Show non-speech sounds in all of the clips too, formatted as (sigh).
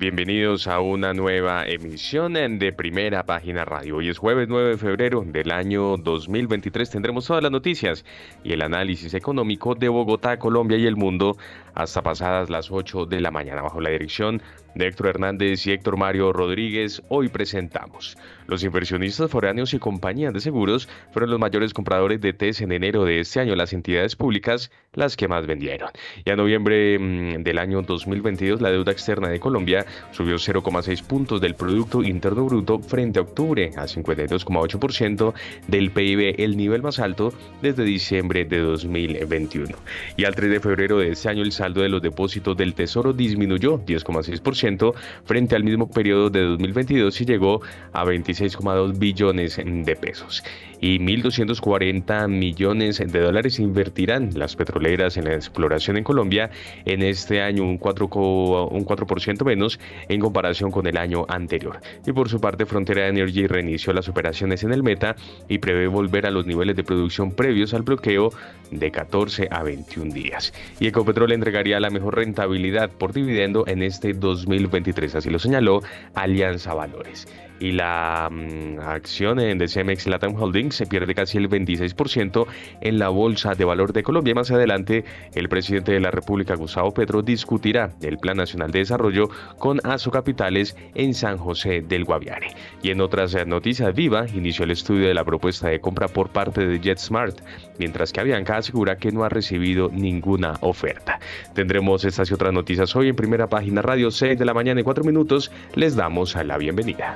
Bienvenidos a una nueva emisión de Primera Página Radio. Hoy es jueves 9 de febrero del año 2023. Tendremos todas las noticias y el análisis económico de Bogotá, Colombia y el mundo hasta pasadas las 8 de la mañana bajo la dirección de Héctor Hernández y Héctor Mario Rodríguez. Hoy presentamos. Los inversionistas foráneos y compañías de seguros fueron los mayores compradores de TES en enero de este año, las entidades públicas las que más vendieron. Y a noviembre mm, del año 2022 la deuda externa de Colombia subió 0,6 puntos del Producto Interno Bruto frente a octubre a 52,8% del PIB, el nivel más alto desde diciembre de 2021. Y al 3 de febrero de este año el saldo de los depósitos del Tesoro disminuyó 10,6% frente al mismo periodo de 2022 y llegó a 26,2 billones de pesos y 1.240 millones de dólares invertirán las petroleras en la exploración en Colombia en este año, un 4%, un 4 menos en comparación con el año anterior. Y por su parte, Frontera Energy reinició las operaciones en el Meta y prevé volver a los niveles de producción previos al bloqueo de 14 a 21 días. Y Ecopetrol entregaría la mejor rentabilidad por dividendo en este 2023, así lo señaló Alianza Valores y la mm, acción de CMX Latam Holdings se pierde casi el 26% en la Bolsa de Valor de Colombia. Más adelante, el presidente de la República, Gustavo Petro, discutirá el Plan Nacional de Desarrollo con Aso Capitales en San José del Guaviare. Y en otras noticias, Viva inició el estudio de la propuesta de compra por parte de JetSmart, mientras que Avianca asegura que no ha recibido ninguna oferta. Tendremos estas y otras noticias hoy en primera página radio 6 de la mañana y 4 minutos. Les damos la bienvenida.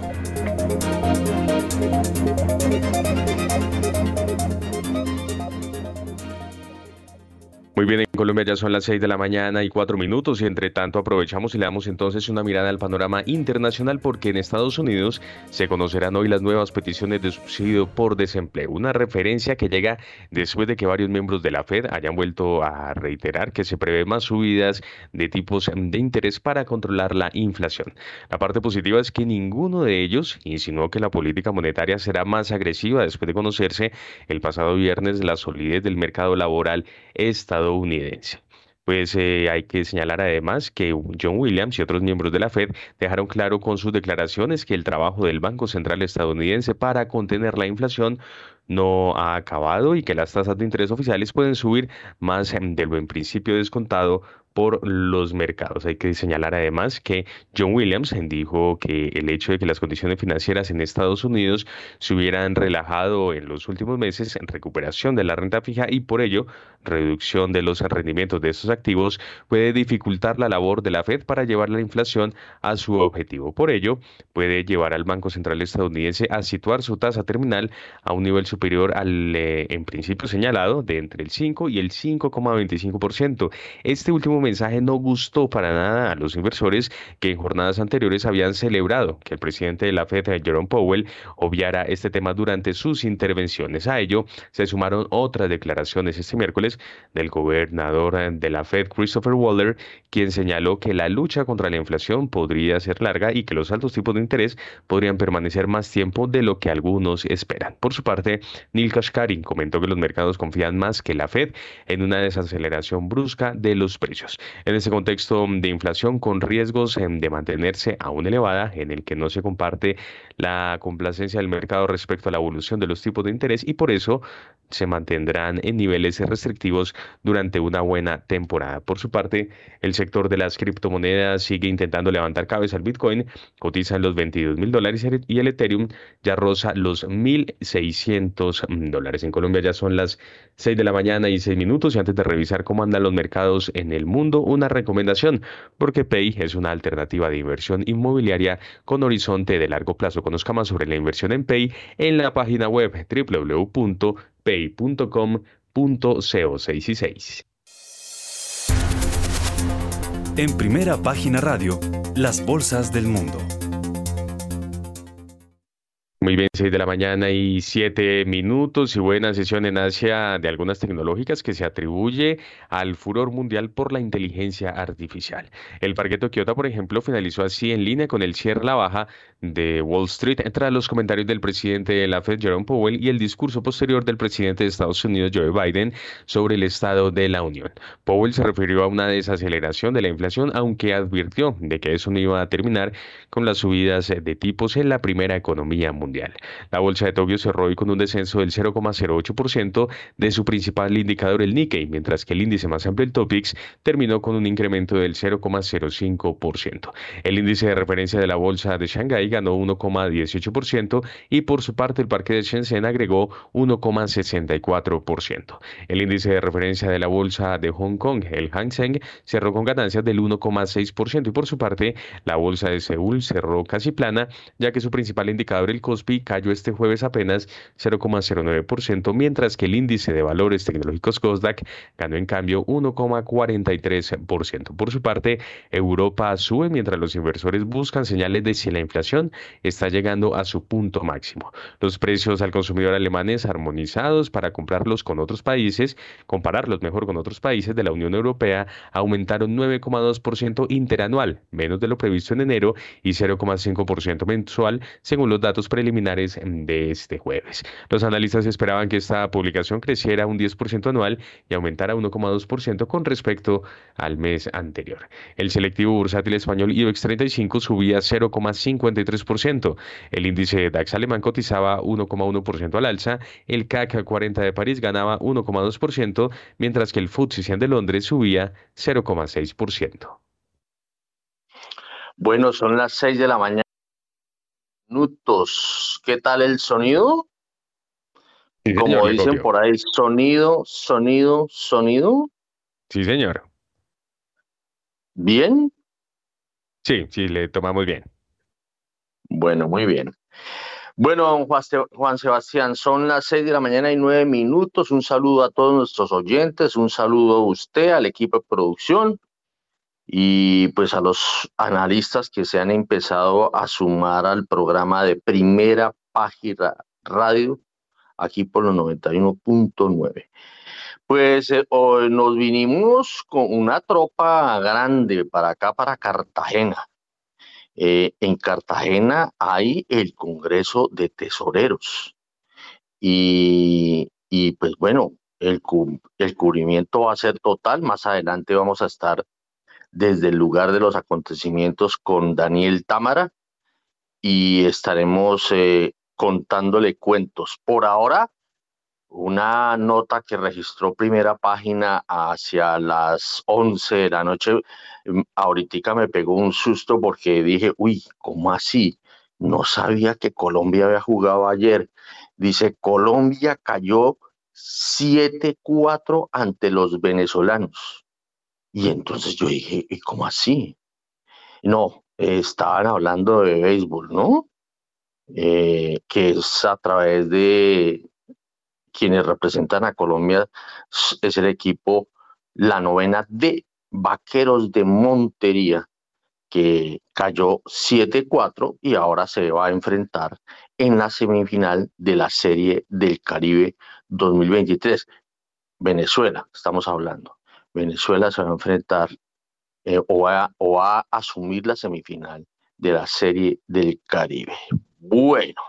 Música Muy bien, en Colombia ya son las 6 de la mañana y 4 minutos y entre tanto aprovechamos y le damos entonces una mirada al panorama internacional porque en Estados Unidos se conocerán hoy las nuevas peticiones de subsidio por desempleo, una referencia que llega después de que varios miembros de la Fed hayan vuelto a reiterar que se prevé más subidas de tipos de interés para controlar la inflación. La parte positiva es que ninguno de ellos insinuó que la política monetaria será más agresiva después de conocerse el pasado viernes la solidez del mercado laboral estadounidense Pues eh, hay que señalar además que John Williams y otros miembros de la Fed dejaron claro con sus declaraciones que el trabajo del Banco Central estadounidense para contener la inflación no ha acabado y que las tasas de interés oficiales pueden subir más de lo en principio descontado por los mercados. Hay que señalar además que John Williams dijo que el hecho de que las condiciones financieras en Estados Unidos se hubieran relajado en los últimos meses en recuperación de la renta fija y por ello reducción de los rendimientos de estos activos puede dificultar la labor de la Fed para llevar la inflación a su objetivo. Por ello, puede llevar al Banco Central estadounidense a situar su tasa terminal a un nivel superior al eh, en principio señalado de entre el 5 y el 5,25%. Este último mensaje no gustó para nada a los inversores que en jornadas anteriores habían celebrado que el presidente de la Fed, Jerome Powell, obviara este tema durante sus intervenciones. A ello se sumaron otras declaraciones este miércoles del gobernador de la Fed, Christopher Waller, quien señaló que la lucha contra la inflación podría ser larga y que los altos tipos de interés podrían permanecer más tiempo de lo que algunos esperan. Por su parte, Neil Kashkari comentó que los mercados confían más que la Fed en una desaceleración brusca de los precios. En ese contexto de inflación con riesgos em, de mantenerse aún elevada, en el que no se comparte la complacencia del mercado respecto a la evolución de los tipos de interés y por eso se mantendrán en niveles restrictivos durante una buena temporada. Por su parte, el sector de las criptomonedas sigue intentando levantar cabeza al Bitcoin, cotiza en los 22 mil dólares y el Ethereum ya roza los 1.600 dólares. En Colombia ya son las 6 de la mañana y 6 minutos y antes de revisar cómo andan los mercados en el mundo, una recomendación, porque Pay es una alternativa de inversión inmobiliaria con horizonte de largo plazo. Conozca más sobre la inversión en Pay en la página web www.pay.com.co66. En primera página radio, las bolsas del mundo. Muy bien, 6 de la mañana y 7 minutos y buena sesión en Asia de algunas tecnológicas que se atribuye al furor mundial por la inteligencia artificial. El parqueto Kyoto, por ejemplo, finalizó así en línea con el cierre la baja de Wall Street tras los comentarios del presidente de la Fed, Jerome Powell, y el discurso posterior del presidente de Estados Unidos, Joe Biden, sobre el estado de la Unión. Powell se refirió a una desaceleración de la inflación, aunque advirtió de que eso no iba a terminar con las subidas de tipos en la primera economía mundial. La bolsa de Tokio cerró hoy con un descenso del 0,08% de su principal indicador, el Nikkei, mientras que el índice más amplio, el Topix, terminó con un incremento del 0,05%. El índice de referencia de la bolsa de Shanghái ganó 1,18% y por su parte el parque de Shenzhen agregó 1,64%. El índice de referencia de la bolsa de Hong Kong, el Hang Seng, cerró con ganancias del 1,6% y por su parte la bolsa de Seúl cerró casi plana, ya que su principal indicador, el cayó este jueves apenas 0,09%, mientras que el índice de valores tecnológicos Kosdaq ganó en cambio 1,43%. Por su parte, Europa sube mientras los inversores buscan señales de si la inflación está llegando a su punto máximo. Los precios al consumidor alemanes armonizados para comprarlos con otros países, compararlos mejor con otros países de la Unión Europea, aumentaron 9,2% interanual, menos de lo previsto en enero, y 0,5% mensual, según los datos preliminares de este jueves. Los analistas esperaban que esta publicación creciera un 10% anual y aumentara 1,2% con respecto al mes anterior. El selectivo bursátil español IBEX 35 subía 0,53%. El índice DAX alemán cotizaba 1,1% al alza. El CAC 40 de París ganaba 1,2%, mientras que el FTSE 100 de Londres subía 0,6%. Bueno, son las 6 de la mañana minutos. ¿Qué tal el sonido? Como dicen por ahí, sonido, sonido, sonido. Sí, señor. ¿Bien? Sí, sí, le tomamos bien. Bueno, muy bien. Bueno, Juan Sebastián, son las seis de la mañana y nueve minutos. Un saludo a todos nuestros oyentes, un saludo a usted, al equipo de producción y pues a los analistas que se han empezado a sumar al programa de primera página radio aquí por los 91.9. Pues eh, hoy nos vinimos con una tropa grande para acá, para Cartagena. Eh, en Cartagena hay el Congreso de Tesoreros y, y pues bueno, el, el cubrimiento va a ser total. Más adelante vamos a estar desde el lugar de los acontecimientos con Daniel Támara y estaremos eh, contándole cuentos. Por ahora, una nota que registró primera página hacia las 11 de la noche. Mm, ahorita me pegó un susto porque dije, uy, ¿cómo así? No sabía que Colombia había jugado ayer. Dice, Colombia cayó 7-4 ante los venezolanos. Y entonces yo dije, ¿y cómo así? No, estaban hablando de béisbol, ¿no? Eh, que es a través de quienes representan a Colombia, es el equipo, la novena de Vaqueros de Montería, que cayó 7-4 y ahora se va a enfrentar en la semifinal de la Serie del Caribe 2023. Venezuela, estamos hablando. Venezuela se va a enfrentar eh, o, va, a asumir la semifinal de la Serie del Caribe. Bueno,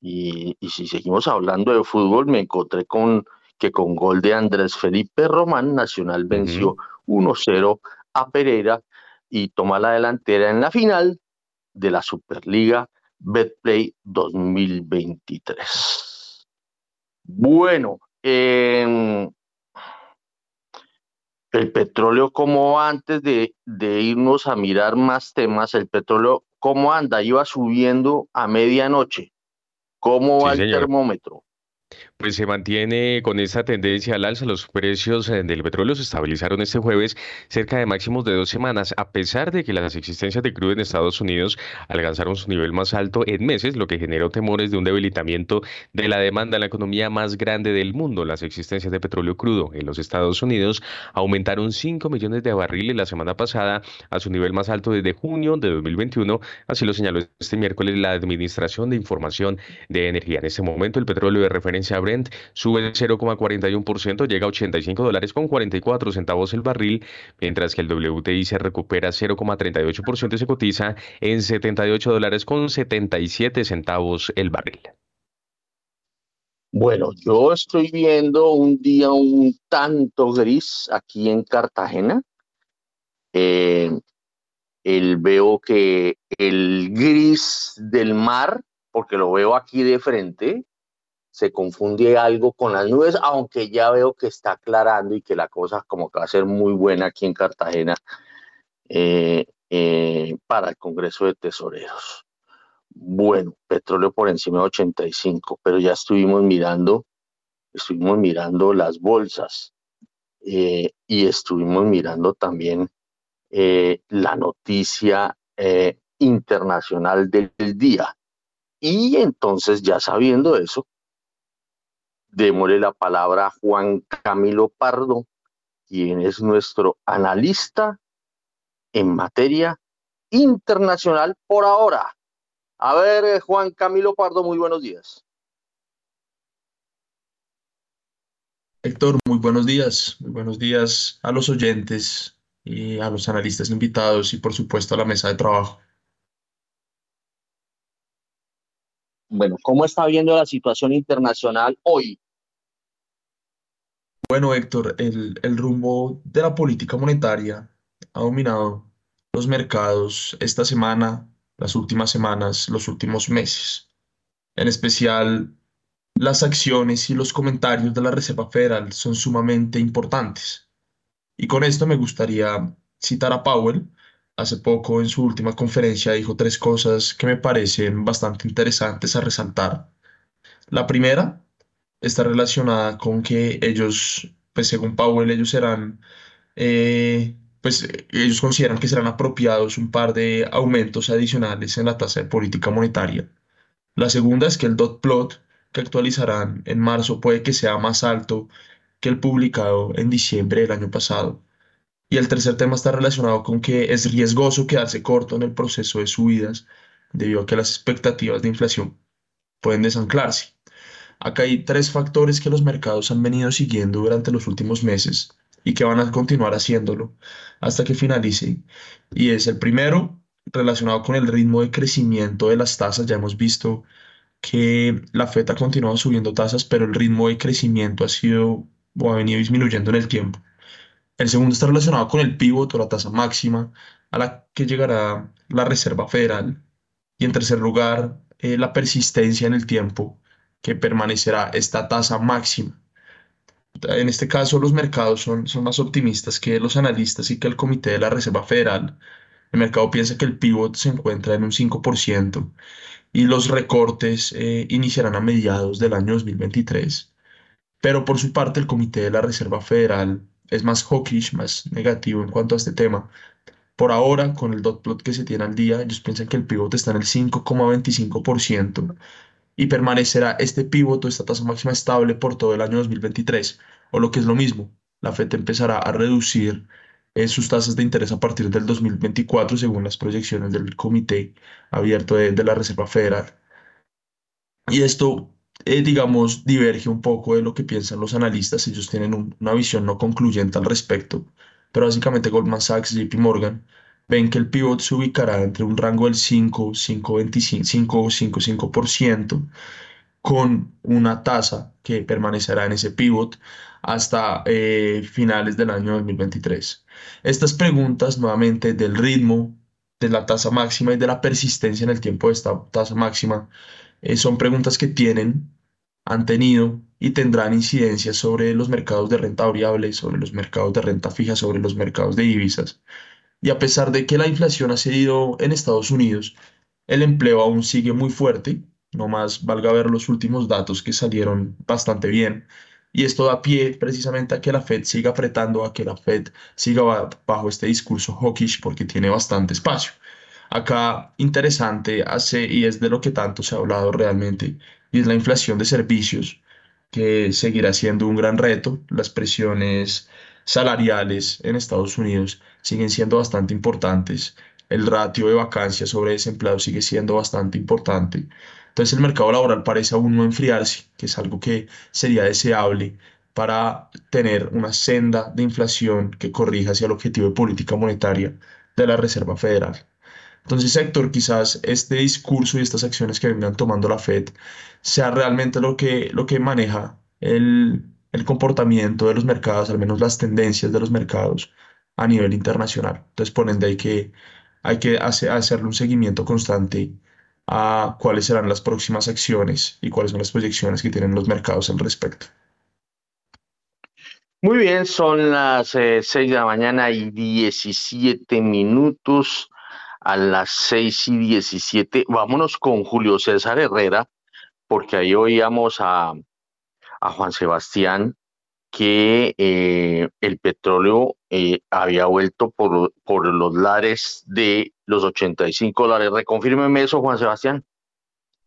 y, si seguimos hablando de fútbol, me encontré con que con gol de Andrés Felipe Román, Nacional venció 1-0 a Pereira y toma la delantera en la final de la Superliga Betplay 2023. Bueno, en el petróleo como antes de, irnos a mirar más temas, el petróleo cómo anda, iba subiendo a medianoche. ¿Cómo va el termómetro? Pues se mantiene con esta tendencia al alza. Los precios eh, del petróleo se estabilizaron este jueves cerca de máximos de dos semanas, a pesar de que las existencias de crudo en Estados Unidos alcanzaron su nivel más alto en meses, lo que generó temores de un debilitamiento de la demanda en la economía más grande del mundo. Las existencias de petróleo crudo en los Estados Unidos aumentaron 5 millones de barriles la semana pasada a su nivel más alto desde junio de 2021, así lo señaló este miércoles la Administración de Información de Energía. En este momento el petróleo de referencia Brent sube 0,41%, llega a 85 dólares con 44 centavos el barril, mientras que el WTI se recupera 0,38% y se cotiza en 78 dólares con 77 centavos el barril. Bueno, yo estoy viendo un día un tanto gris aquí en Cartagena. Eh, el, veo que el gris del mar, porque lo veo aquí de frente, se confunde algo con las nubes, aunque ya veo que está aclarando y que la cosa como que va a ser muy buena aquí en Cartagena eh, eh, para el Congreso de Tesoreros. Bueno, petróleo por encima de 85, pero ya estuvimos mirando, estuvimos mirando las bolsas eh, y estuvimos mirando también la noticia internacional del día. Y entonces, ya sabiendo eso, démosle la palabra a Juan Camilo Pardo, quien es nuestro analista en materia internacional por ahora. A ver, eh, Juan Camilo Pardo, muy buenos días. Héctor, muy buenos días. Muy buenos días a los oyentes y a los analistas invitados y por supuesto a la mesa de trabajo. Bueno, ¿cómo está viendo la situación internacional hoy? Bueno, Héctor, el, el rumbo de la política monetaria ha dominado los mercados esta semana, las últimas semanas, los últimos meses. En especial, las acciones y los comentarios de la Reserva Federal son sumamente importantes. Y con esto me gustaría citar a Powell. Hace poco en su última conferencia dijo tres cosas que me parecen bastante interesantes a resaltar. La primera está relacionada con que ellos, pues según Powell, ellos serán, eh, pues ellos consideran que serán apropiados un par de aumentos adicionales en la tasa de política monetaria. La segunda es que el dot plot que actualizarán en marzo puede que sea más alto que el publicado en diciembre del año pasado. Y el tercer tema está relacionado con que es riesgoso quedarse corto en el proceso de subidas debido a que las expectativas de inflación pueden desanclarse. Acá hay tres factores que los mercados han venido siguiendo durante los últimos meses y que van a continuar haciéndolo hasta que finalice. Y es el primero relacionado con el ritmo de crecimiento de las tasas. Ya hemos visto que la FED ha continuado subiendo tasas, pero el ritmo de crecimiento ha sido o ha venido disminuyendo en el tiempo. El segundo está relacionado con el pivot o la tasa máxima a la que llegará la Reserva Federal. Y en tercer lugar, eh, la persistencia en el tiempo que permanecerá esta tasa máxima. En este caso, los mercados son, son más optimistas que los analistas y que el Comité de la Reserva Federal. El mercado piensa que el pivot se encuentra en un 5% y los recortes eh, iniciarán a mediados del año 2023. Pero por su parte, el Comité de la Reserva Federal es más hawkish, más negativo en cuanto a este tema. Por ahora, con el dot plot que se tiene al día, ellos piensan que el pivot está en el 5,25% y permanecerá este pivote, esta tasa máxima estable por todo el año 2023. O lo que es lo mismo, la FED empezará a reducir eh, sus tasas de interés a partir del 2024 según las proyecciones del Comité Abierto de, la Reserva Federal. Y esto, eh, digamos, diverge un poco de lo que piensan los analistas. Ellos tienen una visión no concluyente al respecto. Pero básicamente Goldman Sachs, JP Morgan, ven que el pivot se ubicará entre un rango del 5, 5,25 o 5,5% con una tasa que permanecerá en ese pivot hasta eh, finales del año 2023. Estas preguntas nuevamente del ritmo, de la tasa máxima y de la persistencia en el tiempo de esta tasa máxima eh, son preguntas que tienen, han tenido y tendrán incidencia sobre los mercados de renta variable, sobre los mercados de renta fija, sobre los mercados de divisas. Y a pesar de que la inflación ha cedido en Estados Unidos, el empleo aún sigue muy fuerte no más valga ver los últimos datos que salieron bastante bien. Y esto da pie precisamente a que la Fed siga apretando, a que la Fed siga bajo este discurso hawkish porque tiene bastante espacio. Acá interesante hace, y es de lo que tanto se ha hablado realmente, y es la inflación de servicios, que seguirá siendo un gran reto. Las presiones salariales en Estados Unidos siguen siendo bastante importantes. El ratio de vacancias sobre desempleados sigue siendo bastante importante. Entonces el mercado laboral parece aún no enfriarse, que es algo que sería deseable para tener una senda de inflación que corrija hacia el objetivo de política monetaria de la Reserva Federal. Entonces, Héctor, quizás este discurso y estas acciones que vengan tomando la Fed sea realmente lo que, lo que maneja el, el comportamiento de los mercados, al menos las tendencias de los mercados a nivel internacional. Entonces, por ende, hay que, hay que hacerle un seguimiento constante a cuáles serán las próximas acciones y cuáles son las proyecciones que tienen los mercados al respecto. Muy bien, son las eh, 6 de la mañana y 17 minutos. A las 6 y 17, vámonos con Julio César Herrera, porque ahí oíamos a, a Juan Sebastián que eh, el petróleo eh, había vuelto por, por los lares de los 85 dólares. Reconfírmeme eso, Juan Sebastián.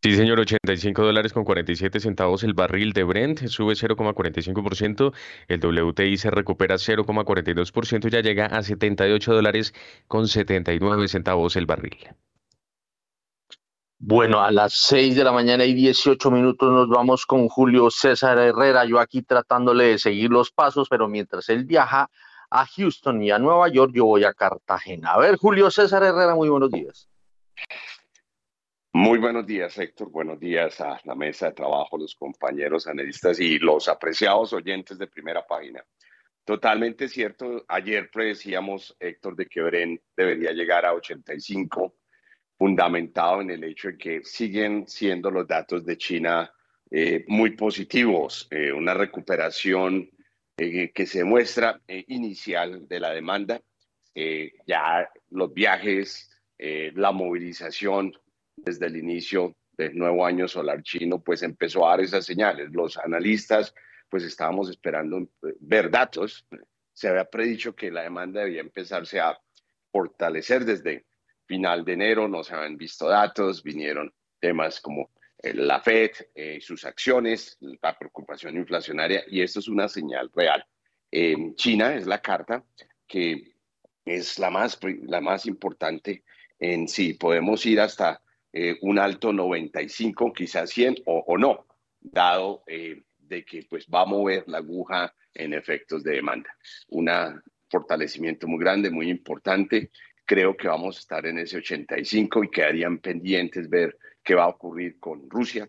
Sí, señor, 85 dólares con 47 centavos el barril de Brent, sube 0,45%, el WTI se recupera 0,42%, ya llega a 78 dólares con 79 centavos el barril. Bueno, a las 6 de la mañana y 18 minutos nos vamos con Julio César Herrera, yo aquí tratándole de seguir los pasos, pero mientras él viaja a Houston y a Nueva York, yo voy a Cartagena. A ver, Julio César Herrera, muy buenos días. Muy buenos días, Héctor. Buenos días a la mesa de trabajo, los compañeros analistas y los apreciados oyentes de primera página. Totalmente cierto. Ayer predecíamos, Héctor, de que Bren debería llegar a 85 fundamentado en el hecho de que siguen siendo los datos de China eh, muy positivos, eh, una recuperación eh, que se muestra inicial de la demanda, ya los viajes, la movilización desde el inicio del nuevo año solar chino, pues empezó a dar esas señales. Los analistas, pues estábamos esperando ver datos. Se había predicho que la demanda debía empezarse a fortalecer desde final de enero no se habían visto datos, vinieron temas como eh, la Fed, eh, sus acciones, la preocupación inflacionaria, y esto es una señal real. China es la carta que es la más, la más importante en sí. Podemos ir hasta eh, un alto 95, quizás 100 o, no, dado de que pues, va a mover la aguja en efectos de demanda. Un fortalecimiento muy grande, muy importante creo que vamos a estar en ese 85 y quedarían pendientes ver qué va a ocurrir con Rusia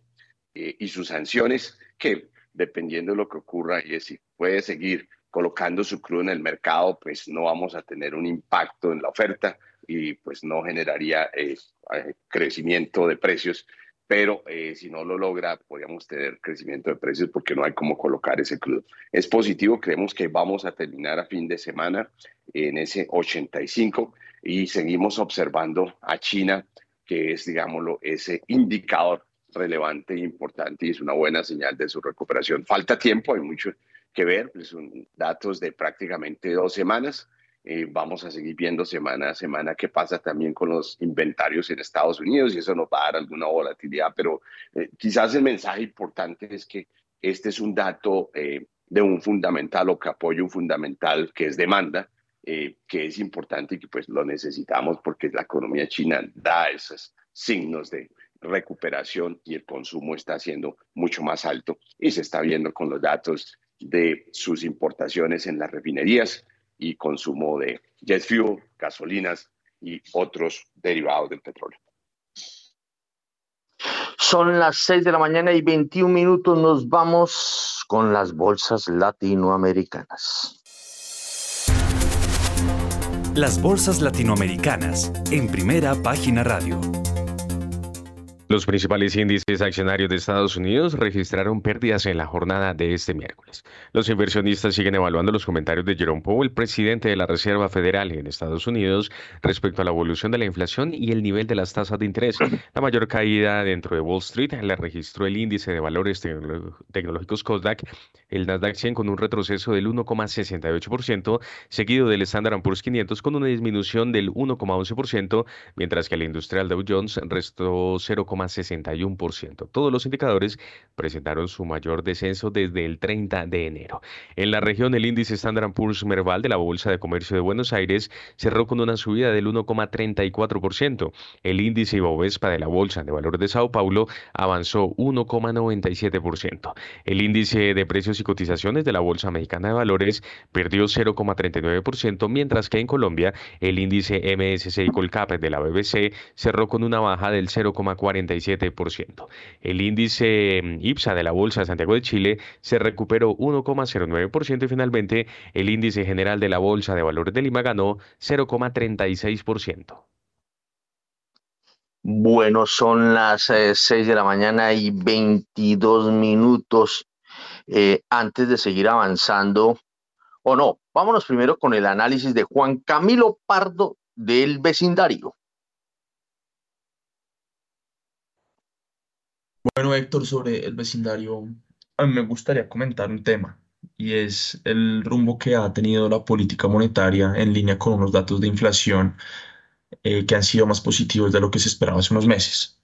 eh, y sus sanciones, que dependiendo de lo que ocurra y si puede seguir colocando su crudo en el mercado, pues no vamos a tener un impacto en la oferta y pues no generaría eh, eh, crecimiento de precios pero si no lo logra, podríamos tener crecimiento de precios porque no hay cómo colocar ese crudo. Es positivo, creemos que vamos a terminar a fin de semana en ese 85 y seguimos observando a China, que es, digámoslo, ese indicador relevante e importante y es una buena señal de su recuperación. Falta tiempo, hay mucho que ver, pues, son datos de prácticamente dos semanas. Eh, vamos a seguir viendo semana a semana qué pasa también con los inventarios en Estados Unidos y eso nos va a dar alguna volatilidad, pero eh, quizás el mensaje importante es que este es un dato eh, de un fundamental o que apoya un fundamental que es demanda eh, que es importante y que pues lo necesitamos porque la economía china da esos signos de recuperación y el consumo está siendo mucho más alto y se está viendo con los datos de sus importaciones en las refinerías y consumo de jet fuel, gasolinas y otros derivados del petróleo. Son las 6 de la mañana y 21 minutos. Nos vamos con las bolsas latinoamericanas. Las bolsas latinoamericanas en primera página radio. Los principales índices accionarios de Estados Unidos registraron pérdidas en la jornada de este miércoles. Los inversionistas siguen evaluando los comentarios de Jerome Powell, presidente de la Reserva Federal en Estados Unidos, respecto a la evolución de la inflación y el nivel de las tasas de interés. La mayor caída dentro de Wall Street la registró el índice de valores tecnológicos Kosdaq, el Nasdaq 100 con un retroceso del 1,68%, seguido del Standard Poor's 500 con una disminución del 1,11%, mientras que el industrial Dow Jones restó 0, 61%. Todos los indicadores presentaron su mayor descenso desde el 30 de enero. En la región, el índice Standard Poor's Merval de la Bolsa de Comercio de Buenos Aires cerró con una subida del 1,34%. El índice Ibovespa de la Bolsa de Valores de Sao Paulo avanzó 1,97%. El índice de precios y cotizaciones de la Bolsa Mexicana de Valores perdió 0,39%, mientras que en Colombia el índice MSCI Colcap de la BBC cerró con una baja del 0,40 el índice mm, IPSA de la Bolsa de Santiago de Chile se recuperó 1,09% y finalmente el índice general de la Bolsa de Valores de Lima ganó 0,36%. Bueno, son las 6 eh, de la mañana y 22 minutos. Eh, antes de seguir avanzando, o no, vámonos primero con el análisis de Juan Camilo Pardo del vecindario. Bueno, Héctor, sobre el vecindario, a mí me gustaría comentar un tema y es el rumbo que ha tenido la política monetaria en línea con unos datos de inflación eh, que han sido más positivos de lo que se esperaba hace unos meses.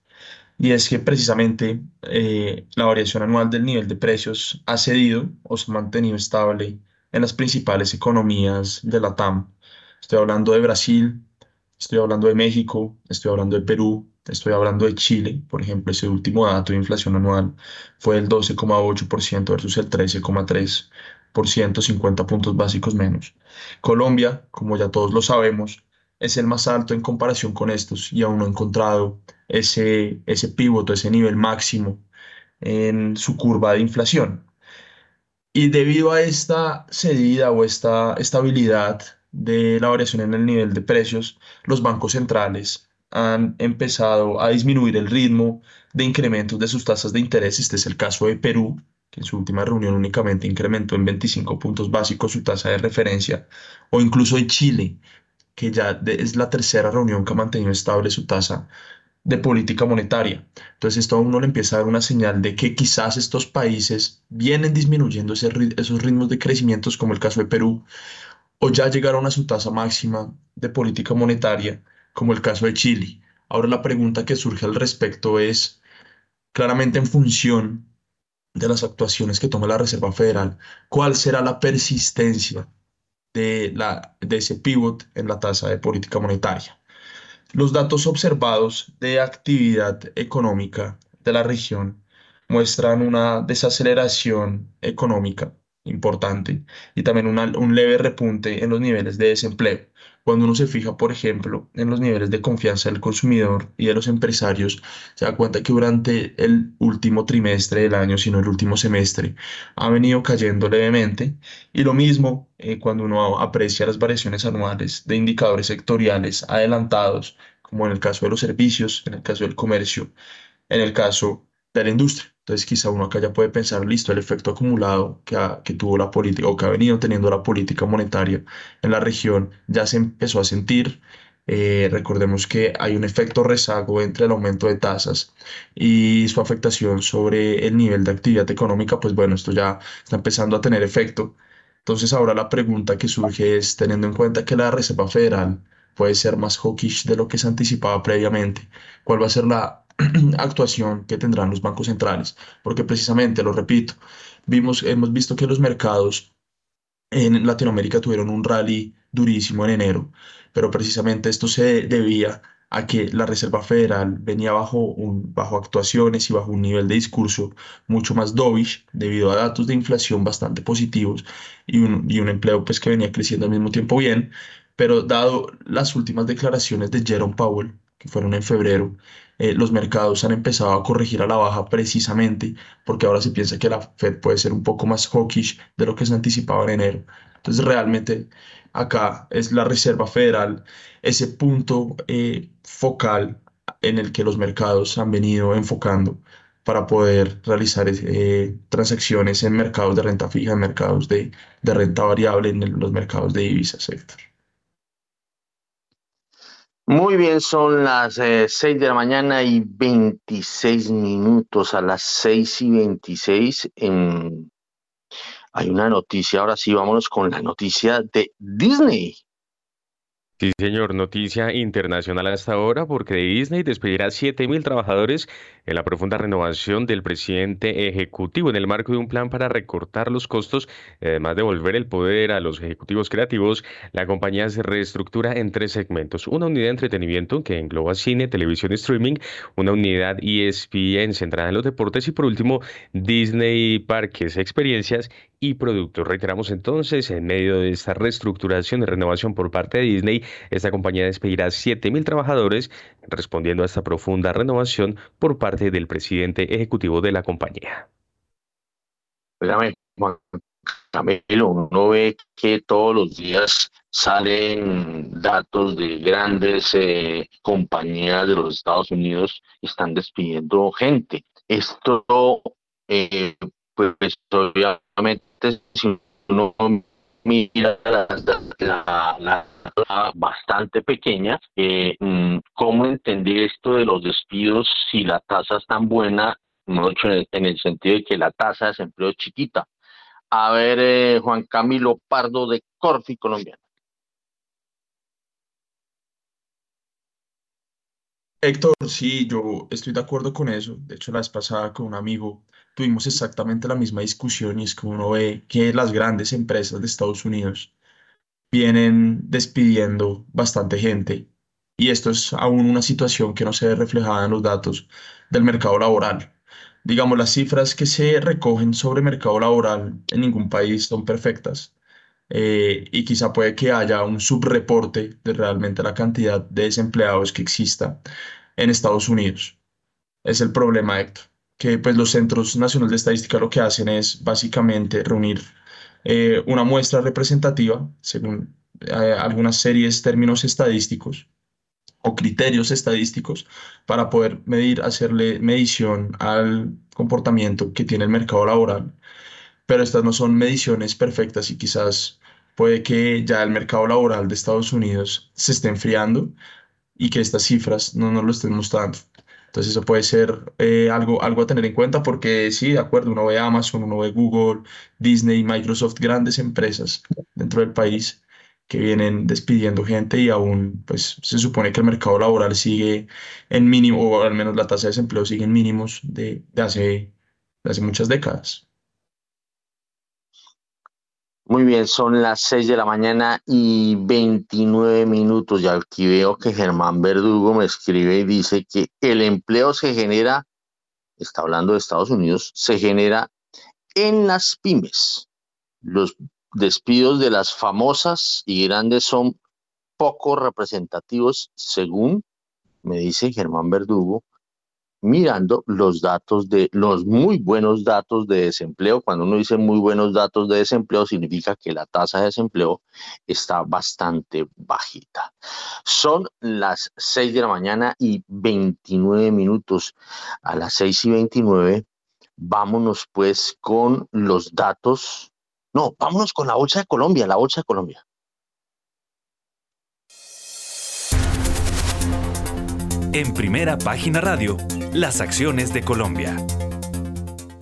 Y es que precisamente eh, la variación anual del nivel de precios ha cedido o se ha mantenido estable en las principales economías de la TAM. Estoy hablando de Brasil, estoy hablando de México, estoy hablando de Perú, Estoy hablando de Chile, por ejemplo, ese último dato de inflación anual fue el 12,8% versus el 13,3%, 50 puntos básicos menos. Colombia, como ya todos lo sabemos, es el más alto en comparación con estos y aún no ha encontrado ese, ese pivote, ese nivel máximo en su curva de inflación. Y debido a esta cedida o esta estabilidad de la variación en el nivel de precios, los bancos centrales han empezado a disminuir el ritmo de incrementos de sus tasas de interés. Este es el caso de Perú, que en su última reunión únicamente incrementó en 25 puntos básicos su tasa de referencia, o incluso de Chile, que ya es la tercera reunión que ha mantenido estable su tasa de política monetaria. Entonces esto a uno le empieza a dar una señal de que quizás estos países vienen disminuyendo esos ritmos de crecimiento, como el caso de Perú, o ya llegaron a su tasa máxima de política monetaria como el caso de Chile. Ahora la pregunta que surge al respecto es, claramente en función de las actuaciones que toma la Reserva Federal, ¿cuál será la persistencia de, la, de ese pivot en la tasa de política monetaria? Los datos observados de actividad económica de la región muestran una desaceleración económica importante y también un leve repunte en los niveles de desempleo. Cuando uno se fija, por ejemplo, en los niveles de confianza del consumidor y de los empresarios, se da cuenta que durante el último trimestre del año, sino el último semestre, ha venido cayendo levemente. Y lo mismo eh, cuando uno aprecia las variaciones anuales de indicadores sectoriales adelantados, como en el caso de los servicios, en el caso del comercio, en el caso de la industria. Entonces quizá uno acá ya puede pensar, listo, el efecto acumulado que, que tuvo la política o que ha venido teniendo la política monetaria en la región ya se empezó a sentir. Eh, recordemos que hay un efecto rezago entre el aumento de tasas y su afectación sobre el nivel de actividad económica, pues bueno, esto ya está empezando a tener efecto. Entonces ahora la pregunta que surge es, teniendo en cuenta que la Reserva Federal puede ser más hawkish de lo que se anticipaba previamente, ¿cuál va a ser la (clears throat) actuación que tendrán los bancos centrales, porque precisamente, lo repito, vimos, hemos visto que los mercados en Latinoamérica tuvieron un rally durísimo en enero, pero precisamente esto se debía a que la Reserva Federal venía bajo, bajo actuaciones y bajo un nivel de discurso mucho más dovish debido a datos de inflación bastante positivos y un, y un empleo pues que venía creciendo al mismo tiempo bien, pero dado las últimas declaraciones de Jerome Powell, que fueron en febrero, eh, los mercados han empezado a corregir a la baja precisamente porque ahora se piensa que la Fed puede ser un poco más hawkish de lo que se anticipaba en enero. Entonces realmente acá es la Reserva Federal ese punto eh, focal en el que los mercados han venido enfocando para poder realizar eh, transacciones en mercados de renta fija, en mercados de, renta variable, en los mercados de divisas, sector. Muy bien, son las 6 eh, de la mañana y 26 minutos. A las 6 y 26 en... hay una noticia. Ahora sí, vámonos con la noticia de Disney. Sí, señor, noticia internacional hasta ahora porque Disney despedirá 7.000 trabajadores en la profunda renovación del presidente ejecutivo en el marco de un plan para recortar los costos, además de volver el poder a los ejecutivos creativos. La compañía se reestructura en tres segmentos. Una unidad de entretenimiento que engloba cine, televisión y streaming, una unidad ESPN centrada en los deportes y por último Disney Parques, experiencias y productos. Reiteramos entonces, en medio de esta reestructuración y renovación por parte de Disney, esta compañía despedirá 7.000 trabajadores, respondiendo a esta profunda renovación por parte del presidente ejecutivo de la compañía. Juan Camilo, uno ve que todos los días salen datos de grandes eh, compañías de los Estados Unidos y están despidiendo gente. Esto, eh, pues obviamente, si uno mira la, la, bastante pequeña, eh, ¿cómo entender esto de los despidos si la tasa es tan buena? En el, sentido de que la tasa de desempleo es chiquita. A ver, eh, Juan Camilo Pardo de Corfi, colombiano. Héctor, sí, yo estoy de acuerdo con eso. De hecho, la vez pasada con un amigo tuvimos exactamente la misma discusión y es que uno ve que las grandes empresas de Estados Unidos vienen despidiendo bastante gente y esto es aún una situación que no se ve reflejada en los datos del mercado laboral. Digamos, las cifras que se recogen sobre mercado laboral en ningún país son perfectas eh, y quizá puede que haya un subreporte de realmente la cantidad de desempleados que exista en Estados Unidos. Es el problema, Héctor que pues los Centros Nacionales de Estadística lo que hacen es básicamente reunir eh, una muestra representativa según eh, algunas series términos estadísticos o criterios estadísticos para poder medir, hacerle medición al comportamiento que tiene el mercado laboral. Pero estas no son mediciones perfectas y quizás puede que ya el mercado laboral de Estados Unidos se esté enfriando y que estas cifras no nos lo estén mostrando. Entonces eso puede ser eh, algo, algo a tener en cuenta porque sí, de acuerdo, uno ve Amazon, uno ve Google, Disney, Microsoft, grandes empresas dentro del país que vienen despidiendo gente y aún pues se supone que el mercado laboral sigue en mínimo, o al menos la tasa de desempleo sigue en mínimos de, de hace, de hace muchas décadas. Muy bien, son las 6 de la mañana y 29 minutos. Y aquí veo que Germán Verdugo me escribe y dice que el empleo se genera, está hablando de Estados Unidos, se genera en las pymes. Los despidos de las famosas y grandes son poco representativos, según me dice Germán Verdugo, mirando los datos de los muy buenos datos de desempleo. Cuando uno dice muy buenos datos de desempleo, significa que la tasa de desempleo está bastante bajita. Son las 6 de la mañana y 29 minutos. A las 6 y 29, vámonos pues con los datos. No, vámonos con la Bolsa de Colombia, la Bolsa de Colombia. En primera página radio, las acciones de Colombia.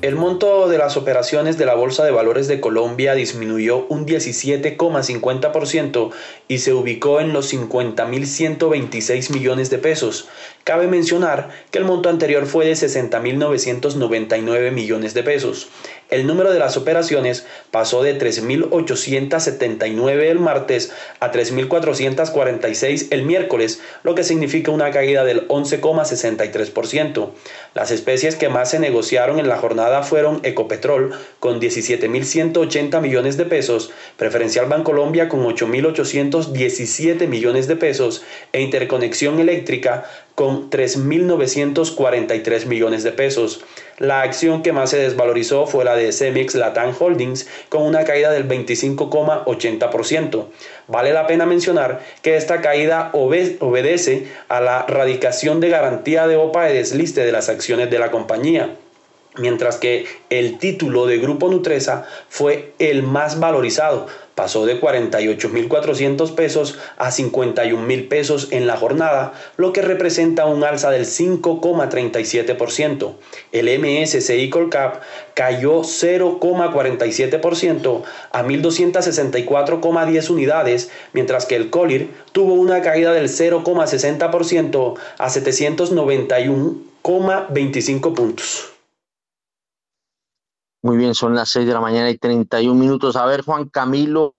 El monto de las operaciones de la Bolsa de Valores de Colombia disminuyó un 17,50% y se ubicó en los 50.126 millones de pesos. Cabe mencionar que el monto anterior fue de 60.999 millones de pesos. El número de las operaciones pasó de 3.879 el martes a 3.446 el miércoles, lo que significa una caída del 11,63%. Las especies que más se negociaron en la jornada fueron Ecopetrol con 17.180 millones de pesos, Preferencial Bancolombia con 8.817 millones de pesos e Interconexión Eléctrica con 3.943 millones de pesos. La acción que más se desvalorizó fue la de Cemex Latam Holdings con una caída del 25,80%. Vale la pena mencionar que esta caída obedece a la radicación de garantía de OPA de desliste de las acciones de la compañía mientras que el título de Grupo Nutresa fue el más valorizado, pasó de 48.400 pesos a 51.000 pesos en la jornada, lo que representa un alza del 5,37%. El MSCI Colcap cayó 0,47% a 1.264,10 unidades, mientras que el Colir tuvo una caída del 0,60% a 791,25 puntos. Muy bien, son las 6 de la mañana y 31 minutos. A ver, Juan Camilo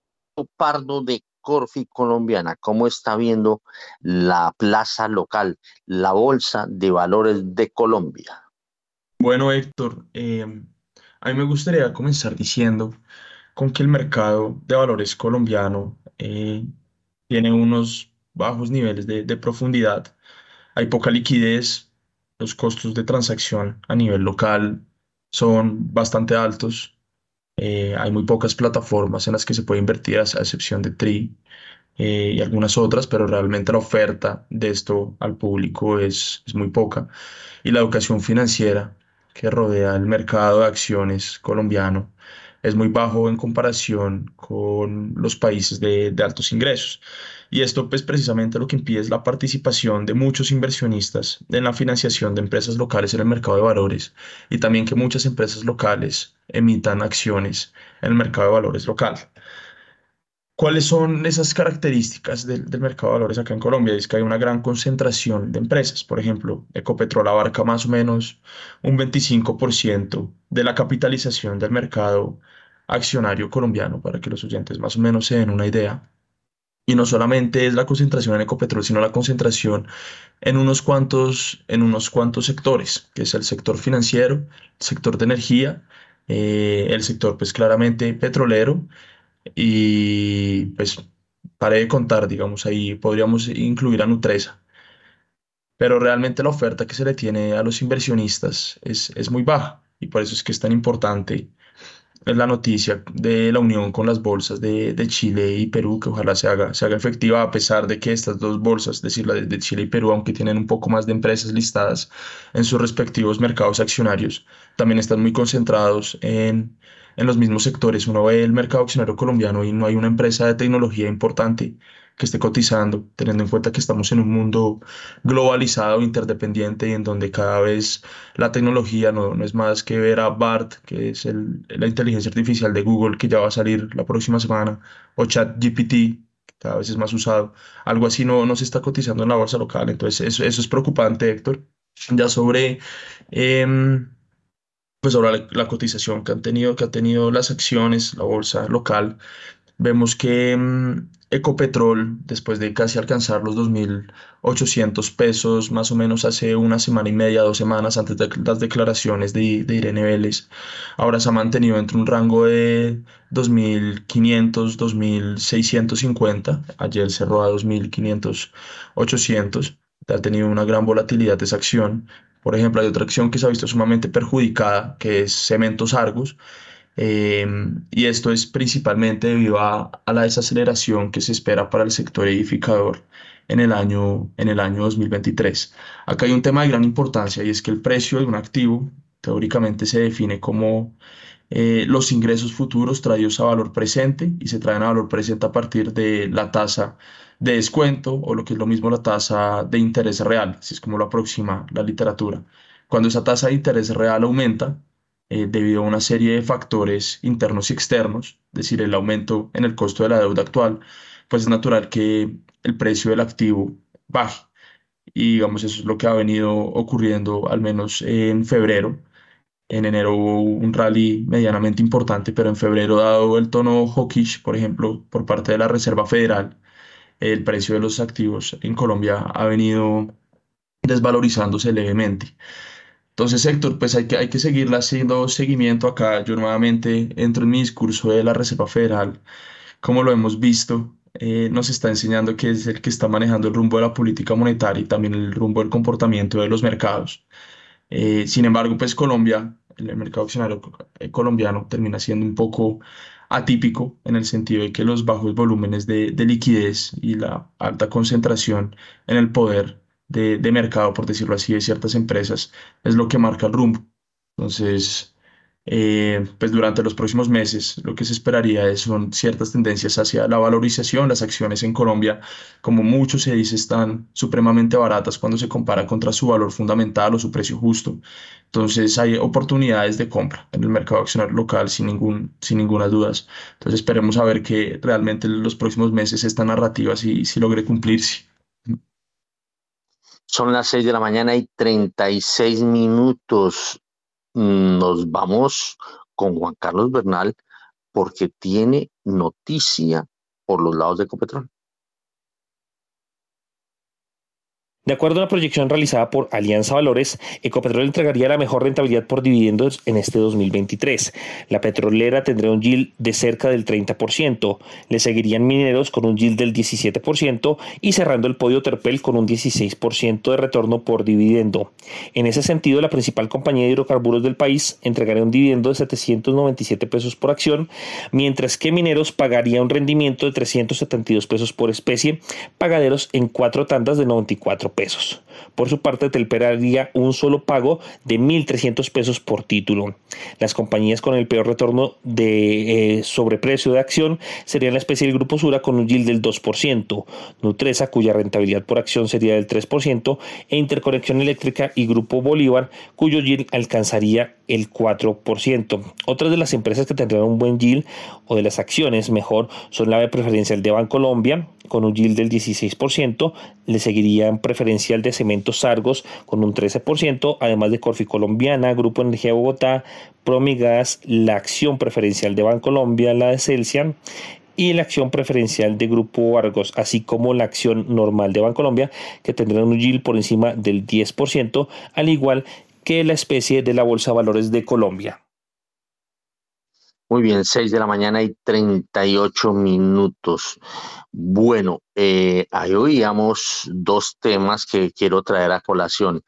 Pardo de Corfi Colombiana, ¿cómo está viendo la plaza local, la Bolsa de Valores de Colombia? Bueno, Héctor, em, a mí me gustaría comenzar diciendo con que el mercado de valores colombiano eh, tiene unos bajos niveles de, de profundidad, hay poca liquidez, los costos de transacción a nivel local son bastante altos. Eh, hay muy pocas plataformas en las que se puede invertir, a excepción de Tri eh, y algunas otras, pero realmente la oferta de esto al público es, es muy poca. Y la educación financiera que rodea el mercado de acciones colombiano es muy bajo en comparación con los países de, de altos ingresos. Y esto pues precisamente lo que impide es la participación de muchos inversionistas en la financiación de empresas locales en el mercado de valores y también que muchas empresas locales emitan acciones en el mercado de valores local. ¿Cuáles son esas características del, del, mercado de valores acá en Colombia? Es que hay una gran concentración de empresas. Por ejemplo, Ecopetrol abarca más o menos un 25% de la capitalización del mercado accionario colombiano, para que los oyentes más o menos se den una idea. Y no solamente es la concentración en Ecopetrol, sino la concentración en unos cuantos, en unos cuantos sectores, que es el sector financiero, el sector de energía, eh, el sector pues claramente petrolero y pues paré de contar, digamos, ahí podríamos incluir a Nutresa. Pero realmente la oferta que se le tiene a los inversionistas es, es muy baja y por eso es que es tan importante la noticia de la unión con las bolsas de, de, Chile y Perú, que ojalá se haga, se haga efectiva, a pesar de que estas dos bolsas, es decir, la de, Chile y Perú, aunque tienen un poco más de empresas listadas en sus respectivos mercados accionarios, también están muy concentrados en, en los mismos sectores. Uno ve el mercado accionario colombiano y no hay una empresa de tecnología importante que esté cotizando, teniendo en cuenta que estamos en un mundo globalizado, interdependiente y en donde cada vez la tecnología no, no es más que ver a BART, que es el, la inteligencia artificial de Google, que ya va a salir la próxima semana, o ChatGPT, que cada vez es más usado. Algo así no, no se está cotizando en la bolsa local, entonces eso, eso es preocupante, Héctor. Ya sobre... Eh, pues sobre la, cotización que han tenido, que ha tenido las acciones, la bolsa local, Vemos que mm, Ecopetrol, después de casi alcanzar los 2.800 pesos, más o menos hace una semana y media, dos semanas antes de las declaraciones de, de Irene Vélez, ahora se ha mantenido entre un rango de 2.500, 2.650. Ayer cerró a 2.500, 800. Ha tenido una gran volatilidad esa acción. Por ejemplo, hay otra acción que se ha visto sumamente perjudicada, que es Cementos Argos Em, y esto es principalmente debido a, la desaceleración que se espera para el sector edificador en el, año, en el año 2023. Acá hay un tema de gran importancia y es que el precio de un activo teóricamente se define como eh, los ingresos futuros traídos a valor presente y se traen a valor presente a partir de la tasa de descuento o lo que es lo mismo la tasa de interés real, así es como lo aproxima la literatura. Cuando esa tasa de interés real aumenta, eh, debido a una serie de factores internos y externos, es decir, el aumento en el costo de la deuda actual, pues es natural que el precio del activo baje. Y digamos, eso es lo que ha venido ocurriendo al menos en febrero. En enero hubo un rally medianamente importante, pero en febrero, dado el tono hawkish, por ejemplo, por parte de la Reserva Federal, el precio de los activos en Colombia ha venido desvalorizándose levemente. Entonces, Héctor, pues hay que, hay que seguirle haciendo seguimiento acá. Yo nuevamente entro en mi discurso de la Reserva Federal, como lo hemos visto eh, nos está enseñando que es el que está manejando el rumbo de la política monetaria y también el rumbo del comportamiento de los mercados. Eh, sin embargo, pues Colombia, el mercado accionario colombiano termina siendo un poco atípico en el sentido de que los bajos volúmenes de, liquidez y la alta concentración en el poder de, de mercado, por decirlo así, de ciertas empresas, es lo que marca el rumbo. Entonces, eh, pues durante los próximos meses lo que se esperaría es, son ciertas tendencias hacia la valorización. Las acciones en Colombia, como mucho se dice, están supremamente baratas cuando se compara contra su valor fundamental o su precio justo. Entonces hay oportunidades de compra en el mercado accionario local sin, ningún, sin ninguna dudas. Entonces esperemos a ver que realmente en los próximos meses esta narrativa sí, sí logre cumplirse. Son las 6 de la mañana y 36 minutos nos vamos con Juan Carlos Bernal porque tiene noticia por los lados de Ecopetrol. De acuerdo a una proyección realizada por Alianza Valores, Ecopetrol entregaría la mejor rentabilidad por dividendos en este 2023. La petrolera tendría un yield de cerca del 30%, le seguirían mineros con un yield del 17% y cerrando el podio Terpel con un 16% de retorno por dividendo. En ese sentido, la principal compañía de hidrocarburos del país entregaría un dividendo de 797 pesos por acción, mientras que mineros pagaría un rendimiento de 372 pesos por especie, pagaderos en cuatro tandas de 94 pesos. Por su parte, Telper haría un solo pago de 1.300 pesos por título. Las compañías con el peor retorno de eh, sobreprecio de acción serían la especie del Grupo Sura con un yield del 2%, Nutresa cuya rentabilidad por acción sería del 3% e Interconexión Eléctrica y Grupo Bolívar cuyo yield alcanzaría el 4%. Otras de las empresas que tendrían un buen yield o de las acciones mejor son la de preferencial de Bancolombia con un yield del 16%, le seguirían preferencial de Cementos Argos con un 13%, además de Corfi Colombiana, Grupo Energía Bogotá, Promigas, la acción preferencial de Bancolombia, la de Celsia y la acción preferencial de Grupo Argos, así como la acción normal de Bancolombia, que tendrán un yield por encima del 10%, al igual que la especie de la Bolsa de Valores de Colombia. Muy bien, 6 de la mañana y 38 minutos. Bueno, eh, ahí oíamos dos temas que quiero traer a colación.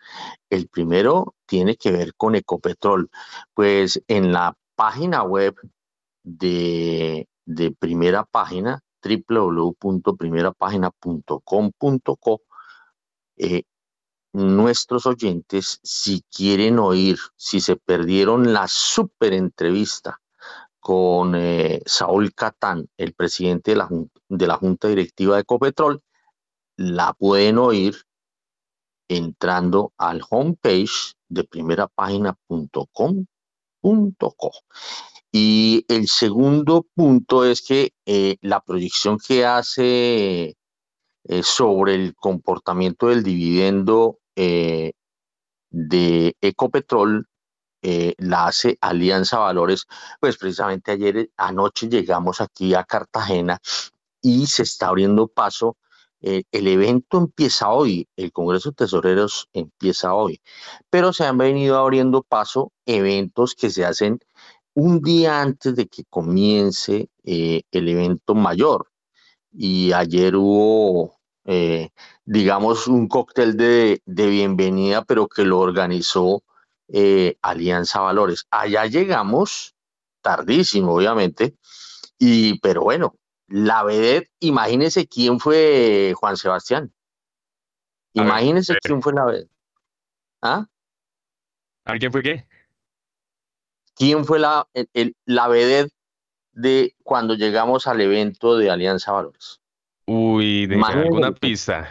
El primero tiene que ver con Ecopetrol. Pues en la página web de, de primera página, www.primerapagina.com.co, eh, nuestros oyentes, si quieren oír, si se perdieron la super entrevista con eh, Saúl Catán, el presidente de la, de la Junta Directiva de Ecopetrol, la pueden oír entrando al homepage de primerapágina.com.co. Y el segundo punto es que eh, la proyección que hace eh, sobre el comportamiento del dividendo de Ecopetrol eh, la hace Alianza Valores, pues precisamente ayer eh, anoche llegamos aquí a Cartagena y se está abriendo paso. Eh, el evento empieza hoy, el Congreso de Tesoreros empieza hoy, pero se han venido abriendo paso eventos que se hacen un día antes de que comience el evento mayor. Y ayer hubo, digamos, un cóctel de, de bienvenida, pero que lo organizó eh, Alianza Valores. Allá llegamos tardísimo, obviamente, y pero bueno, la vedette, imagínese quién fue Juan Sebastián. Imagínese eh. quién fue la vedette. ¿Ah? ¿Quién fue qué? ¿Quién fue la, el, la vedette de cuando llegamos al evento de Alianza Valores? Uy, de alguna pista.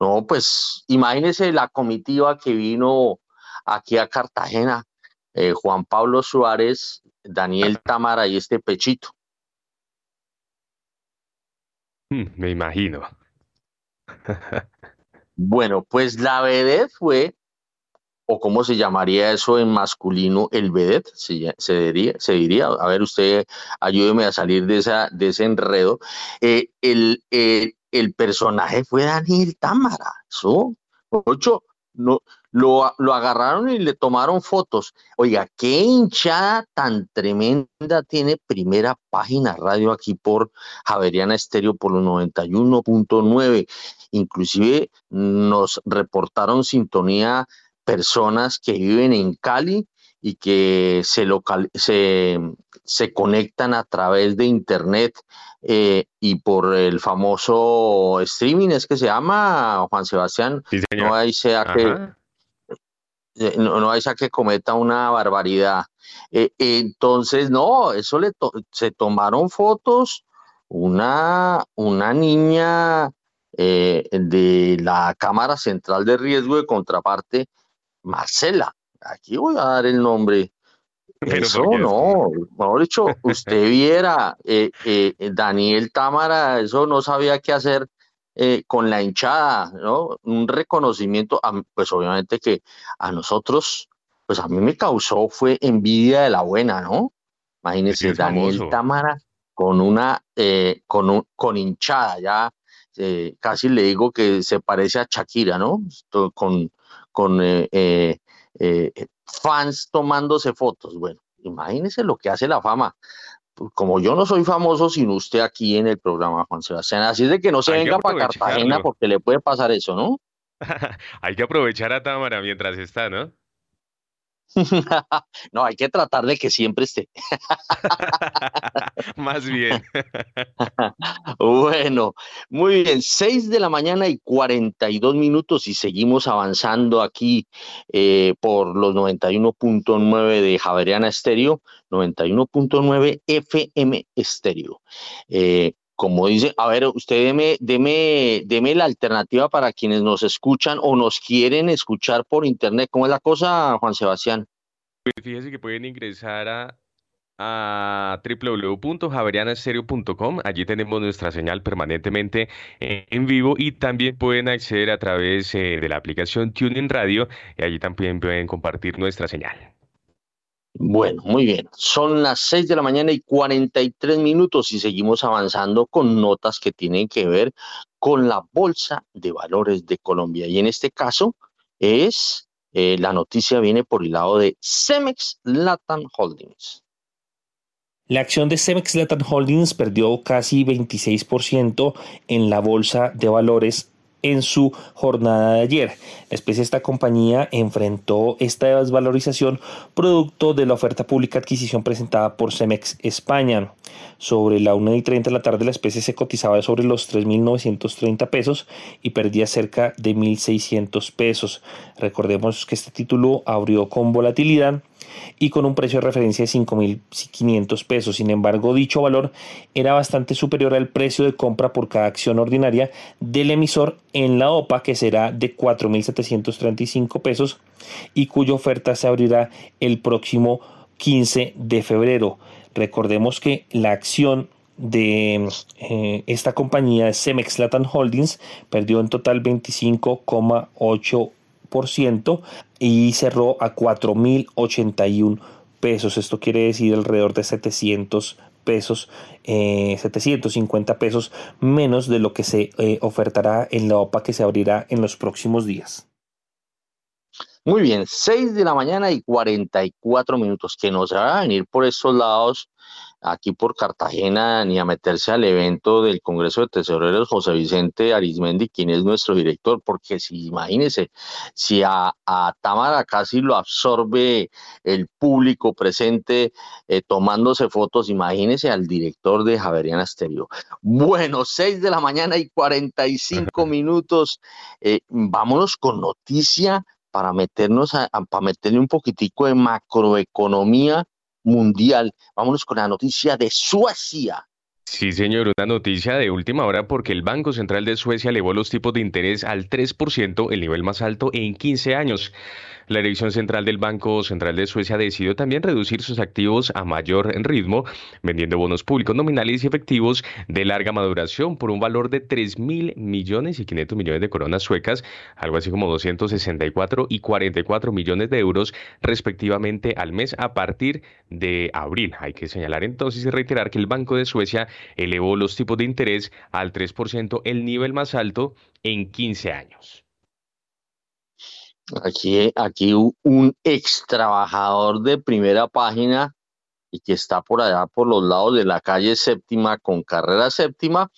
No, pues imagínese la comitiva que vino aquí a Cartagena, eh, Juan Pablo Suárez, Daniel Tamara y este Pechito. Hmm, me imagino. (laughs) bueno, pues la vedette fue, o cómo se llamaría eso en masculino, el vedette, se, diría, se diría, a ver, usted ayúdeme a salir de, esa, de ese enredo. Eh, el, el personaje fue Daniel Támara, eso, ocho, no, lo, lo, agarraron y le tomaron fotos. Oiga, qué hinchada tan tremenda tiene primera página radio aquí por Javeriana Estéreo por los 91.9. Inclusive nos reportaron sintonía personas que viven en Cali y que se, local, se, se conectan a través de internet eh, y por el famoso streaming es que se llama Juan Sebastián no hay sea que eh, no, hay sea que cometa una barbaridad. Eh, entonces no eso le se tomaron fotos una una niña de la cámara central de riesgo de contraparte Marcela. Aquí voy a dar el nombre. (laughs) Eso no, mejor dicho, (laughs) usted viera, eh, eh, Daniel Támara, eso no sabía qué hacer eh, con la hinchada, ¿no? Un reconocimiento, pues obviamente que a nosotros, pues a mí me causó fue envidia de la buena, ¿no? Imagínese, Daniel Támara con una, con, un, con hinchada, ya casi le digo que se parece a Shakira, ¿no? Con, con eh, fans tomándose fotos. Bueno, imagínese lo que hace la fama. Como yo no soy famoso sin usted aquí en el programa, Juan Sebastián. Así es de que no se venga para Cartagena porque le puede pasar eso, ¿no? (laughs) Hay que aprovechar a Támara mientras está, ¿no? (laughs) no, hay que tratar de que siempre esté. (laughs) Más bien. (laughs) bueno, muy bien, 6 de la mañana y 42 minutos y seguimos avanzando aquí eh, por los 91.9 de Javeriana Estéreo, 91.9 FM Estéreo. Eh, como dice, a ver, usted deme, deme, deme la alternativa para quienes nos escuchan o nos quieren escuchar por internet. ¿Cómo es la cosa, Juan Sebastián? Pues fíjese que pueden ingresar a, a www.javerianastereo.com. Allí tenemos nuestra señal permanentemente en vivo y también pueden acceder a través eh, de la aplicación TuneIn Radio y allí también pueden compartir nuestra señal. Bueno, muy bien. Son las 6 de la mañana y 43 minutos y seguimos avanzando con notas que tienen que ver con la Bolsa de Valores de Colombia. Y en este caso es, eh, la noticia viene por el lado de Cemex Latam Holdings. La acción de Cemex Latam Holdings perdió casi 26% en la Bolsa de Valores en su jornada de ayer. La especie de esta compañía enfrentó esta desvalorización producto de la oferta pública adquisición presentada por Cemex España. Sobre la 1 y 30 de la tarde la especie se cotizaba sobre los 3.930 pesos y perdía cerca de 1.600 pesos. Recordemos que este título abrió con volatilidad y con un precio de referencia de 5.500 pesos. Sin embargo, dicho valor era bastante superior al precio de compra por cada acción ordinaria del emisor en la OPA, que será de 4.735 pesos y cuya oferta se abrirá el próximo 15 de febrero. Recordemos que la acción de eh, esta compañía Cemex Latin Holdings perdió en total 25,8 y cerró a 4.081 pesos. Esto quiere decir alrededor de 700 pesos, 750 eh, pesos menos de lo que se eh, ofertará en la OPA que se abrirá en los próximos días. Muy bien, 6 de la mañana y 44 minutos, que no se va a venir por estos lados aquí por Cartagena ni a meterse al evento del Congreso de Tesoreros José Vicente Arismendi, quien es nuestro director, porque si imagínense, si a, a Tamara casi lo absorbe el público presente eh, tomándose fotos, imagínense al director de Javeriana Estéreo. Bueno, 6 de la mañana y 45 (laughs) minutos, eh, vámonos con noticia para meternos a, para meterle un poquitico de macroeconomía mundial. Vámonos con la noticia de Suecia. Sí, señor, una noticia de última hora porque el Banco Central de Suecia elevó los tipos de interés al 3%, el nivel más alto en 15 años. La Dirección Central del Banco Central de Suecia decidió también reducir sus activos a mayor ritmo, vendiendo bonos públicos nominales y efectivos de larga maduración por un valor de 3 mil millones y 500 millones de coronas suecas, algo así como 264 y 44 millones de euros respectivamente al mes a partir de abril. Hay que señalar entonces y reiterar que el Banco de Suecia elevó los tipos de interés al 3%, el nivel más alto en 15 años. Aquí, aquí un ex trabajador de primera página y que está por allá por los lados de la calle séptima con carrera séptima,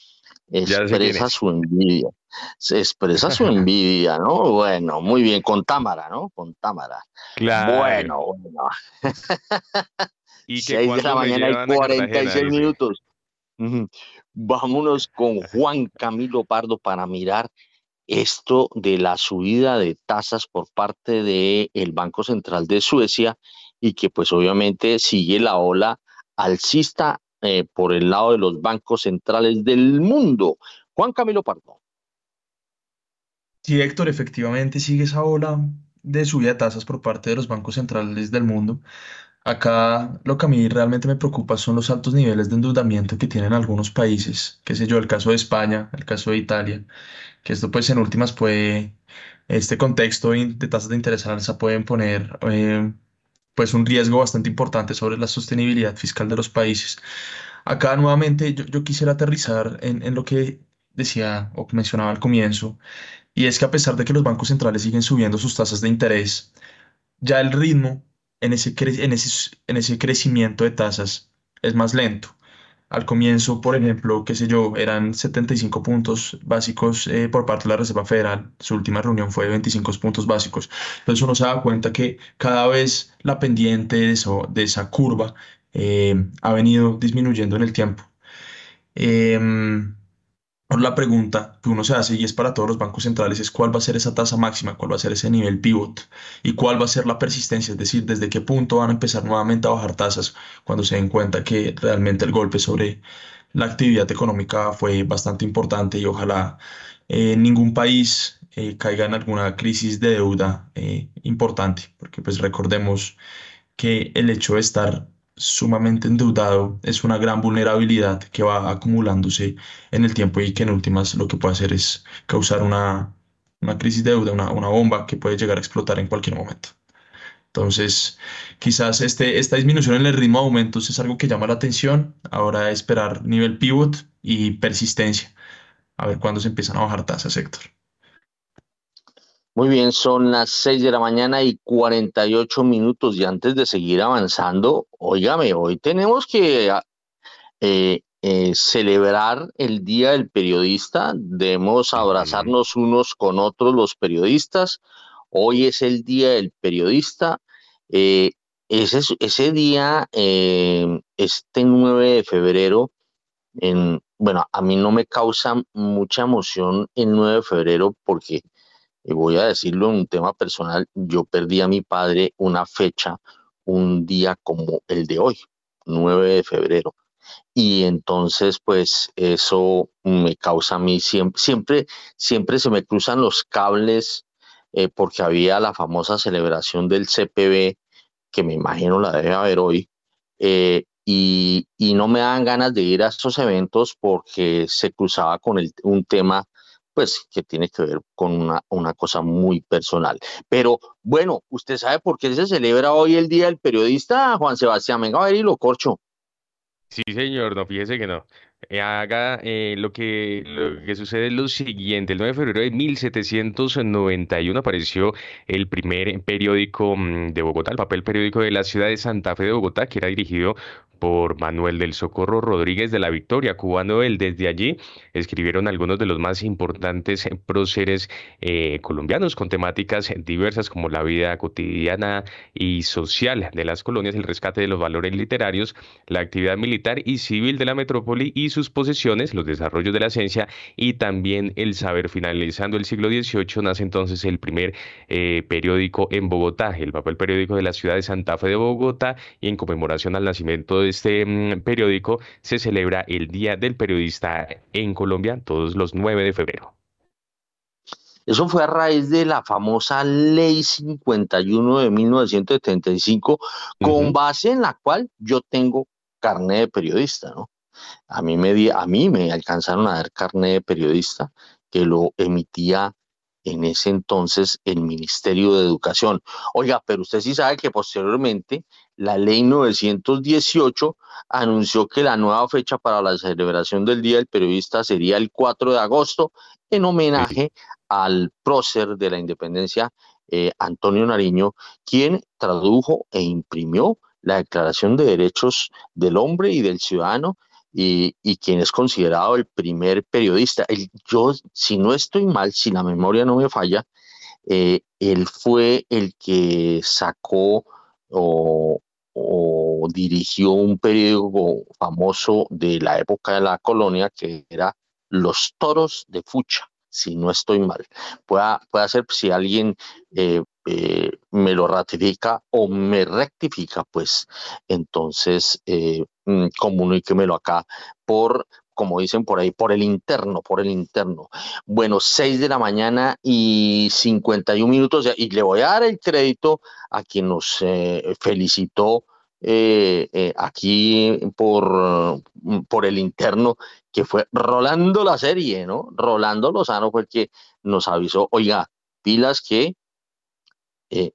expresa su envidia. Se expresa su (laughs) envidia, ¿no? Bueno, muy bien, con Támara, ¿no? Con Támara. Claro. Bueno, bueno. ¿Y que 6 de la mañana y 46 minutos. Vámonos con Juan Camilo Pardo para mirar esto de la subida de tasas por parte del el Banco Central de Suecia y que pues obviamente sigue la ola alcista eh, por el lado de los bancos centrales del mundo. Juan Camilo Pardo. Sí, Héctor, efectivamente sigue esa ola de subida de tasas por parte de los bancos centrales del mundo. Acá lo que a mí realmente me preocupa son los altos niveles de endeudamiento que tienen algunos países, qué sé yo, el caso de España, el caso de Italia, que esto pues en últimas puede, este contexto de tasas de interés alza pueden poner eh, pues un riesgo bastante importante sobre la sostenibilidad fiscal de los países. Acá nuevamente yo, quisiera aterrizar en, en, lo que decía o mencionaba al comienzo, y es que a pesar de que los bancos centrales siguen subiendo sus tasas de interés, ya el ritmo en ese, en ese, en ese crecimiento de tasas es más lento. Al comienzo, por ejemplo, qué sé yo, eran 75 puntos básicos eh, por parte de la Reserva Federal. Su última reunión fue de 25 puntos básicos. Entonces uno se da cuenta que cada vez la pendiente de, esa curva eh, ha venido disminuyendo en el tiempo. Em, la pregunta que uno se hace y es para todos los bancos centrales es cuál va a ser esa tasa máxima, cuál va a ser ese nivel pivot y cuál va a ser la persistencia, es decir, desde qué punto van a empezar nuevamente a bajar tasas cuando se den cuenta que realmente el golpe sobre la actividad económica fue bastante importante y ojalá eh, ningún país eh, caiga en alguna crisis de deuda eh, importante, porque pues recordemos que el hecho de estar sumamente endeudado es una gran vulnerabilidad que va acumulándose en el tiempo y que en últimas lo que puede hacer es causar una, una crisis de deuda, una, una, bomba que puede llegar a explotar en cualquier momento. Entonces, quizás este, esta disminución en el ritmo de aumentos es algo que llama la atención. Ahora esperar nivel pivot y persistencia. A ver cuándo se empiezan a bajar tasas, sector. Muy bien, son las 6 de la mañana y 48 minutos y antes de seguir avanzando, óigame, hoy tenemos que eh, eh, celebrar el Día del Periodista, debemos abrazarnos unos con otros los periodistas, hoy es el Día del Periodista, eh, ese, ese día, este 9 de febrero, en, bueno, a mí no me causa mucha emoción el 9 de febrero porque voy a decirlo en un tema personal, yo perdí a mi padre una fecha, un día como el de hoy, 9 de febrero. Y entonces, pues eso me causa a mí siempre, siempre, siempre se me cruzan los cables eh, porque había la famosa celebración del CPB, que me imagino la debe haber hoy, eh, y, y, no me dan ganas de ir a esos eventos porque se cruzaba con el, un tema pues que tiene que ver con una, una, cosa muy personal. Pero bueno, ¿usted sabe por qué se celebra hoy el Día del Periodista, Juan Sebastián? Venga a ver y lo corcho. Sí, señor, no, fíjese que no. Eh, haga eh, lo, que, lo que sucede es lo siguiente. El 9 de febrero de 1791 apareció el primer periódico mm, de Bogotá, el papel periódico de la ciudad de Santa Fe de Bogotá, que era dirigido por Manuel del Socorro Rodríguez de la Victoria, cubano él. Desde allí escribieron algunos de los más importantes próceres eh, colombianos con temáticas diversas como la vida cotidiana y social de las colonias, el rescate de los valores literarios, la actividad militar y civil de la metrópoli y sus posesiones, los desarrollos de la ciencia y también el saber. Finalizando el siglo XVIII nace entonces el primer eh, periódico en Bogotá, el papel periódico de la ciudad de Santa Fe de Bogotá y en conmemoración al nacimiento de este mm, periódico se celebra el Día del Periodista en Colombia todos los 9 de febrero. Eso fue a raíz de la famosa Ley 51 de 1975, con base en la cual yo tengo carné de periodista, ¿no? A mí, me, a mí me alcanzaron a dar carné de periodista que lo emitía en ese entonces el Ministerio de Educación. Oiga, pero usted sí sabe que posteriormente la ley 918 anunció que la nueva fecha para la celebración del Día del Periodista sería el 4 de agosto en homenaje al prócer de la independencia, eh, Antonio Nariño, quien tradujo e imprimió la Declaración de Derechos del Hombre y del Ciudadano y, quien es considerado el primer periodista. yo, si no estoy mal, si la memoria no me falla, eh, él fue el que sacó o, dirigió un periódico famoso de la época de la colonia que era Los Toros de Fucha, si no estoy mal. Puede, ser si alguien eh, eh, me lo ratifica o me rectifica, pues entonces eh, mm, comuníquemelo acá por, como dicen por ahí, por el interno, por el interno. Bueno, 6 de la mañana y 51 minutos y le voy a dar el crédito a quien nos felicitó eh, aquí por, por el interno, que fue Rolando la serie, ¿no? Rolando Lozano fue el que nos avisó, oiga, pilas que eh,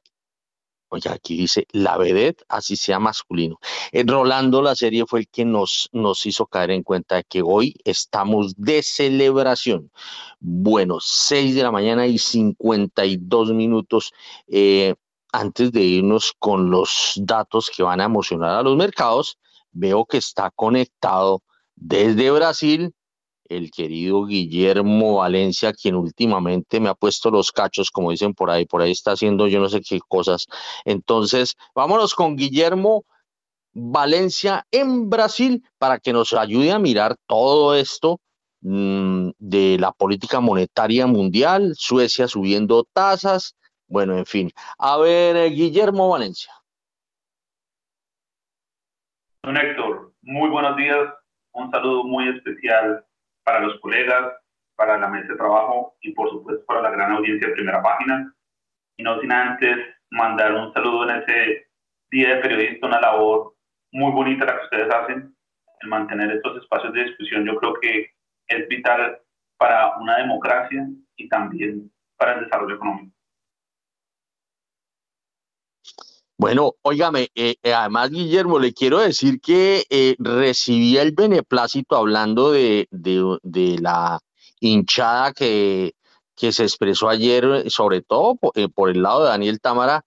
oye, aquí dice la vedette, así sea masculino. Eh, Rolando la serie fue el que nos, nos hizo caer en cuenta de que hoy estamos de celebración. Bueno, 6 de la mañana y 52 minutos. Eh, antes de irnos con los datos que van a emocionar a los mercados, veo que está conectado desde Brasil el querido Guillermo Valencia, quien últimamente me ha puesto los cachos, como dicen por ahí, por ahí está haciendo yo no sé qué cosas. Entonces, vámonos con Guillermo Valencia en Brasil para que nos ayude a mirar todo esto mm, de la política monetaria mundial, Suecia subiendo tasas, bueno, en fin. A ver, eh, Guillermo Valencia. Don Héctor, muy buenos días, un saludo muy especial para los colegas, para la mesa de trabajo y por supuesto para la gran audiencia de primera página. Y no sin antes mandar un saludo en ese Día de Periodista, una labor muy bonita la que ustedes hacen, el mantener estos espacios de discusión. Yo creo que es vital para una democracia y también para el desarrollo económico. Bueno, óigame, eh, eh, además, Guillermo, le quiero decir que eh, recibí el beneplácito hablando de, la hinchada que, que, se expresó ayer, sobre todo por, el lado de Daniel Támara.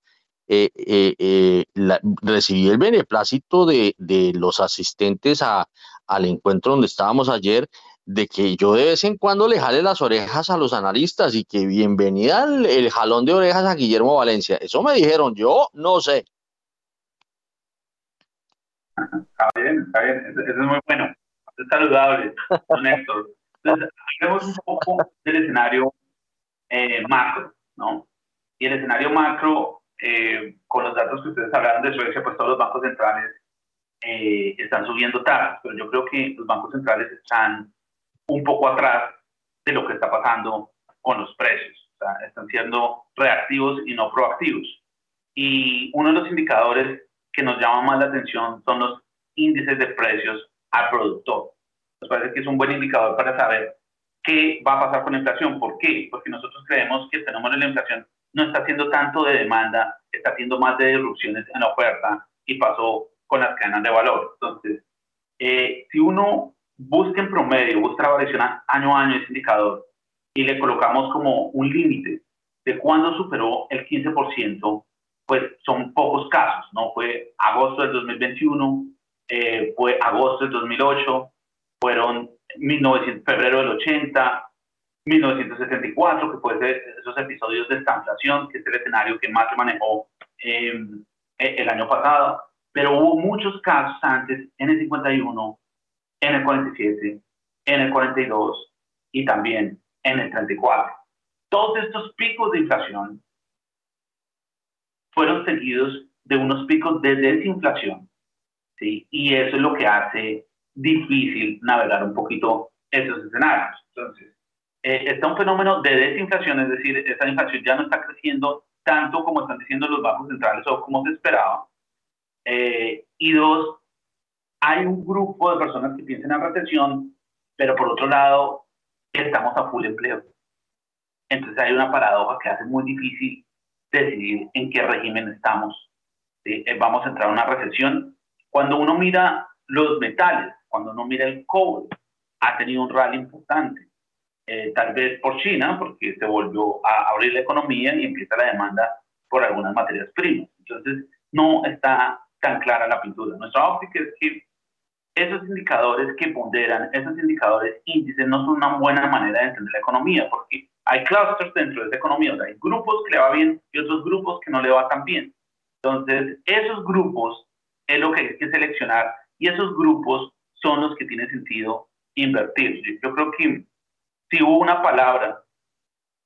recibí el beneplácito de, de los asistentes a, al encuentro donde estábamos ayer de que yo de vez en cuando le jale las orejas a los analistas y que bienvenida el, jalón de orejas a Guillermo Valencia. Eso me dijeron, yo no sé. Está bien, está bien, eso, es muy bueno, es saludable, Néstor. Entonces, hablemos un poco del escenario eh, macro, ¿no? Y el escenario macro, eh, con los datos que ustedes hablaron de Suecia, pues todos los bancos centrales eh, están subiendo tasas, pero yo creo que los bancos centrales están un poco atrás de lo que está pasando con los precios. O sea, están siendo reactivos y no proactivos. Y uno de los indicadores que nos llama más la atención son los índices de precios al productor. Nos parece que es un buen indicador para saber qué va a pasar con la inflación. ¿Por qué? Porque nosotros creemos que el fenómeno de la inflación no está haciendo tanto de demanda, está haciendo más de disrupciones en la oferta y pasó con las cadenas de valor. Entonces, eh, si uno busca en promedio, busca variación año a año ese indicador y le colocamos como un límite de cuándo superó el 15%, pues son pocos casos, ¿no? Fue agosto del 2021, eh, fue agosto del 2008, fueron 1900, febrero del 80, 1974, que puede ser esos episodios de estanflación, que es el escenario que más se manejó em, e, el año pasado, pero hubo muchos casos antes, en el 51, en el 47, en el 42 y también en el 34. Todos estos picos de inflación fueron seguidos de unos picos de desinflación, ¿sí? Y eso es lo que hace difícil navegar un poquito esos escenarios. Entonces, eh, está un fenómeno de desinflación, es decir, esa inflación ya no está creciendo tanto como están diciendo los bancos centrales o como se esperaba. Eh, y dos, hay un grupo de personas que piensan en retención, pero por otro lado, estamos a full empleo. Entonces hay una paradoja que hace muy difícil decidir en qué régimen estamos. Eh, vamos a entrar a una recesión. Cuando uno mira los metales, cuando uno mira el cobre, ha tenido un rally importante. eh, tal vez por China, porque se volvió a abrir la economía y empieza la demanda por algunas materias primas. Entonces, no está tan clara la pintura. Nuestra óptica es que esos indicadores que ponderan, esos indicadores índices, no son una buena manera de entender la economía, porque hay clusters dentro de esa economía, hay grupos que le va bien y otros grupos que no le va tan bien. Entonces, esos grupos es lo que hay que seleccionar y esos grupos son los que tiene sentido invertir. Yo creo que si hubo una palabra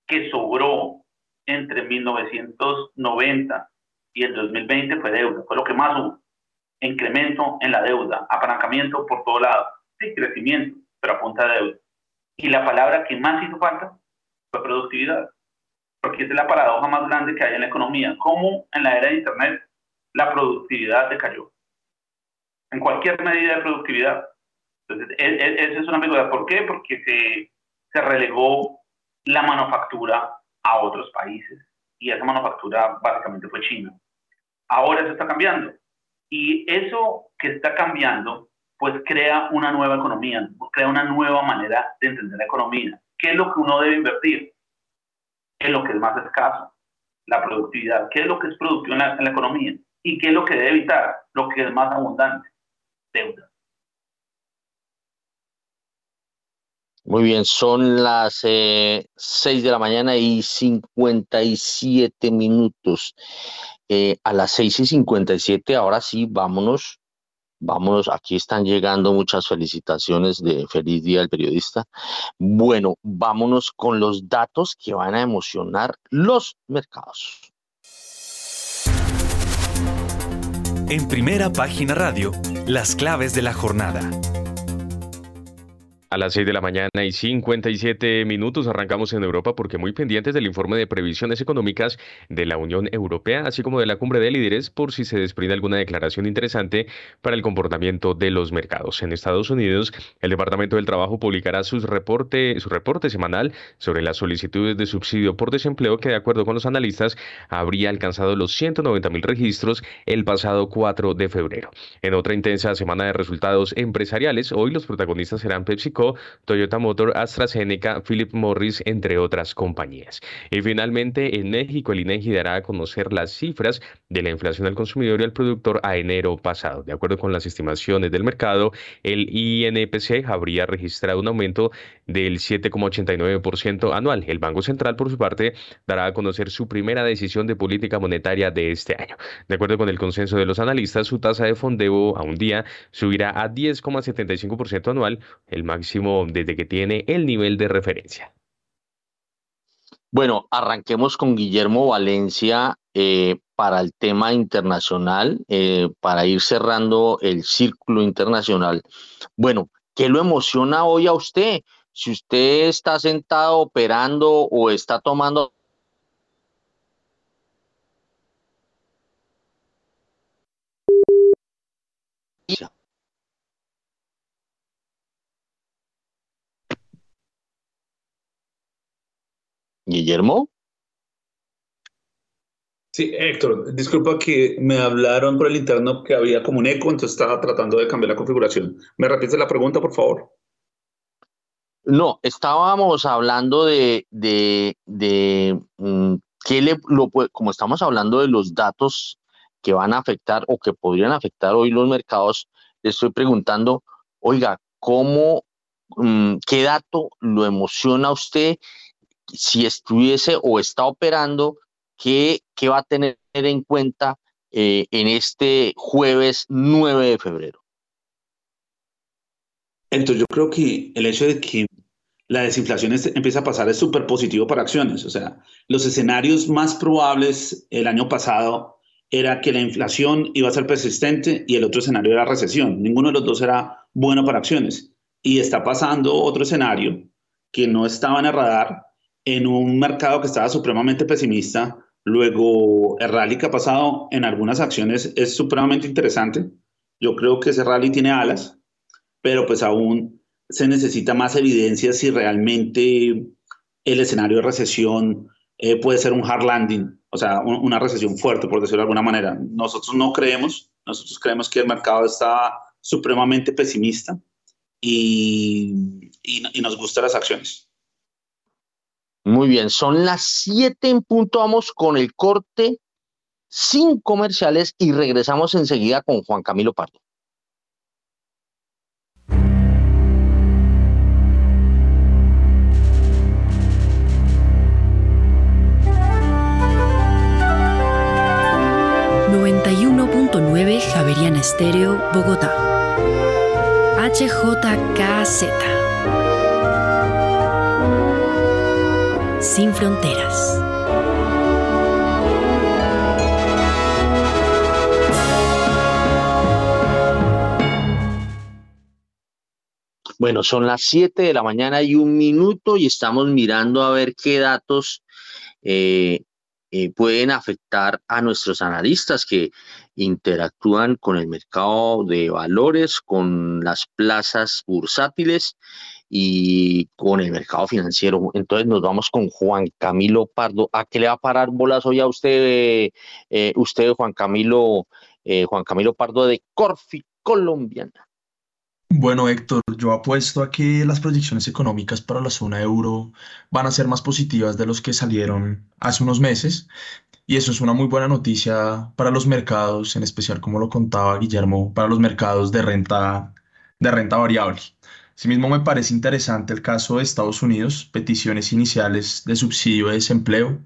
que sobró entre 1990 y el 2020 fue deuda, fue lo que más hubo. Incremento en la deuda, apalancamiento por todo lado, sí, crecimiento, pero a punta de deuda. Y la palabra que más hizo falta fue productividad, porque es la paradoja más grande que hay en la economía. Cómo en la era de Internet la productividad decayó. En cualquier medida de productividad. Entonces, e, e, esa es una ambigüedad. ¿Por qué? Porque se, se relegó la manufactura a otros países. Y esa manufactura básicamente fue China. Ahora se está cambiando. Y eso que está cambiando, pues crea una nueva economía, crea una nueva manera de entender la economía. ¿Qué es lo que uno debe invertir? En lo que es más escaso, la productividad. ¿Qué es lo que es productivo en la, economía? ¿Y qué es lo que debe evitar? Lo que es más abundante, deuda. Muy bien, son las eh, 6 de la mañana y 57 minutos. Eh, a las 6 y 57, ahora sí, vámonos, vámonos. Aquí están llegando muchas felicitaciones de feliz día del periodista. Bueno, vámonos con los datos que van a emocionar los mercados. En primera página radio, las claves de la jornada. A las 6 de la mañana y 57 minutos arrancamos en Europa porque muy pendientes del informe de previsiones económicas de la Unión Europea, así como de la cumbre de líderes, por si se desprende alguna declaración interesante para el comportamiento de los mercados. En Estados Unidos, el Departamento del Trabajo publicará sus reporte, su reporte semanal sobre las solicitudes de subsidio por desempleo que, de acuerdo con los analistas, habría alcanzado los 190 mil registros el pasado 4 de febrero. En otra intensa semana de resultados empresariales, hoy los protagonistas serán PepsiCo Toyota Motor, AstraZeneca, Philip Morris, entre otras compañías. Y finalmente, en México, el INEGI dará a conocer las cifras de la inflación al consumidor y al productor a enero pasado. De acuerdo con las estimaciones del mercado, el INPC habría registrado un aumento del 7,89% anual. El Banco Central, por su parte, dará a conocer su primera decisión de política monetaria de este año. De acuerdo con el consenso de los analistas, su tasa de fondeo a un día subirá a 10,75% anual, el máximo desde que tiene el nivel de referencia. Bueno, arranquemos con Guillermo Valencia eh, para el tema internacional, eh, para ir cerrando el círculo internacional. Bueno, ¿qué lo emociona hoy a usted? Si usted está sentado operando o está tomando Guillermo. Sí, Héctor, disculpa que me hablaron por el interno que había como un eco, entonces estaba tratando de cambiar la configuración. ¿Me repites la pregunta, por favor? No, estábamos hablando de, de, de mm, qué le, lo, como estamos hablando de los datos que van a afectar o que podrían afectar hoy los mercados, le estoy preguntando, oiga, ¿cómo, mm, qué dato lo emociona a usted si estuviese o está operando, ¿qué, qué va a tener en cuenta eh, en este jueves 9 de febrero? Entonces, yo creo que el hecho de que la desinflación empieza a pasar es súper positivo para acciones. O sea, los escenarios más probables el año pasado era que la inflación iba a ser persistente y el otro escenario era recesión. Ninguno de los dos era bueno para acciones. Y está pasando otro escenario que no estaba en el radar, en un mercado que estaba supremamente pesimista. Luego, el rally que ha pasado en algunas acciones es supremamente interesante. Yo creo que ese rally tiene alas, pero pues aún se necesita más evidencia si realmente el escenario de recesión eh, puede ser un hard landing, o sea, una recesión fuerte, por decirlo de alguna manera. Nosotros no creemos, nosotros creemos que el mercado está supremamente pesimista y, y, y nos gustan las acciones. Muy bien, son las 7 en punto. Vamos con el corte sin comerciales y regresamos enseguida con Juan Camilo Pardo. Javeriana Estéreo, Bogotá. HJKZ. Sin fronteras. Bueno, son las 7 de la mañana y un minuto y estamos mirando a ver qué datos eh, eh, pueden afectar a nuestros analistas que interactúan con el mercado de valores, con las plazas bursátiles y con el mercado financiero. Entonces nos vamos con Juan Camilo Pardo. ¿A qué le va a parar bolas hoy a usted, eh, usted Juan Camilo, eh, Juan Camilo Pardo de Corfi Colombiana? Bueno, Héctor, yo apuesto a que las proyecciones económicas para la zona euro van a ser más positivas de los que salieron hace unos meses y eso es una muy buena noticia para los mercados, en especial como lo contaba Guillermo, para los mercados de renta, de renta variable. Asimismo, me parece interesante el caso de Estados Unidos, peticiones iniciales de subsidio de desempleo.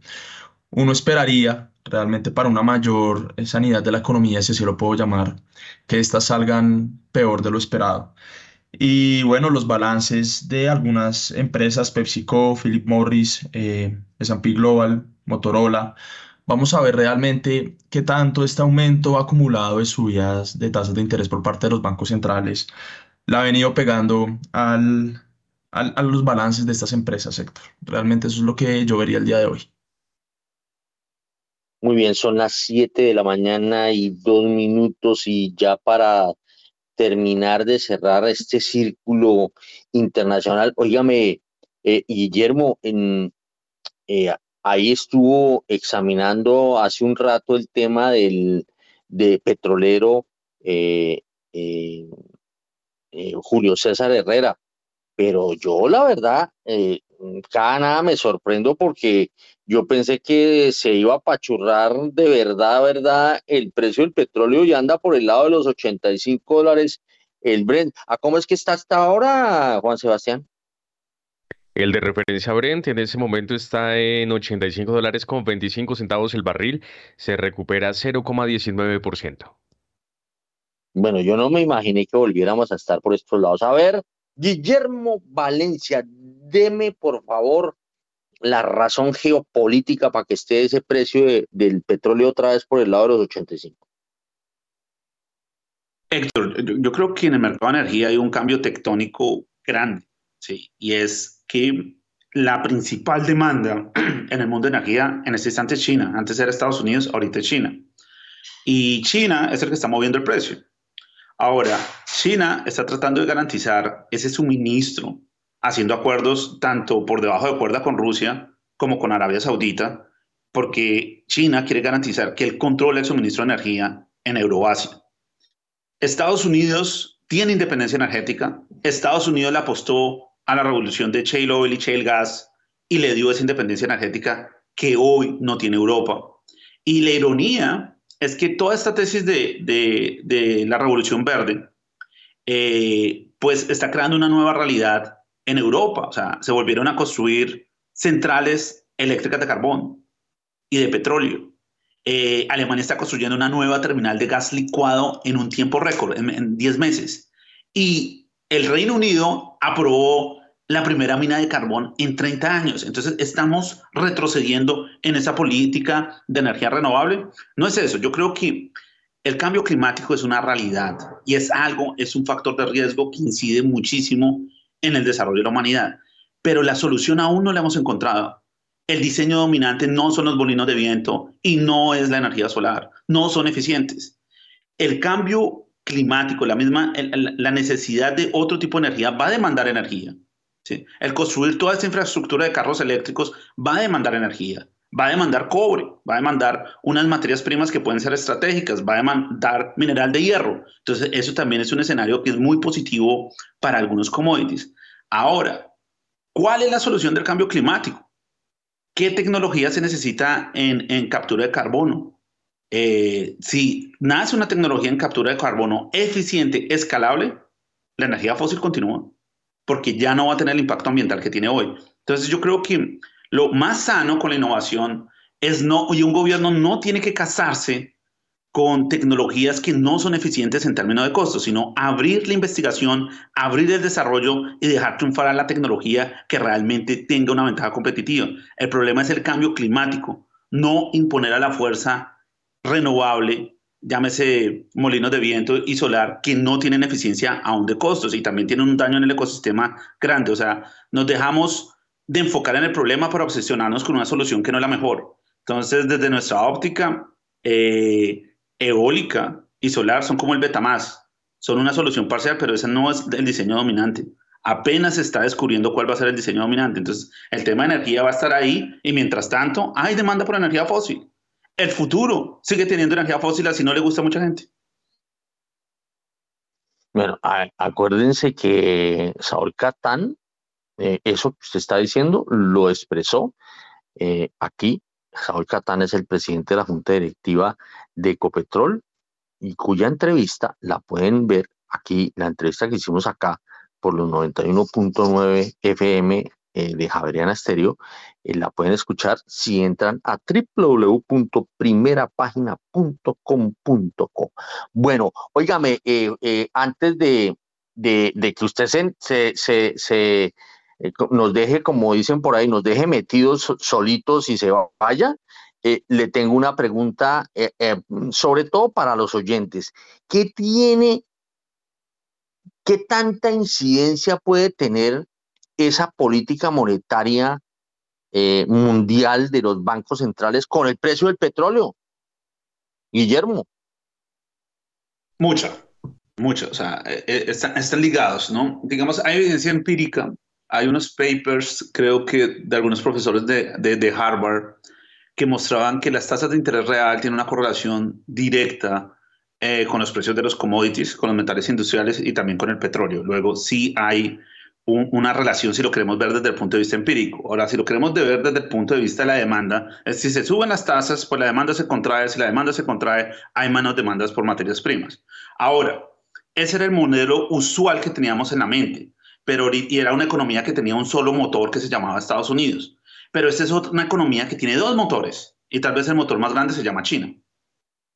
Uno esperaría realmente para una mayor sanidad de la economía, si así lo puedo llamar, que éstas salgan peor de lo esperado. Y bueno, los balances de algunas empresas, PepsiCo, Philip Morris, eh, S&P Global, Motorola, vamos a ver realmente qué tanto este aumento acumulado de subidas de tasas de interés por parte de los bancos centrales la ha venido pegando al, a los balances de estas empresas, sector. Realmente eso es lo que yo vería el día de hoy. Muy bien, son las 7 de la mañana y dos minutos y ya para terminar de cerrar este círculo internacional, óigame, eh, Guillermo, en, eh, ahí estuvo examinando hace un rato el tema del de petrolero eh, Julio César Herrera, pero yo la verdad, cada nada me sorprendo porque yo pensé que se iba a pachurrar de verdad, verdad, el precio del petróleo y anda por el lado de los 85 dólares el Brent. ¿A cómo es que está hasta ahora, Juan Sebastián? El de referencia Brent en ese momento está en 85 dólares con 25 centavos el barril, se recupera 0,19%. Bueno, yo no me imaginé que volviéramos a estar por estos lados. A ver, Guillermo Valencia, deme por favor la razón geopolítica para que esté ese precio del petróleo otra vez por el lado de los 85? Héctor, yo, creo que en el mercado de energía hay un cambio tectónico grande, ¿sí? y es que la principal demanda (clears throat) en el mundo de energía en este instante es China. Antes era Estados Unidos, ahorita es China. Y China es el que está moviendo el precio. Ahora, China está tratando de garantizar ese suministro haciendo acuerdos tanto por debajo de cuerda con Rusia como con Arabia Saudita, porque China quiere garantizar que él controle el suministro de energía en Euroasia. Estados Unidos tiene independencia energética. Estados Unidos le apostó a la revolución de shale oil y shale gas y le dio esa independencia energética que hoy no tiene Europa. Y la ironía es que toda esta tesis de, la revolución verde, eh, pues está creando una nueva realidad en Europa. O sea, se volvieron a construir centrales eléctricas de carbón y de petróleo. Eh, Alemania está construyendo una nueva terminal de gas licuado en un tiempo récord, en 10 meses. Y el Reino Unido aprobó la primera mina de carbón en 30 años. Entonces, estamos retrocediendo en esa política de energía renovable. No es eso. Yo creo que el cambio climático es una realidad y es algo, es un factor de riesgo que incide muchísimo en el desarrollo de la humanidad. Pero la solución aún no la hemos encontrado. El diseño dominante no son los bolinos de viento y no es la energía solar. No son eficientes. El cambio climático, la misma, la necesidad de otro tipo de energía va a demandar energía. El construir toda esta infraestructura de carros eléctricos va a demandar energía, va a demandar cobre, va a demandar unas materias primas que pueden ser estratégicas, va a demandar mineral de hierro. Entonces, eso también es un escenario que es muy positivo para algunos commodities. Ahora, ¿cuál es la solución del cambio climático? ¿qué tecnología se necesita en, en captura de carbono? Eh, si nace una tecnología en captura de carbono eficiente, escalable, la energía fósil continúa, porque ya no va a tener el impacto ambiental que tiene hoy. Entonces yo creo que lo más sano con la innovación es no, y un gobierno no tiene que casarse con tecnologías que no son eficientes en términos de costos, sino abrir la investigación, abrir el desarrollo y dejar triunfar a la tecnología que realmente tenga una ventaja competitiva. El problema es el cambio climático, no imponer a la fuerza renovable, llámese molinos de viento y solar, que no tienen eficiencia aún de costos y también tienen un daño en el ecosistema grande. O sea, nos dejamos de enfocar en el problema para obsesionarnos con una solución que no es la mejor. Entonces, desde nuestra óptica, eh, eólica y solar son como el Betamax. Son una solución parcial, pero ese no es el diseño dominante. Apenas se está descubriendo cuál va a ser el diseño dominante. Entonces, el tema de energía va a estar ahí y mientras tanto hay demanda por energía fósil. El futuro sigue teniendo energía fósil así no le gusta a mucha gente. Bueno, acuérdense que Saúl Catán, eh, eso que usted está diciendo, lo expresó eh, aquí Saúl Catán es el presidente de la Junta Directiva de Ecopetrol y cuya entrevista la pueden ver aquí, la entrevista que hicimos acá por los 91.9 FM eh, de Javeriana Estéreo, eh, la pueden escuchar si entran a www.primerapagina.com.co. Bueno, óigame, eh, antes de, de, que usted se, se, se nos deje, como dicen por ahí, nos deje metidos solitos y se vaya, le tengo una pregunta, sobre todo para los oyentes. ¿Qué tiene, qué tanta incidencia puede tener esa política monetaria mundial de los bancos centrales con el precio del petróleo? Guillermo. Mucha, mucha, o sea, están, están ligados, ¿no? Digamos, hay evidencia empírica hay unos papers, creo que de algunos profesores de, de, Harvard, que mostraban que las tasas de interés real tienen una correlación directa eh, con los precios de los commodities, con los metales industriales y también con el petróleo. Luego sí hay una relación si lo queremos ver desde el punto de vista empírico. Ahora, si lo queremos ver desde el punto de vista de la demanda, es si se suben las tasas, pues la demanda se contrae, si la demanda se contrae, hay menos demandas por materias primas. Ahora, ese era el modelo usual que teníamos en la mente pero y era una economía que tenía un solo motor que se llamaba Estados Unidos. Pero esta es una economía que tiene dos motores y tal vez el motor más grande se llama China.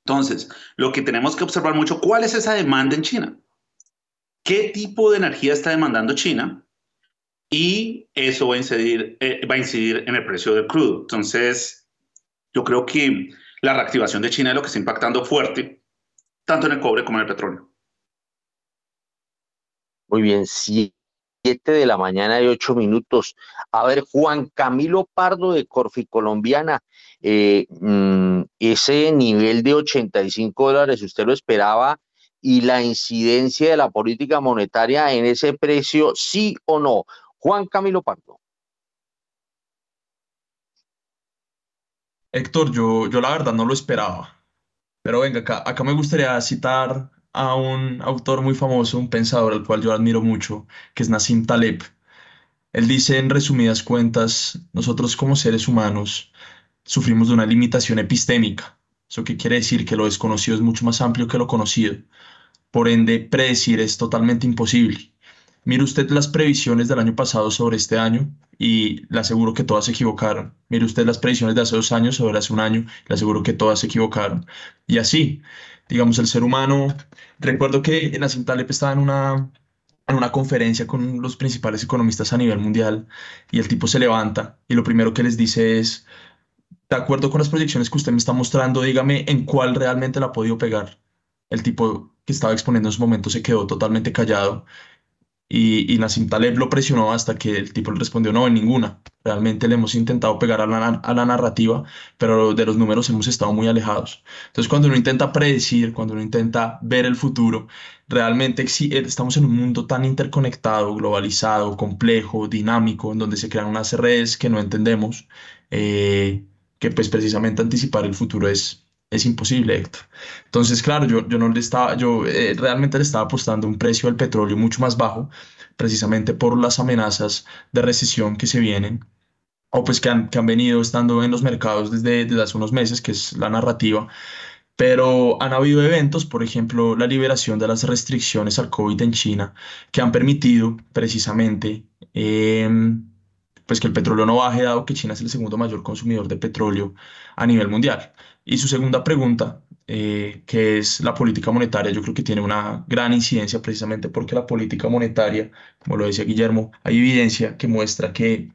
Entonces, lo que tenemos que observar mucho, ¿cuál es esa demanda en China? ¿Qué tipo de energía está demandando China? Y eso va a incidir, eh, va a incidir en el precio del crudo. Entonces, yo creo que la reactivación de China es lo que está impactando fuerte, tanto en el cobre como en el petróleo. Muy bien, sí, 7 de la mañana y 8 minutos. A ver, Juan Camilo Pardo de Corfi Colombiana, eh, mm, ese nivel de 85 dólares, ¿usted lo esperaba? Y la incidencia de la política monetaria en ese precio, sí o no. Juan Camilo Pardo. Héctor, yo, yo la verdad no lo esperaba. Pero venga, acá, me gustaría citar a un autor muy famoso, un pensador al cual yo admiro mucho, que es Nassim Taleb. Él dice en resumidas cuentas, nosotros como seres humanos sufrimos de una limitación epistémica. ¿Eso qué quiere decir? Que lo desconocido es mucho más amplio que lo conocido. Por ende, predecir es totalmente imposible. Mire usted las previsiones del año pasado sobre este año y le aseguro que todas se equivocaron. Mire usted las previsiones de hace dos años sobre hace un año, le aseguro que todas se equivocaron. Y así, digamos, el ser humano. Recuerdo que Nassim Taleb estaba en una, en una conferencia con los principales economistas a nivel mundial y el tipo se levanta y lo primero que les dice es, de acuerdo con las proyecciones que usted me está mostrando, dígame en cuál realmente la ha podido pegar. El tipo que estaba exponiendo en su momento se quedó totalmente callado y, y Nassim Taleb lo presionó hasta que el tipo le respondió no, en ninguna. Realmente le hemos intentado pegar a la, a la narrativa, pero de los números hemos estado muy alejados. Entonces, cuando uno intenta predecir, cuando uno intenta ver el futuro, realmente eh, estamos en un mundo tan interconectado, globalizado, complejo, dinámico, en donde se crean unas redes que no entendemos, eh, que pues precisamente anticipar el futuro es, es imposible, Héctor. Entonces, claro, yo, yo no le estaba, yo eh, realmente le estaba apostando un precio del petróleo mucho más bajo, precisamente por las amenazas de recesión que se vienen. o pues que han, que han venido estando en los mercados desde, desde hace unos meses, que es la narrativa. Pero han habido eventos, por ejemplo, la liberación de las restricciones al COVID en China, que han permitido precisamente em, pues que el petróleo no baje, dado que China es el segundo mayor consumidor de petróleo a nivel mundial. Y su segunda pregunta, eh, que es la política monetaria, yo creo que tiene una gran incidencia precisamente porque la política monetaria, como lo decía Guillermo, hay evidencia que muestra que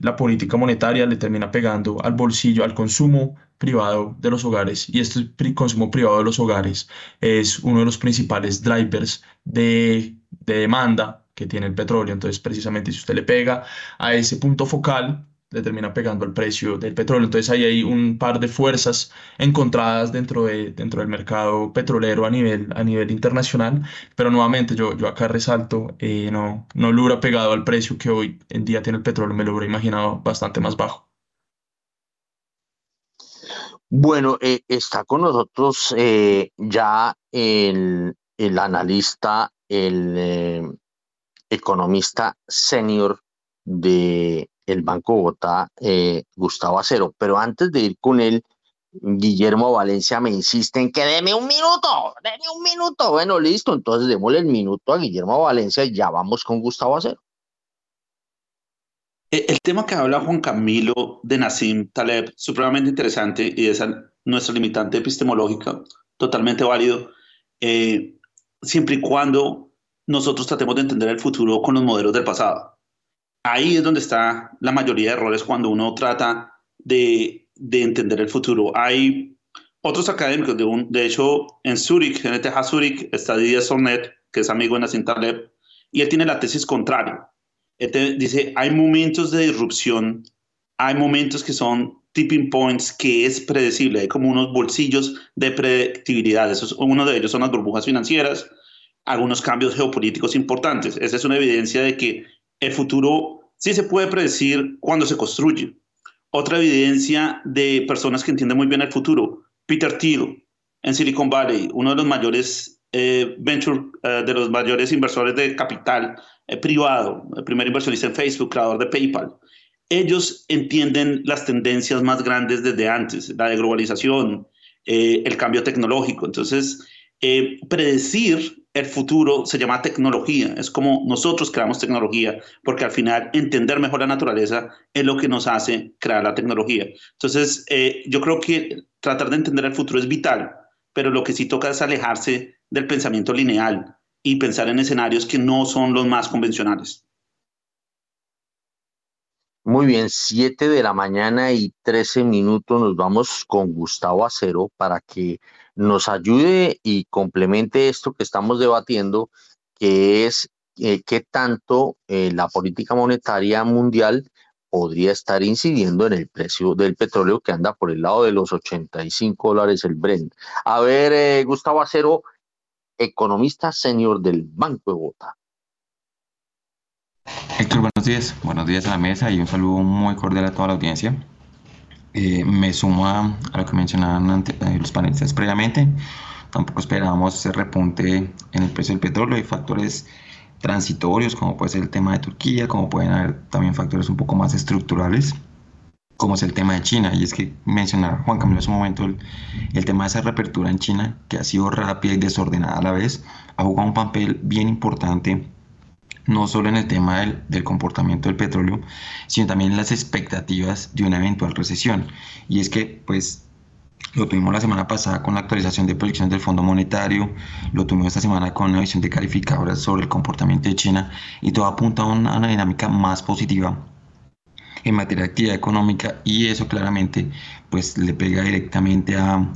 la política monetaria le termina pegando al bolsillo, al consumo privado de los hogares y este consumo privado de los hogares es uno de los principales drivers de, de demanda que tiene el petróleo. Entonces, precisamente si usted le pega a ese punto focal, le termina pegando el precio del petróleo. Entonces ahí hay un par de fuerzas encontradas dentro, de, dentro del mercado petrolero a nivel, a nivel internacional, pero nuevamente yo, yo acá resalto, eh, no, no lo hubiera pegado al precio que hoy en día tiene el petróleo, me lo hubiera imaginado bastante más bajo. Bueno, eh, está con nosotros eh, ya el, el, analista, el economista senior de el Banco Bogotá, eh, Gustavo Acero. Pero antes de ir con él, Guillermo Valencia me insiste en que deme un minuto, deme un minuto. Bueno, listo, entonces démosle el minuto a Guillermo Valencia y ya vamos con Gustavo Acero. E, el tema que habla Juan Camilo de Nassim Taleb, supremamente interesante y es nuestra limitante epistemológica, totalmente válido, eh, siempre y cuando nosotros tratemos de entender el futuro con los modelos del pasado ahí es donde está la mayoría de errores cuando uno trata de, de entender el futuro. Hay otros académicos, de, un, de hecho, en Zurich, en TEJA Zurich, está Didier Sornet, que es amigo de Nassim Taleb, y él tiene la tesis contraria. Él dice, hay momentos de disrupción, hay momentos que son tipping points que es predecible, hay como unos bolsillos de predictibilidad. Eso es, uno de ellos son las burbujas financieras, algunos cambios geopolíticos importantes. Esa es una evidencia de que el futuro sí se puede predecir cuando se construye. Otra evidencia de personas que entienden muy bien el futuro, Peter Thiel en Silicon Valley, uno de los mayores eh, venture, eh, de los mayores inversores de capital eh, privado, el primer inversionista en Facebook, creador de PayPal. Ellos entienden las tendencias más grandes desde antes, la de globalización, el cambio tecnológico. Entonces, predecir el futuro se llama tecnología, es como nosotros creamos tecnología, porque al final entender mejor la naturaleza es lo que nos hace crear la tecnología. Entonces, eh, yo creo que tratar de entender el futuro es vital, pero lo que sí toca es alejarse del pensamiento lineal y pensar en escenarios que no son los más convencionales. Muy bien, 7 de la mañana y 13 minutos nos vamos con Gustavo Acero para que nos ayude y complemente esto que estamos debatiendo, que es eh, qué tanto eh, la política monetaria mundial podría estar incidiendo en el precio del petróleo que anda por el lado de los 85 dólares el Brent. A ver, eh, Gustavo Acero, economista senior del Banco de Bogotá. Héctor, buenos días. Buenos días a la mesa y un saludo muy cordial a toda la audiencia. Eh, me sumo a, lo que mencionaban eh, los panelistas previamente. Tampoco esperábamos ese repunte en el precio del petróleo. Hay factores transitorios, como puede ser el tema de Turquía, como pueden haber también factores un poco más estructurales, como es el tema de China. Y es que mencionar, Juan Camilo, en su momento, el, el, tema de esa reapertura en China, que ha sido rápida y desordenada a la vez, ha jugado un papel bien importante no solo en el tema del, comportamiento del petróleo, sino también en las expectativas de una eventual recesión. Y es que, pues, lo tuvimos la semana pasada con la actualización de proyecciones del Fondo Monetario, lo tuvimos esta semana con una visión de calificadoras sobre el comportamiento de China y todo apunta a una, una dinámica más positiva en materia de actividad económica y eso claramente pues le pega directamente a,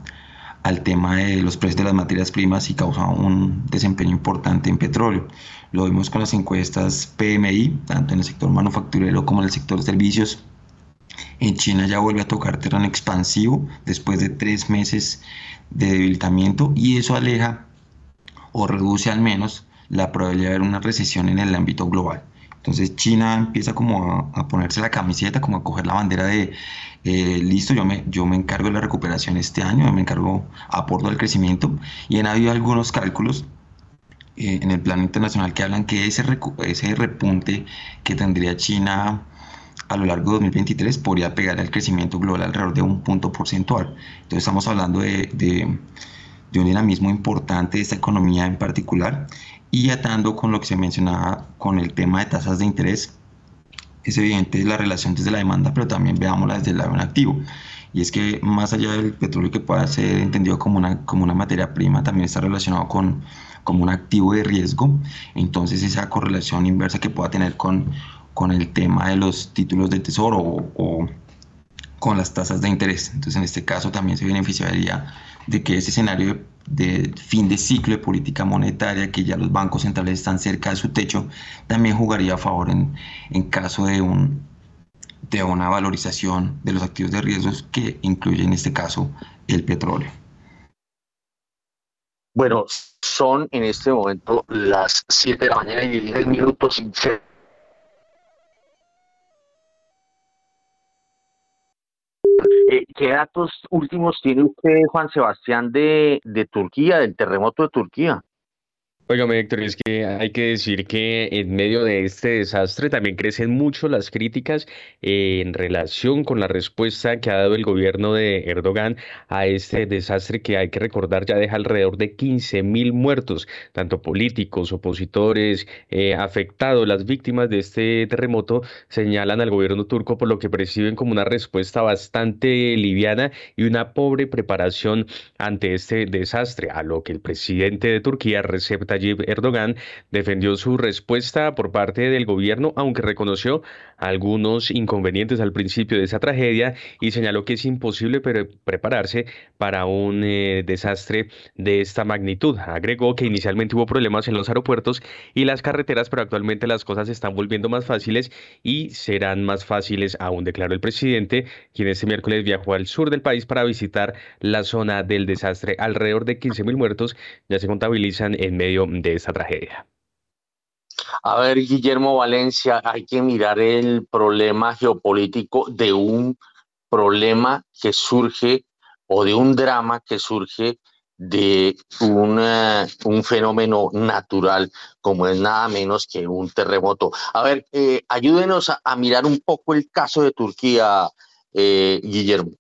al tema de los precios de las materias primas y causa un desempeño importante en petróleo. Lo vimos con las encuestas PMI, tanto en el sector manufacturero como en el sector servicios. En China ya vuelve a tocar terreno expansivo después de tres meses de debilitamiento y eso aleja o reduce al menos la probabilidad de una recesión en el ámbito global. Entonces China empieza como a, ponerse la camiseta, como a coger la bandera de eh, listo, yo me, encargo de la recuperación este año, yo me encargo, aporto al crecimiento y han habido algunos cálculos eh, en el plano internacional que hablan que ese, ese repunte que tendría China a lo largo de 2023 podría pegar al crecimiento global alrededor de un punto porcentual. Entonces estamos hablando de, de un dinamismo importante de esta economía en particular y atando con lo que se mencionaba con el tema de tasas de interés, es evidente la relación desde la demanda, pero también veámosla desde el lado activo. Y es que más allá del petróleo que pueda ser entendido como una, como una materia prima, también está relacionado con como un activo de riesgo. Entonces esa correlación inversa que pueda tener con, con el tema de los títulos de tesoro o, o con las tasas de interés. Entonces en este caso también se beneficiaría de que ese escenario de fin de ciclo de política monetaria, que ya los bancos centrales están cerca de su techo, también jugaría a favor en, en caso de, un, de una valorización de los activos de riesgos que incluye en este caso el petróleo. Bueno, son en este momento las 7 de la mañana y 10 minutos. Eh, ¿Qué datos últimos tiene usted, Juan Sebastián, de, de Turquía, del terremoto de Turquía? Óigame, Héctor, es que hay que decir que en medio de este desastre también crecen mucho las críticas en relación con la respuesta que ha dado el gobierno de Erdogan a este desastre que hay que recordar ya deja alrededor de 15 mil muertos, tanto políticos, opositores, eh, afectados. Las víctimas de este terremoto señalan al gobierno turco por lo que perciben como una respuesta bastante liviana y una pobre preparación ante este desastre, a lo que el presidente de Turquía, Recep Tayyip Erdogan defendió su respuesta por parte del gobierno, aunque reconoció algunos inconvenientes al principio de esa tragedia y señaló que es imposible prepararse para un eh, desastre de esta magnitud. Agregó que inicialmente hubo problemas en los aeropuertos y las carreteras, pero actualmente las cosas se están volviendo más fáciles y serán más fáciles aún, declaró el presidente, quien este miércoles viajó al sur del país para visitar la zona del desastre. Alrededor de 15.000 muertos ya se contabilizan en medio de esa tragedia. A ver, Guillermo Valencia, hay que mirar el problema geopolítico de un problema que surge o de un drama que surge de un fenómeno natural como es nada menos que un terremoto. A ver, eh, ayúdenos a, mirar un poco el caso de Turquía, eh, Guillermo.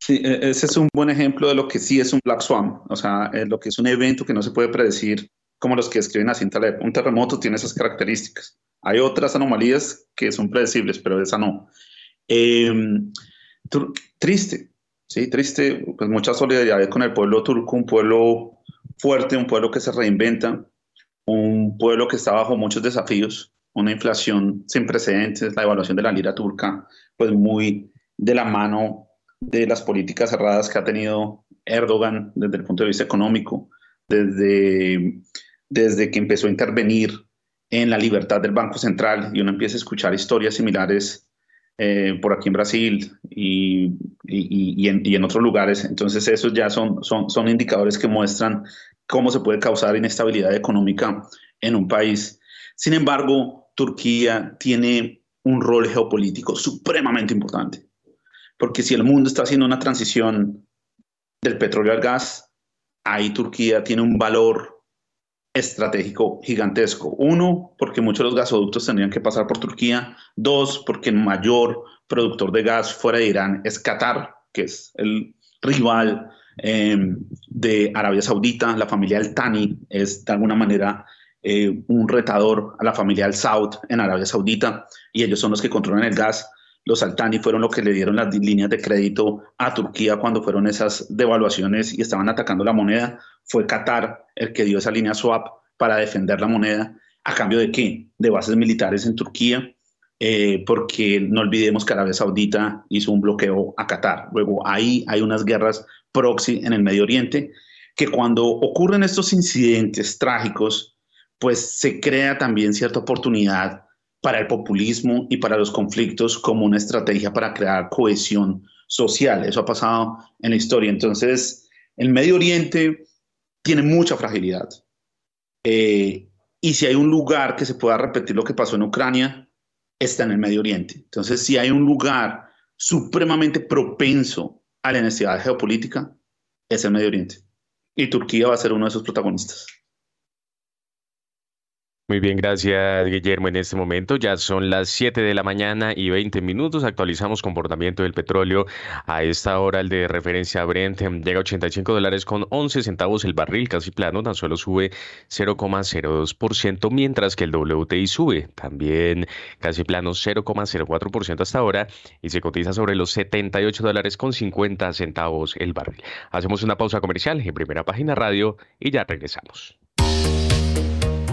Sí, e, ese es un buen ejemplo de lo que sí es un Black Swan, o sea, lo que es un evento que no se puede predecir como los que escriben así en Taleb. Un terremoto tiene esas características. Hay otras anomalías que son predecibles, pero esa no. Eh, triste, sí, triste, pues mucha solidaridad con el pueblo turco, un pueblo fuerte, un pueblo que se reinventa, un pueblo que está bajo muchos desafíos, una inflación sin precedentes, la evaluación de la lira turca, pues muy de la mano de las políticas cerradas que ha tenido Erdogan desde el punto de vista económico, desde, desde que empezó a intervenir en la libertad del Banco Central y uno empieza a escuchar historias similares eh, por aquí en Brasil y, en, y, en, otros lugares. Entonces esos ya son, son, son indicadores que muestran cómo se puede causar inestabilidad económica en un país. Sin embargo, Turquía tiene un rol geopolítico supremamente importante porque si el mundo está haciendo una transición del petróleo al gas, ahí Turquía tiene un valor estratégico gigantesco. Uno, porque muchos de los gasoductos tendrían que pasar por Turquía. Dos, porque el mayor productor de gas fuera de Irán es Qatar, que es el rival eh, de Arabia Saudita. La familia Al Thani es de alguna manera eh, un retador a la familia Al Saud en Arabia Saudita y ellos son los que controlan el gas los Altani fueron los que le dieron las líneas de crédito a Turquía cuando fueron esas devaluaciones y estaban atacando la moneda. Fue Qatar el que dio esa línea swap para defender la moneda. ¿A cambio de qué? De bases militares en Turquía, eh, porque no olvidemos que Arabia Saudita hizo un bloqueo a Qatar. Luego ahí hay unas guerras proxy en el Medio Oriente que cuando ocurren estos incidentes trágicos, pues se crea también cierta oportunidad para el populismo y para los conflictos como una estrategia para crear cohesión social. Eso ha pasado en la historia. Entonces, el Medio Oriente tiene mucha fragilidad. Eh, y si hay un lugar que se pueda repetir lo que pasó en Ucrania, está en el Medio Oriente. Entonces, si hay un lugar supremamente propenso a la necesidad geopolítica, es el Medio Oriente. Y Turquía va a ser uno de esos protagonistas. Muy bien, gracias Guillermo. En este momento ya son las 7 de la mañana y 20 minutos. Actualizamos comportamiento del petróleo. A esta hora el de referencia Brent em, llega a 85 dólares con 11 centavos el barril, casi plano, tan solo sube 0,02%, mientras que el WTI sube también casi plano 0,04% hasta ahora y se cotiza sobre los 78 dólares con 50 centavos el barril. Hacemos una pausa comercial en primera página radio y ya regresamos.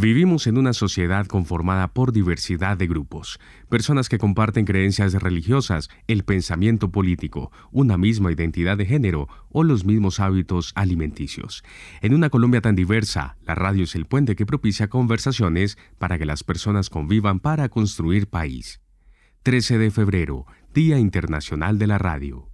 Vivimos en una sociedad conformada por diversidad de grupos, personas que comparten creencias religiosas, el pensamiento político, una misma identidad de género o los mismos hábitos alimenticios. En una Colombia tan diversa, la radio es el puente que propicia conversaciones para que las personas convivan para construir país. 13 de febrero, Día Internacional de la Radio.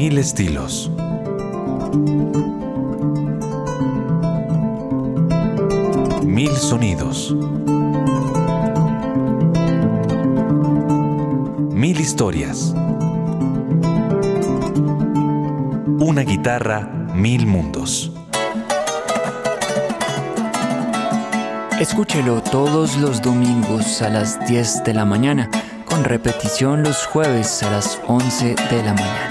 Mil estilos. Mil sonidos. Mil historias. Una guitarra, mil mundos. Escúchelo todos los domingos a las 10 de la mañana, con repetición los jueves a las 11 de la mañana.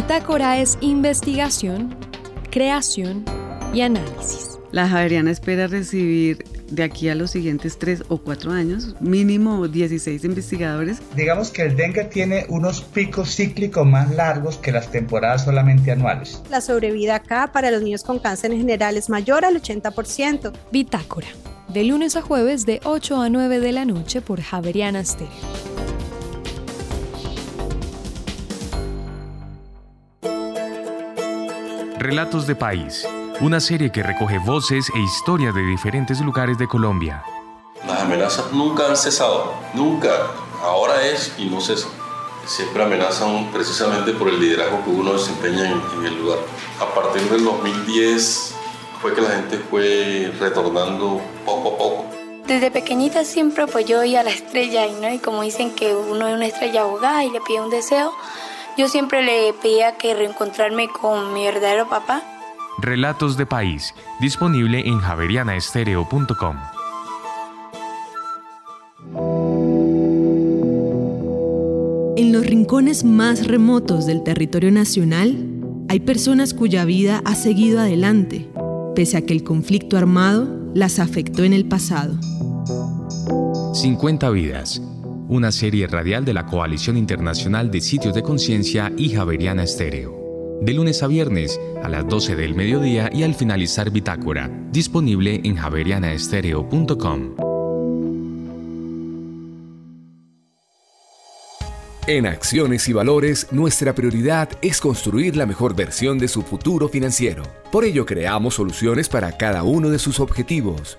Bitácora es investigación, creación y análisis. La Javeriana espera recibir de aquí a los siguientes tres o cuatro años, mínimo 16 investigadores. Digamos que el dengue tiene unos picos cíclicos más largos que las temporadas solamente anuales. La sobrevida acá para los niños con cáncer en general es mayor al 80%. Bitácora, de lunes a jueves de 8 a 9 de la noche por Javeriana Stereo. Relatos de País, una serie que recoge voces e historias de diferentes lugares de Colombia. Las amenazas nunca han cesado, nunca. Ahora es y no cesan. Siempre amenazan precisamente por el liderazgo que uno desempeña en, en el lugar. A partir del 2010 fue que la gente fue retornando poco a poco. Desde pequeñita siempre pues yo iba a la estrella ¿no? y como dicen que uno es una estrella abogada y le pide un deseo, yo siempre le pedía que reencontrarme con mi verdadero papá. Relatos de País, disponible en javerianaestereo.com. En los rincones más remotos del territorio nacional, hay personas cuya vida ha seguido adelante, pese a que el conflicto armado las afectó en el pasado. 50 vidas una serie radial de la Coalición Internacional de Sitios de Conciencia y Javeriana Estéreo. De lunes a viernes a las 12 del mediodía y al finalizar Bitácora, disponible en javerianaestereo.com. En Acciones y Valores, nuestra prioridad es construir la mejor versión de su futuro financiero. Por ello, creamos soluciones para cada uno de sus objetivos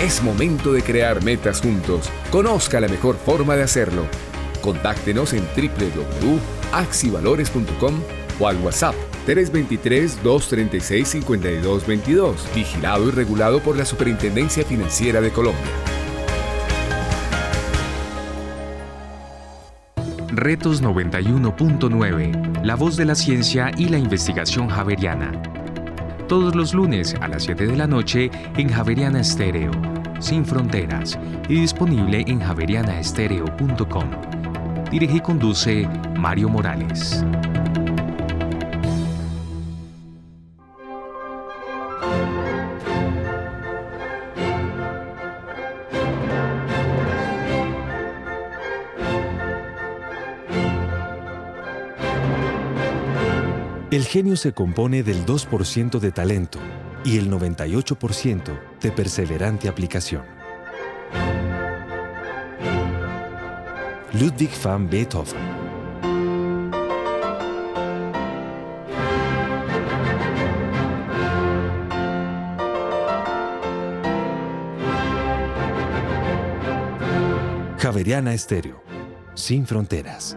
Es momento de crear metas juntos. Conozca la mejor forma de hacerlo. Contáctenos en www.axivalores.com o al WhatsApp 323-236-5222, vigilado y regulado por la Superintendencia Financiera de Colombia. Retos 91.9, la voz de la ciencia y la investigación javeriana. Todos los lunes a las 7 de la noche en Javeriana Estéreo, sin fronteras, y disponible en javerianaestereo.com. Dirige y conduce Mario Morales. Genio se compone del 2% de talento y el 98% de perseverante aplicación. Ludwig van Beethoven Javeriana Estéreo, sin fronteras.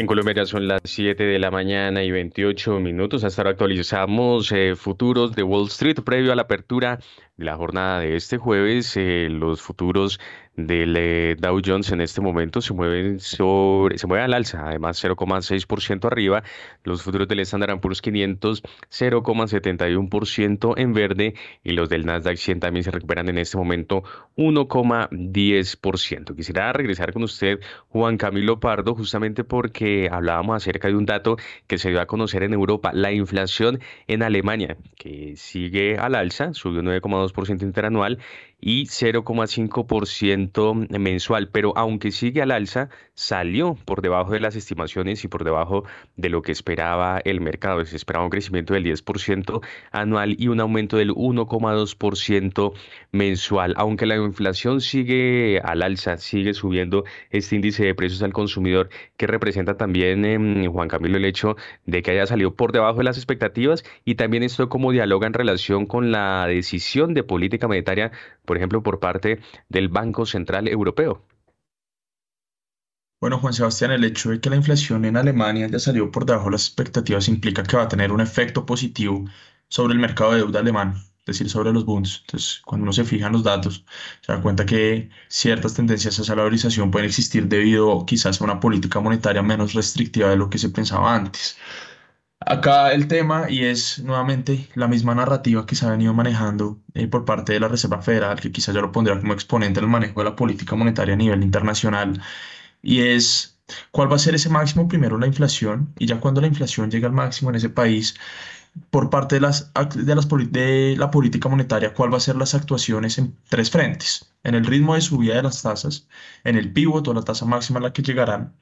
En Colombia son las 7 de la mañana y 28 minutos. Hasta ahora actualizamos eh, futuros de Wall Street previo a la apertura de la jornada de este jueves. Eh, los futuros del eh, Dow Jones en este momento se mueven sobre, se mueven al alza, además 0,6% arriba. Los futuros del Standard Poor's 500 0,71% en verde y los del Nasdaq 100 también se recuperan en este momento 1,10%. Quisiera regresar con usted, Juan Camilo Pardo, justamente porque hablábamos acerca de un dato que se dio a conocer en Europa, la inflación en Alemania, que sigue al alza, subió 9,2% interanual y 0,5% mensual, pero aunque sigue al alza, salió por debajo de las estimaciones y por debajo de lo que esperaba el mercado. Se esperaba un crecimiento del 10% anual y un aumento del 1,2% mensual. Aunque la inflación sigue al alza, sigue subiendo este índice de precios al consumidor que representa también, eh, Juan Camilo, el hecho de que haya salido por debajo de las expectativas y también esto como dialoga en relación con la decisión de política monetaria por ejemplo, por parte del Banco Central Europeo. Bueno, Juan Sebastián, el hecho de que la inflación en Alemania ya salió por debajo de las expectativas implica que va a tener un efecto positivo sobre el mercado de deuda alemán, es decir, sobre los bonds. Entonces, cuando uno se fija en los datos, se da cuenta que ciertas tendencias a valorización pueden existir debido quizás a una política monetaria menos restrictiva de lo que se pensaba antes. Acá el tema, y es nuevamente la misma narrativa que se ha venido manejando eh, por parte de la Reserva Federal, que quizás yo lo pondría como exponente del manejo de la política monetaria a nivel internacional, y es cuál va a ser ese máximo primero la inflación, y ya cuando la inflación llega al máximo en ese país, por parte de, las, de, las, de la política monetaria, cuál va a ser las actuaciones en tres frentes, en el ritmo de subida de las tasas, en el pivot o la tasa máxima a la que llegarán,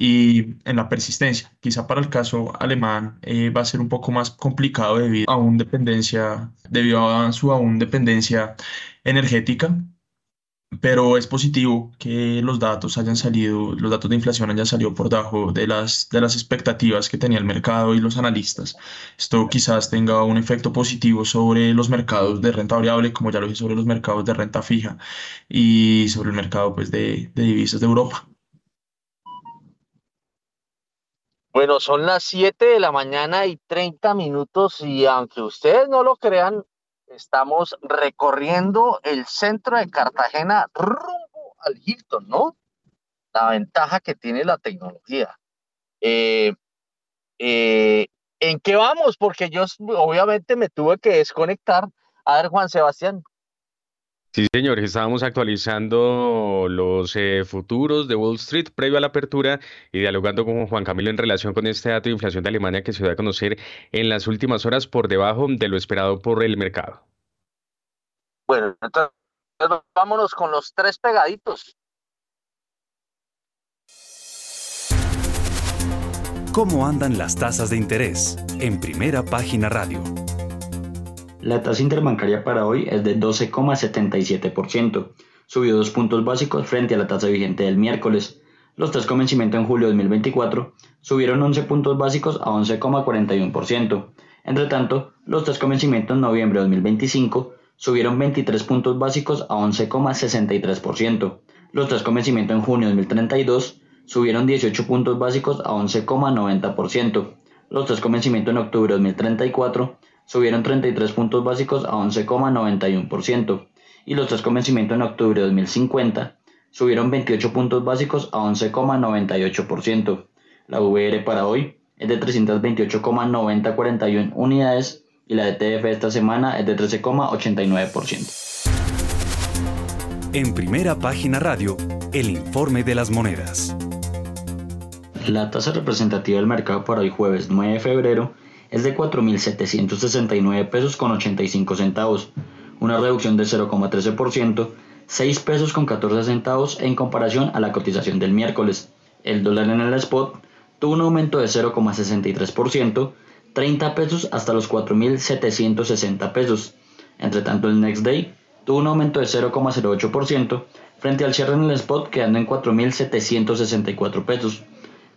y en la persistencia. Quizá para el caso alemán eh, va a ser un poco más complicado debido a, un dependencia, debido a su aún dependencia energética, pero es positivo que los datos hayan salido, los datos de inflación hayan salido por debajo de las, de las expectativas que tenía el mercado y los analistas. Esto quizás tenga un efecto positivo sobre los mercados de renta variable, como ya lo dije, sobre los mercados de renta fija y sobre el mercado pues, de, de divisas de Europa. Bueno, son las 7 de la mañana y 30 minutos y aunque ustedes no lo crean, estamos recorriendo el centro de Cartagena rumbo al Hilton, ¿no? La ventaja que tiene la tecnología. Eh, eh, ¿En qué vamos? Porque yo obviamente me tuve que desconectar. A ver, Juan Sebastián. Sí, señores, estábamos actualizando los eh, futuros de Wall Street previo a la apertura y dialogando con Juan Camilo en relación con este dato de inflación de Alemania que se dio a conocer en las últimas horas por debajo de lo esperado por el mercado. Bueno, entonces vámonos con los tres pegaditos. ¿Cómo andan las tasas de interés? En primera página radio. La tasa interbancaria para hoy es de 12,77%, subió dos puntos básicos frente a la tasa vigente del miércoles. Los tres convencimientos en julio de 2024 subieron 11 puntos básicos a 11,41%. Entre tanto, los tres convencimientos en noviembre de 2025 subieron 23 puntos básicos a 11,63%. Los tres convencimientos en junio de 2032 subieron 18 puntos básicos a 11,90%. Los tres convencimientos en octubre de 2034 subieron 33 puntos básicos a 11,91%. Y los tres convencimientos en octubre de 2050 subieron 28 puntos básicos a 11,98%. La VR para hoy es de 328,9041 unidades y la DTF esta semana es de 13,89%. En primera página radio, el informe de las monedas. La tasa representativa del mercado para hoy jueves 9 de febrero es de 4.769 pesos con 85 centavos, una reducción de 0,13%, 6 pesos con 14 centavos en comparación a la cotización del miércoles. El dólar en el spot tuvo un aumento de 0,63%, 30 pesos hasta los 4.760 pesos. Entre tanto, el Next Day tuvo un aumento de 0,08% frente al cierre en el spot quedando en 4.764 pesos.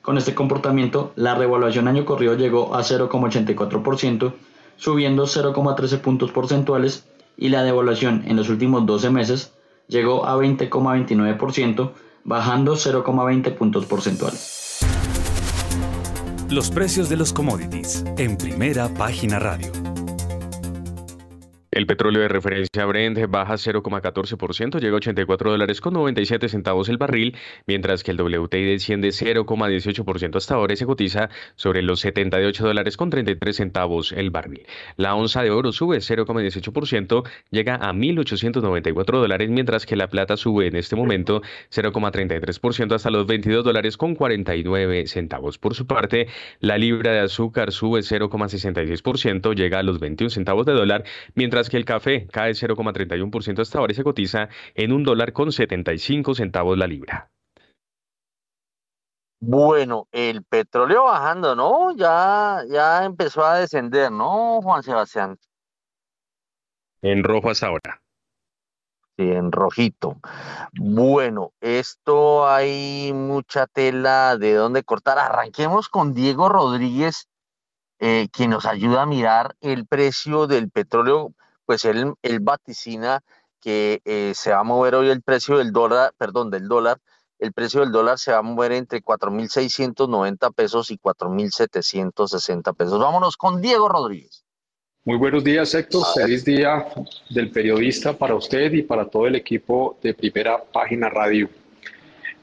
Con este comportamiento, la revaluación año corrido llegó a 0,84%, subiendo 0,13 puntos porcentuales, y la devaluación en los últimos 12 meses llegó a 20,29%, bajando 0,20 puntos porcentuales. Los precios de los commodities en primera página radio. El petróleo de referencia Brent baja 0,14%, llega a 84 dólares con 97 centavos el barril, mientras que el WTI desciende 0,18% hasta ahora y se cotiza sobre los 78 dólares con 33 centavos el barril. La onza de oro sube 0,18%, llega a 1.894 dólares, mientras que la plata sube en este momento 0,33% hasta los 22 dólares con 49 centavos. Por su parte, la libra de azúcar sube 0,66%, llega a los 21 centavos de dólar, mientras que el café cae 0,31% hasta ahora y se cotiza en un dólar con 75 centavos la libra. Bueno, el petróleo bajando, ¿no? Ya, ya empezó a descender, ¿no, Juan Sebastián? En rojo hasta ahora. Sí, en rojito. Bueno, esto hay mucha tela de dónde cortar. Arranquemos con Diego Rodríguez, eh, que nos ayuda a mirar el precio del petróleo pues él, vaticina que eh, se va a mover hoy el precio del dólar, perdón, del dólar, el precio del dólar se va a mover entre 4.690 pesos y 4.760 pesos. Vámonos con Diego Rodríguez. Muy buenos días, Héctor. Feliz día del periodista para usted y para todo el equipo de Primera Página Radio.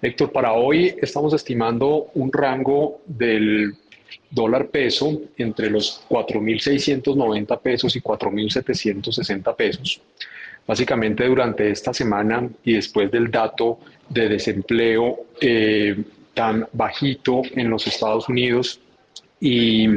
Héctor, para hoy estamos estimando un rango del dólar peso entre los 4.690 pesos y 4.760 pesos. Básicamente durante esta semana y después del dato de desempleo eh, tan bajito en los Estados Unidos y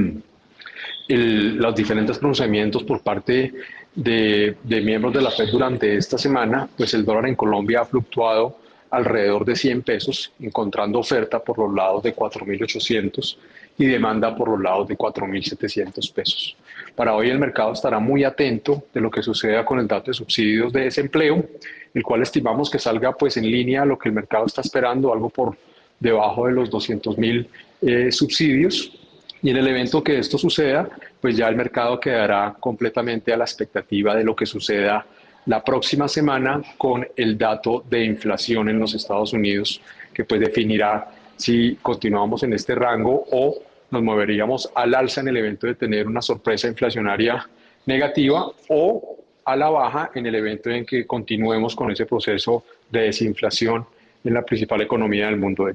los diferentes pronunciamientos por parte de, miembros de la FED durante esta semana, pues el dólar en Colombia ha fluctuado alrededor de 100 pesos, encontrando oferta por los lados de 4.800 y demanda por los lados de 4.700 pesos. Para hoy el mercado estará muy atento de lo que suceda con el dato de subsidios de desempleo, el cual estimamos que salga pues en línea a lo que el mercado está esperando, algo por debajo de los 200.000 eh, subsidios. Y en el evento que esto suceda, pues ya el mercado quedará completamente a la expectativa de lo que suceda la próxima semana con el dato de inflación en los Estados Unidos, que pues definirá si continuamos en este rango o nos moveríamos al alza en el evento de tener una sorpresa inflacionaria negativa o a la baja en el evento en que continuemos con ese proceso de desinflación en la principal economía del mundo.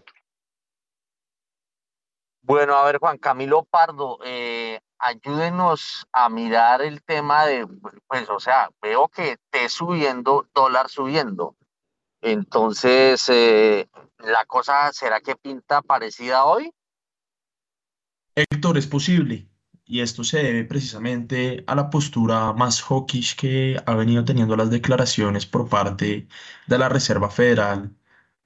Bueno, a ver, Juan Camilo Pardo, eh, ayúdenos a mirar el tema de, pues, o sea, veo que te subiendo, dólar subiendo. Entonces, eh, ¿la cosa será que pinta parecida hoy? Héctor, es posible. Y esto se debe precisamente a la postura más hawkish que ha venido teniendo las declaraciones por parte de la Reserva Federal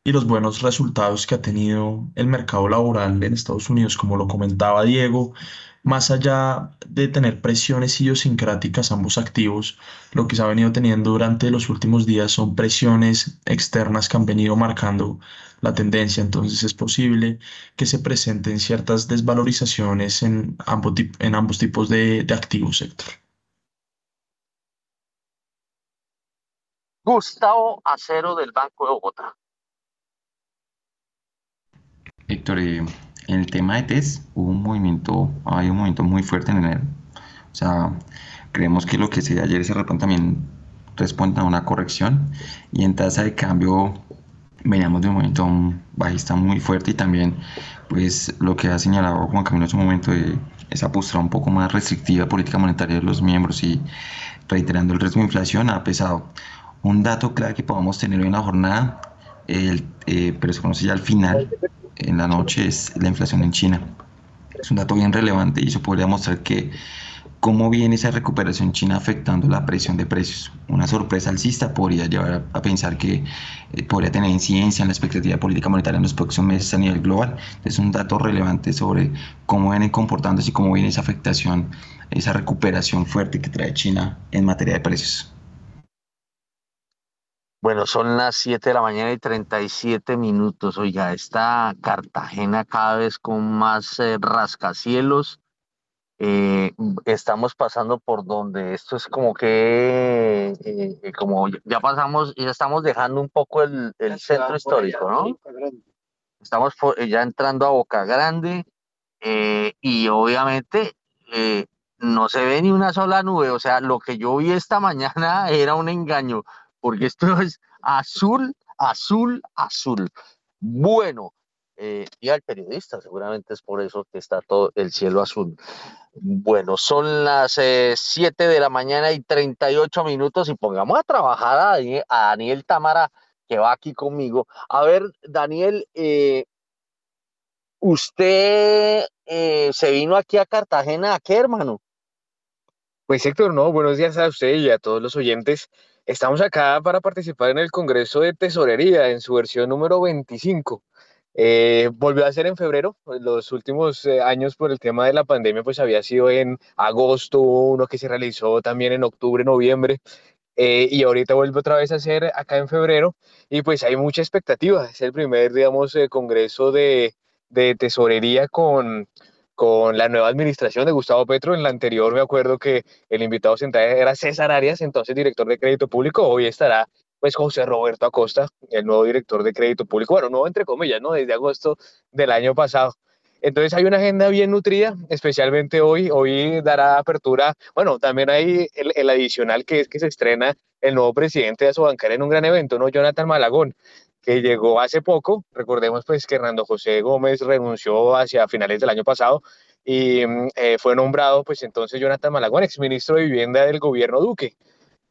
y los buenos resultados que ha tenido el mercado laboral en Estados Unidos, como lo comentaba Diego, más allá de tener presiones idiosincráticas ambos activos, lo que se ha venido teniendo durante los últimos días son presiones externas que han venido marcando la tendencia. Entonces es posible que se presenten ciertas desvalorizaciones en ambos, en ambos tipos de, de activos, sector. Gustavo Acero del Banco de Bogotá. Héctor, eh, en el tema de test hubo un movimiento, hay un movimiento muy fuerte en enero. O sea, creemos que lo que se dio ayer ese repunte también responde a una corrección y en tasa de cambio veníamos de un momento bajista muy fuerte y también pues lo que ha señalado Juan Camilo en su momento de esa postura un poco más restrictiva política monetaria de los miembros y reiterando el riesgo de inflación ha pesado. Un dato clave que podamos tener hoy en la jornada, el, eh, pero se conoce ya al final, en la noche es la inflación en China. Es un dato bien relevante y eso podría mostrar que cómo viene esa recuperación china afectando la presión de precios. Una sorpresa alcista podría llevar a, pensar que eh, podría tener incidencia en la expectativa política monetaria en los próximos meses a nivel global. Es un dato relevante sobre cómo viene comportándose y cómo viene esa afectación, esa recuperación fuerte que trae China en materia de precios. Bueno, son las 7 de la mañana y 37 minutos. Oiga, esta Cartagena cada vez con más eh, rascacielos. Eh, estamos pasando por donde esto es como que, eh, como ya pasamos, ya estamos dejando un poco el, centro histórico, ¿no? Estamos ya entrando a Boca Grande y obviamente no se ve ni una sola nube. O sea, lo que yo vi esta (laughs) mañana era un engaño porque esto es azul, azul, azul. Bueno, eh, y al periodista, seguramente es por eso que está todo el cielo azul. Bueno, son las 7 eh, de la mañana y 38 minutos y pongamos a trabajar a Daniel, Tamara, que va aquí conmigo. A ver, Daniel, eh, usted se vino aquí a Cartagena, ¿a qué, hermano? Pues Héctor, no, buenos días a usted y a todos los oyentes. Estamos acá para participar en el Congreso de Tesorería en su versión número 25. Eh, volvió a ser en febrero, los últimos eh, años por el tema de la pandemia, pues había sido en agosto, uno que se realizó también en octubre, noviembre, eh, y ahorita vuelve otra vez a ser acá en febrero, y pues hay mucha expectativa, es el primer, digamos, Congreso de, de Tesorería con, con la nueva administración de Gustavo Petro. En la anterior me acuerdo que el invitado central era César Arias, entonces director de crédito público. Hoy estará pues José Roberto Acosta, el nuevo director de crédito público. Bueno, nuevo entre comillas, ¿no? Desde agosto del año pasado. Entonces hay una agenda bien nutrida, especialmente hoy. Hoy dará apertura, bueno, también hay el, adicional que es que se estrena el nuevo presidente de Asobancar en un gran evento, ¿no? Jonathan Malagón que llegó hace poco. Recordemos pues que Hernando José Gómez renunció hacia finales del año pasado y mm, eh, fue nombrado pues entonces Jonathan Malagón, exministro de Vivienda del gobierno Duque.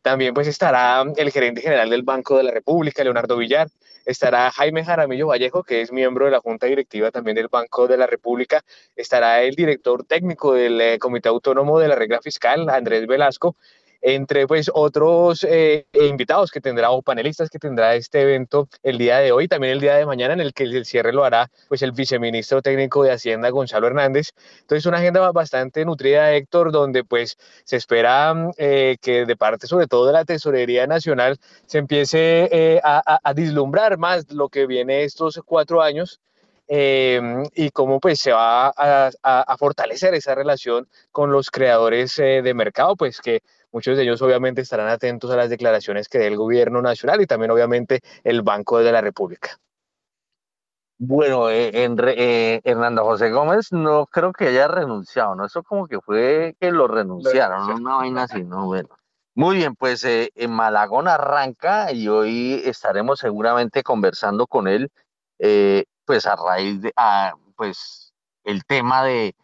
También pues estará el gerente general del Banco de la República, Leonardo Villar. Estará Jaime Jaramillo Vallejo, que es miembro de la Junta Directiva también del Banco de la República. Estará el director técnico del eh, Comité Autónomo de la Regla Fiscal, Andrés Velasco entre pues otros eh, invitados que tendrá o panelistas que tendrá este evento el día de hoy, también el día de mañana en el que el cierre lo hará pues el viceministro técnico de Hacienda Gonzalo Hernández. Entonces una agenda bastante nutrida, Héctor, donde pues se espera eh, que de parte sobre todo de la Tesorería Nacional se empiece eh, a, a, dislumbrar más lo que viene estos cuatro años y cómo pues se va a, fortalecer esa relación con los creadores de mercado, pues que Muchos de ellos obviamente estarán atentos a las declaraciones que dé el gobierno nacional y también obviamente el Banco de la República. Bueno, eh, eh, Hernando José Gómez no creo que haya renunciado, ¿no? Eso como que fue que lo renunciaron, ¿no? una vaina así, ¿no? Bueno. Muy bien, pues eh, en Malagón arranca y hoy estaremos seguramente conversando con él, eh, pues a raíz de, pues el tema de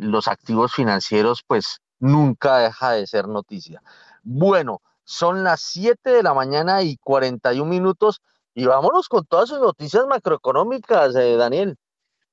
los activos financieros, pues nunca deja de ser noticia. Bueno, son las 7 de la mañana y 41 minutos y vámonos con todas sus noticias macroeconómicas, Daniel.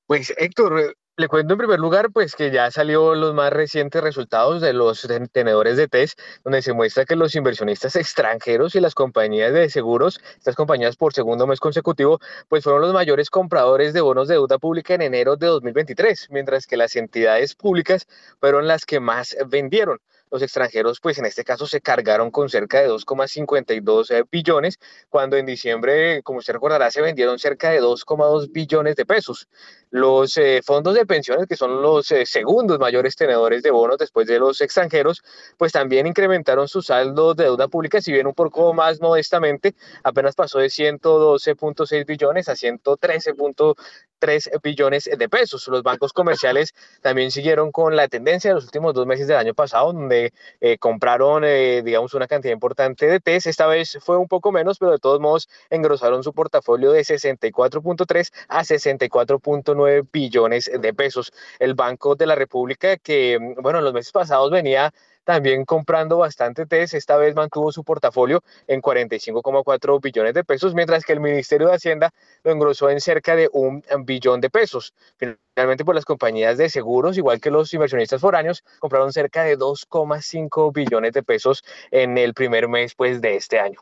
Pues Héctor, le cuento en primer lugar, pues que ya salió los más recientes resultados de los tenedores de test, donde se muestra que los inversionistas extranjeros y las compañías de seguros, estas compañías por segundo mes consecutivo, pues fueron los mayores compradores de bonos de deuda pública en enero de 2023, mientras que las entidades públicas fueron las que más vendieron los extranjeros, pues en este caso se cargaron con cerca de 2,52 eh, billones, cuando en diciembre, como usted recordará, se vendieron cerca de 2,2 billones de pesos. Los eh, fondos de pensiones, que son los eh, segundos mayores tenedores de bonos después de los extranjeros, pues también incrementaron su saldo de deuda pública, si bien un poco más modestamente, apenas pasó de 112.6 billones a 113.3 billones de pesos. Los bancos comerciales también siguieron con la tendencia de los últimos dos meses del año pasado, donde eh, compraron, digamos, una cantidad importante de TES. Esta vez fue un poco menos, pero de todos modos engrosaron su portafolio de 64.3 a 64.9 billones de pesos. El Banco de la República, que bueno, en los meses pasados venía también comprando bastante TES, esta vez mantuvo su portafolio en 45,4 billones de pesos, mientras que el Ministerio de Hacienda lo engrosó en cerca de un billón de pesos. Finalmente, pues las compañías de seguros, igual que los inversionistas foráneos, compraron cerca de 2,5 billones de pesos en el primer mes pues, de este año.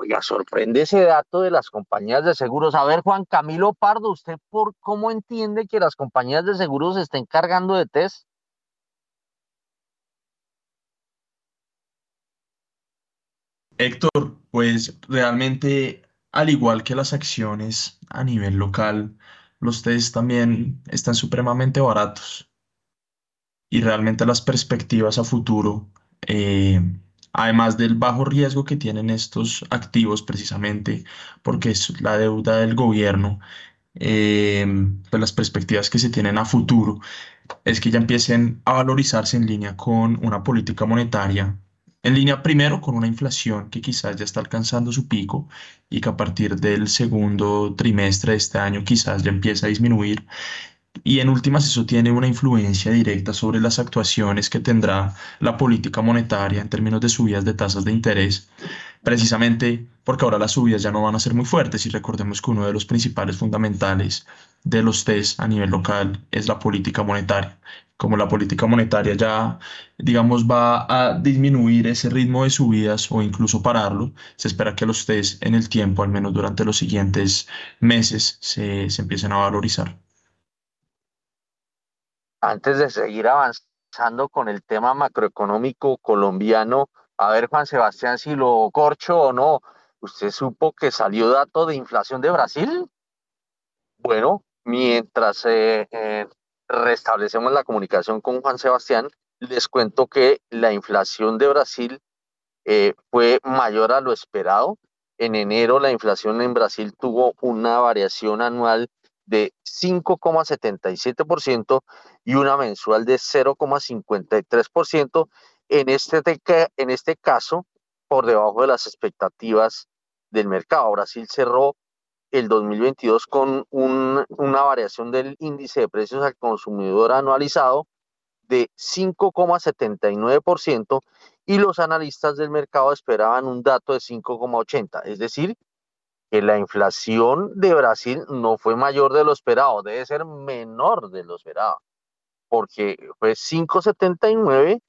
Oiga, sorprende ese dato de las compañías de seguros. A ver, Juan Camilo Pardo, ¿usted por cómo entiende que las compañías de seguros se estén cargando de test? Héctor, pues realmente, al igual que las acciones a nivel local, los test también están supremamente baratos. Y realmente las perspectivas a futuro eh, además del bajo riesgo que tienen estos activos precisamente porque es la deuda del gobierno, eh, pues las perspectivas que se tienen a futuro es que ya empiecen a valorizarse en línea con una política monetaria, en línea primero con una inflación que quizás ya está alcanzando su pico y que a partir del segundo trimestre de este año quizás ya empieza a disminuir y en últimas eso tiene una influencia directa sobre las actuaciones que tendrá la política monetaria en términos de subidas de tasas de interés, precisamente porque ahora las subidas ya no van a ser muy fuertes y recordemos que uno de los principales fundamentales de los test a nivel local es la política monetaria. Como la política monetaria ya, digamos, va a disminuir ese ritmo de subidas o incluso pararlo, se espera que los test en el tiempo, al menos durante los siguientes meses, se, se empiecen a valorizar antes de seguir avanzando con el tema macroeconómico colombiano, a ver, Juan Sebastián, si lo corcho o no, ¿usted supo que salió dato de inflación de Brasil? Bueno, mientras eh, eh, restablecemos la comunicación con Juan Sebastián, les cuento que la inflación de Brasil eh, fue mayor a lo esperado. En enero la inflación en Brasil tuvo una variación anual de 5,77% y una mensual de 0,53%, en este, en este caso por debajo de las expectativas del mercado. Brasil cerró el 2022 con una variación del índice de precios al consumidor anualizado de 5,79% y los analistas del mercado esperaban un dato de 5,80, es decir, que la inflación de Brasil no fue mayor de lo esperado, debe ser menor de lo esperado, porque fue 5,79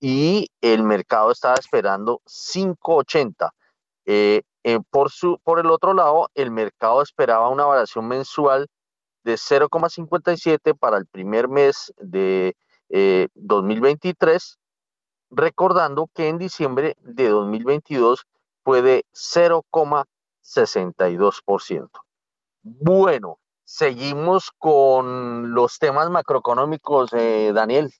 y el mercado estaba esperando 5,80. Eh, eh, por, su, por el otro lado, el mercado esperaba una variación mensual de 0,57 para el primer mes de 2023, eh, recordando que en diciembre de 2022 fue de 0,57. 62%. Bueno, seguimos con los temas macroeconómicos, eh, Daniel.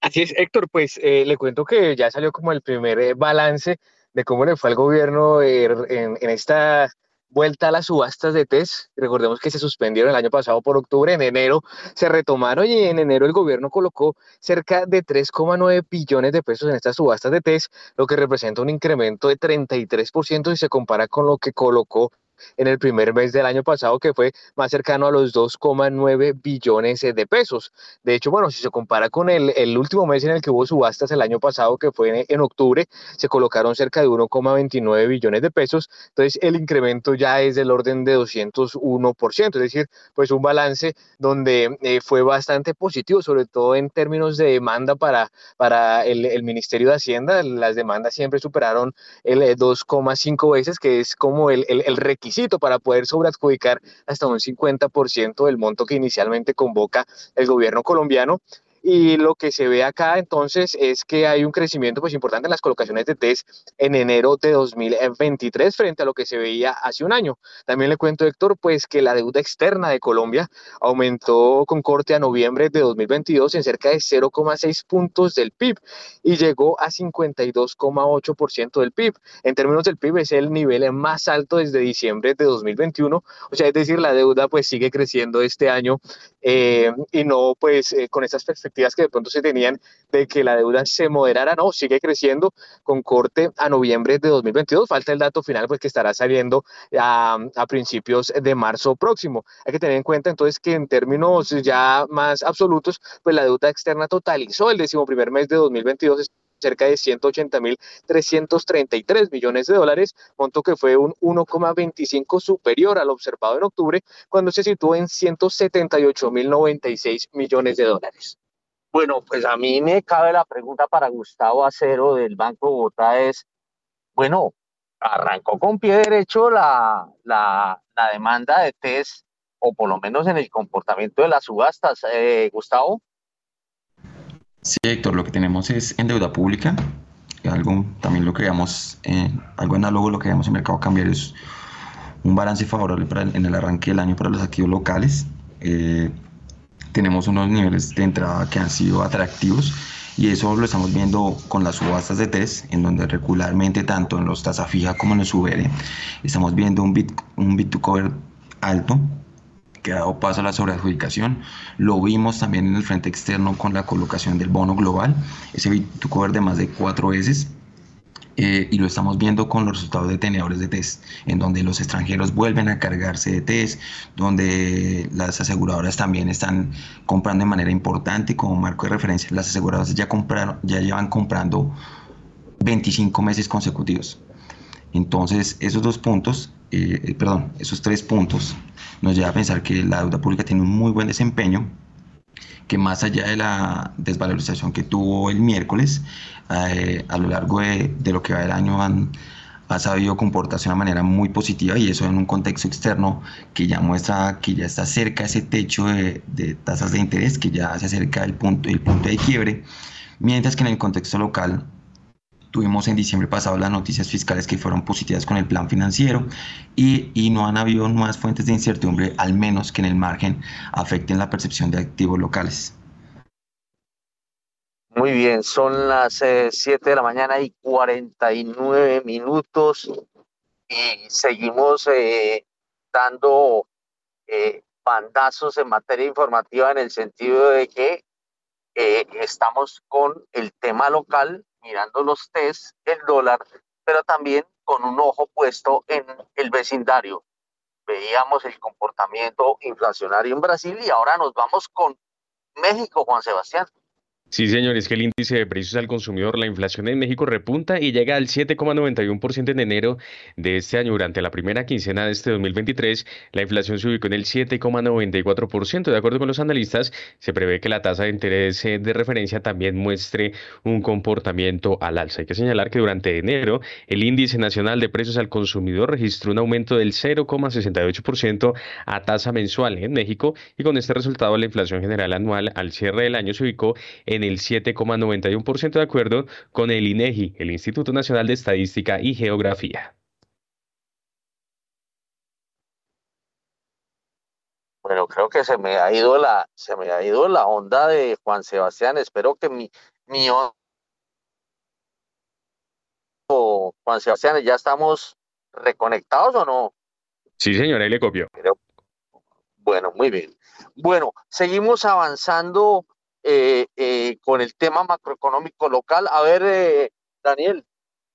Así es, Héctor, pues eh, le cuento que ya salió como el primer eh, balance de cómo le fue al gobierno en, esta vuelta a las subastas de test. Recordemos que se suspendieron el año pasado por octubre, en enero se retomaron y en enero el gobierno colocó cerca de 3,9 billones de pesos en estas subastas de test, lo que representa un incremento de 33% si se compara con lo que colocó en el primer mes del año pasado, que fue más cercano a los 2,9 billones de pesos. De hecho, bueno, si se compara con el, el, último mes en el que hubo subastas el año pasado, que fue en, octubre, se colocaron cerca de 1,29 billones de pesos. Entonces, el incremento ya es del orden de 201%, es decir, pues un balance donde eh, fue bastante positivo, sobre todo en términos de demanda para, para el, el Ministerio de Hacienda. Las demandas siempre superaron el 2,5 eh, veces, que es como el, el, el requisito para poder sobreadjudicar hasta un 50% del monto que inicialmente convoca el gobierno colombiano. Y lo que se ve acá entonces es que hay un crecimiento pues importante en las colocaciones de test en enero de 2023 frente a lo que se veía hace un año. También le cuento, Héctor, pues que la deuda externa de Colombia aumentó con corte a noviembre de 2022 en cerca de 0,6 puntos del PIB y llegó a 52,8% del PIB. En términos del PIB es el nivel más alto desde diciembre de 2021, o sea, es decir, la deuda pues sigue creciendo este año eh, y no pues eh, con estas perspectivas que de pronto se tenían de que la deuda se moderara, no, sigue creciendo con corte a noviembre de 2022. Falta el dato final, pues que estará saliendo a, principios de marzo próximo. Hay que tener en cuenta entonces que en términos ya más absolutos, pues la deuda externa totalizó el décimo primer mes de 2022 cerca de 180.333 millones de dólares, monto que fue un 1,25 superior al observado en octubre, cuando se situó en 178.096 millones de dólares. Bueno, pues a mí me cabe la pregunta para Gustavo Acero del Banco Bogotá es, bueno, arrancó con pie derecho la, la, demanda de test, o por lo menos en el comportamiento de las subastas, eh, Gustavo. Sí, Héctor, lo que tenemos es en deuda pública, algo también lo que veamos, eh, algo análogo lo que veamos en mercado cambiario es un balance favorable en el arranque del año para los activos locales. Eh, tenemos unos niveles de entrada que han sido atractivos y eso lo estamos viendo con las subastas de test, en donde regularmente tanto en los tasa fija como en los UBR estamos viendo un bit, un bit to cover alto que ha dado paso a la sobreadjudicación. Lo vimos también en el frente externo con la colocación del bono global, ese bit to cover de más de cuatro veces eh, y lo estamos viendo con los resultados de tenedores de test, en donde los extranjeros vuelven a cargarse de test, donde las aseguradoras también están comprando de manera importante, como marco de referencia, las aseguradoras ya, compraron, ya llevan comprando 25 meses consecutivos. Entonces, esos dos puntos, eh, eh, perdón, esos tres puntos nos lleva a pensar que la deuda pública tiene un muy buen desempeño, que más allá de la desvalorización que tuvo el miércoles, eh, a lo largo de, lo que va el año han, ha sabido comportarse de una manera muy positiva y eso en un contexto externo que ya muestra que ya está cerca ese techo de, tasas de interés, que ya se acerca del punto, el punto de quiebre, mientras que en el contexto local tuvimos en diciembre pasado las noticias fiscales que fueron positivas con el plan financiero y, y no han habido más fuentes de incertidumbre, al menos que en el margen afecten la percepción de activos locales. Muy bien, son las 7 eh, de la mañana y 49 minutos y seguimos eh, dando eh, bandazos en materia informativa en el sentido de que estamos con el tema local, mirando los test, el dólar, pero también con un ojo puesto en el vecindario. Veíamos el comportamiento inflacionario en Brasil y ahora nos vamos con México, Juan Sebastián. Sí, señores, que el índice de precios al consumidor, la inflación en México repunta y llega al 7,91% en enero de este año. Durante la primera quincena de este 2023, la inflación se ubicó en el 7,94%. De acuerdo con los analistas, se prevé que la tasa de interés eh, de referencia también muestre un comportamiento al alza. Hay que señalar que durante enero, el índice nacional de precios al consumidor registró un aumento del 0,68% a tasa mensual en México y con este resultado la inflación general anual al cierre del año se ubicó en en el 7,91% de acuerdo con el INEGI, el Instituto Nacional de Estadística y Geografía. Bueno, creo que se me ha ido la, se me ha ido la onda de Juan Sebastián. Espero que mi, mi Juan Sebastián, ¿ya estamos reconectados o no? Sí, señora, ahí le copio. Bueno, muy bien. Bueno, seguimos avanzando eh, eh, con el tema macroeconómico local. A ver, eh, Daniel.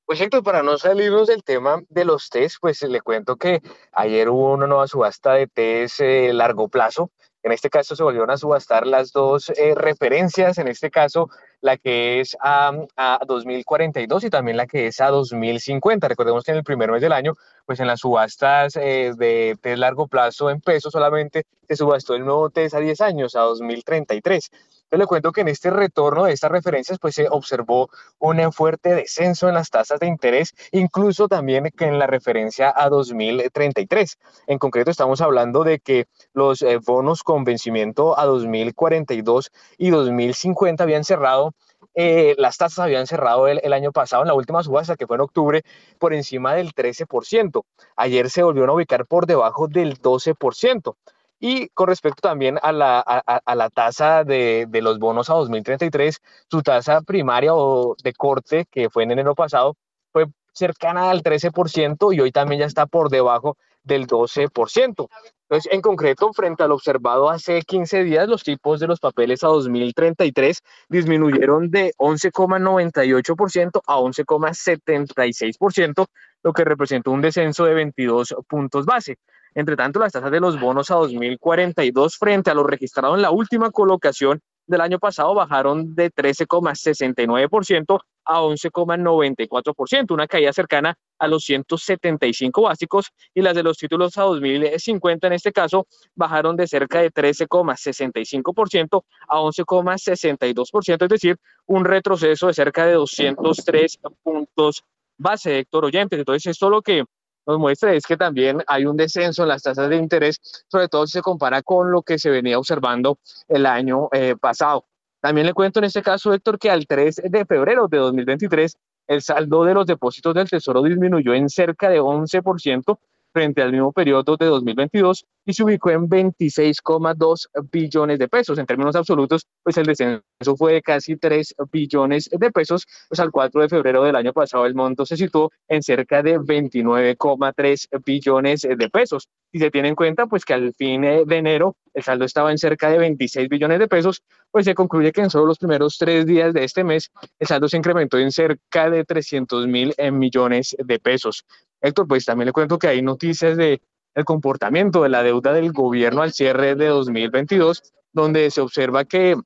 Pues Héctor, para no salirnos del tema de los test, pues le cuento que ayer hubo una nueva subasta de test largo plazo en este caso se volvieron a subastar las dos referencias, en este caso la que es a, a, 2042 y también la que es a 2050. Recordemos que en el primer mes del año, pues en las subastas eh, de test largo plazo en pesos solamente se subastó el nuevo test a 10 años, a 2033. Yo le cuento que en este retorno de estas referencias, pues se observó un fuerte descenso en las tasas de interés, incluso también que en la referencia a 2033. En concreto, estamos hablando de que los eh, bonos con vencimiento a 2042 y 2050 habían cerrado eh, las tasas habían cerrado el, el, año pasado en la última subasta, que fue en octubre, por encima del 13%. Ayer se volvieron a ubicar por debajo del 12%. Y con respecto también a la, a, la tasa de, de, los bonos a 2033, su tasa primaria o de corte, que fue en enero pasado, fue cercana al 13% y hoy también ya está por debajo del 12%. Entonces, en concreto, frente al observado hace 15 días, los tipos de los papeles a 2033 disminuyeron de 11,98% a 11,76%, lo que representó un descenso de 22 puntos base. Entre tanto, las tasas de los bonos a 2042 frente a lo registrado en la última colocación del año pasado bajaron de 13,69% a 11,94%, una caída cercana a los 175 básicos y las de los títulos a 2050 en este caso bajaron de cerca de 13,65% a 11,62%, es decir, un retroceso de cerca de 203 puntos base, Héctor Oyentes. Entonces, esto lo que nos muestra es que también hay un descenso en las tasas de interés, sobre todo si se compara con lo que se venía observando el año eh, pasado. También le cuento en este caso, Héctor, que al 3 de febrero de 2023, el saldo de los depósitos del Tesoro disminuyó en cerca de 11%, frente al mismo periodo de 2022 y se ubicó en 26,2 billones de pesos. En términos absolutos, pues el descenso fue de casi 3 billones de pesos, pues al 4 de febrero del año pasado el monto se situó en cerca de 29,3 billones de pesos. Si se tiene en cuenta, pues que al fin de enero el saldo estaba en cerca de 26 billones de pesos, pues se concluye que en solo los primeros tres días de este mes el saldo se incrementó en cerca de 300 mil millones de pesos. Héctor, pues también le cuento que hay noticias de el comportamiento de la deuda del gobierno al cierre de 2022, donde se observa que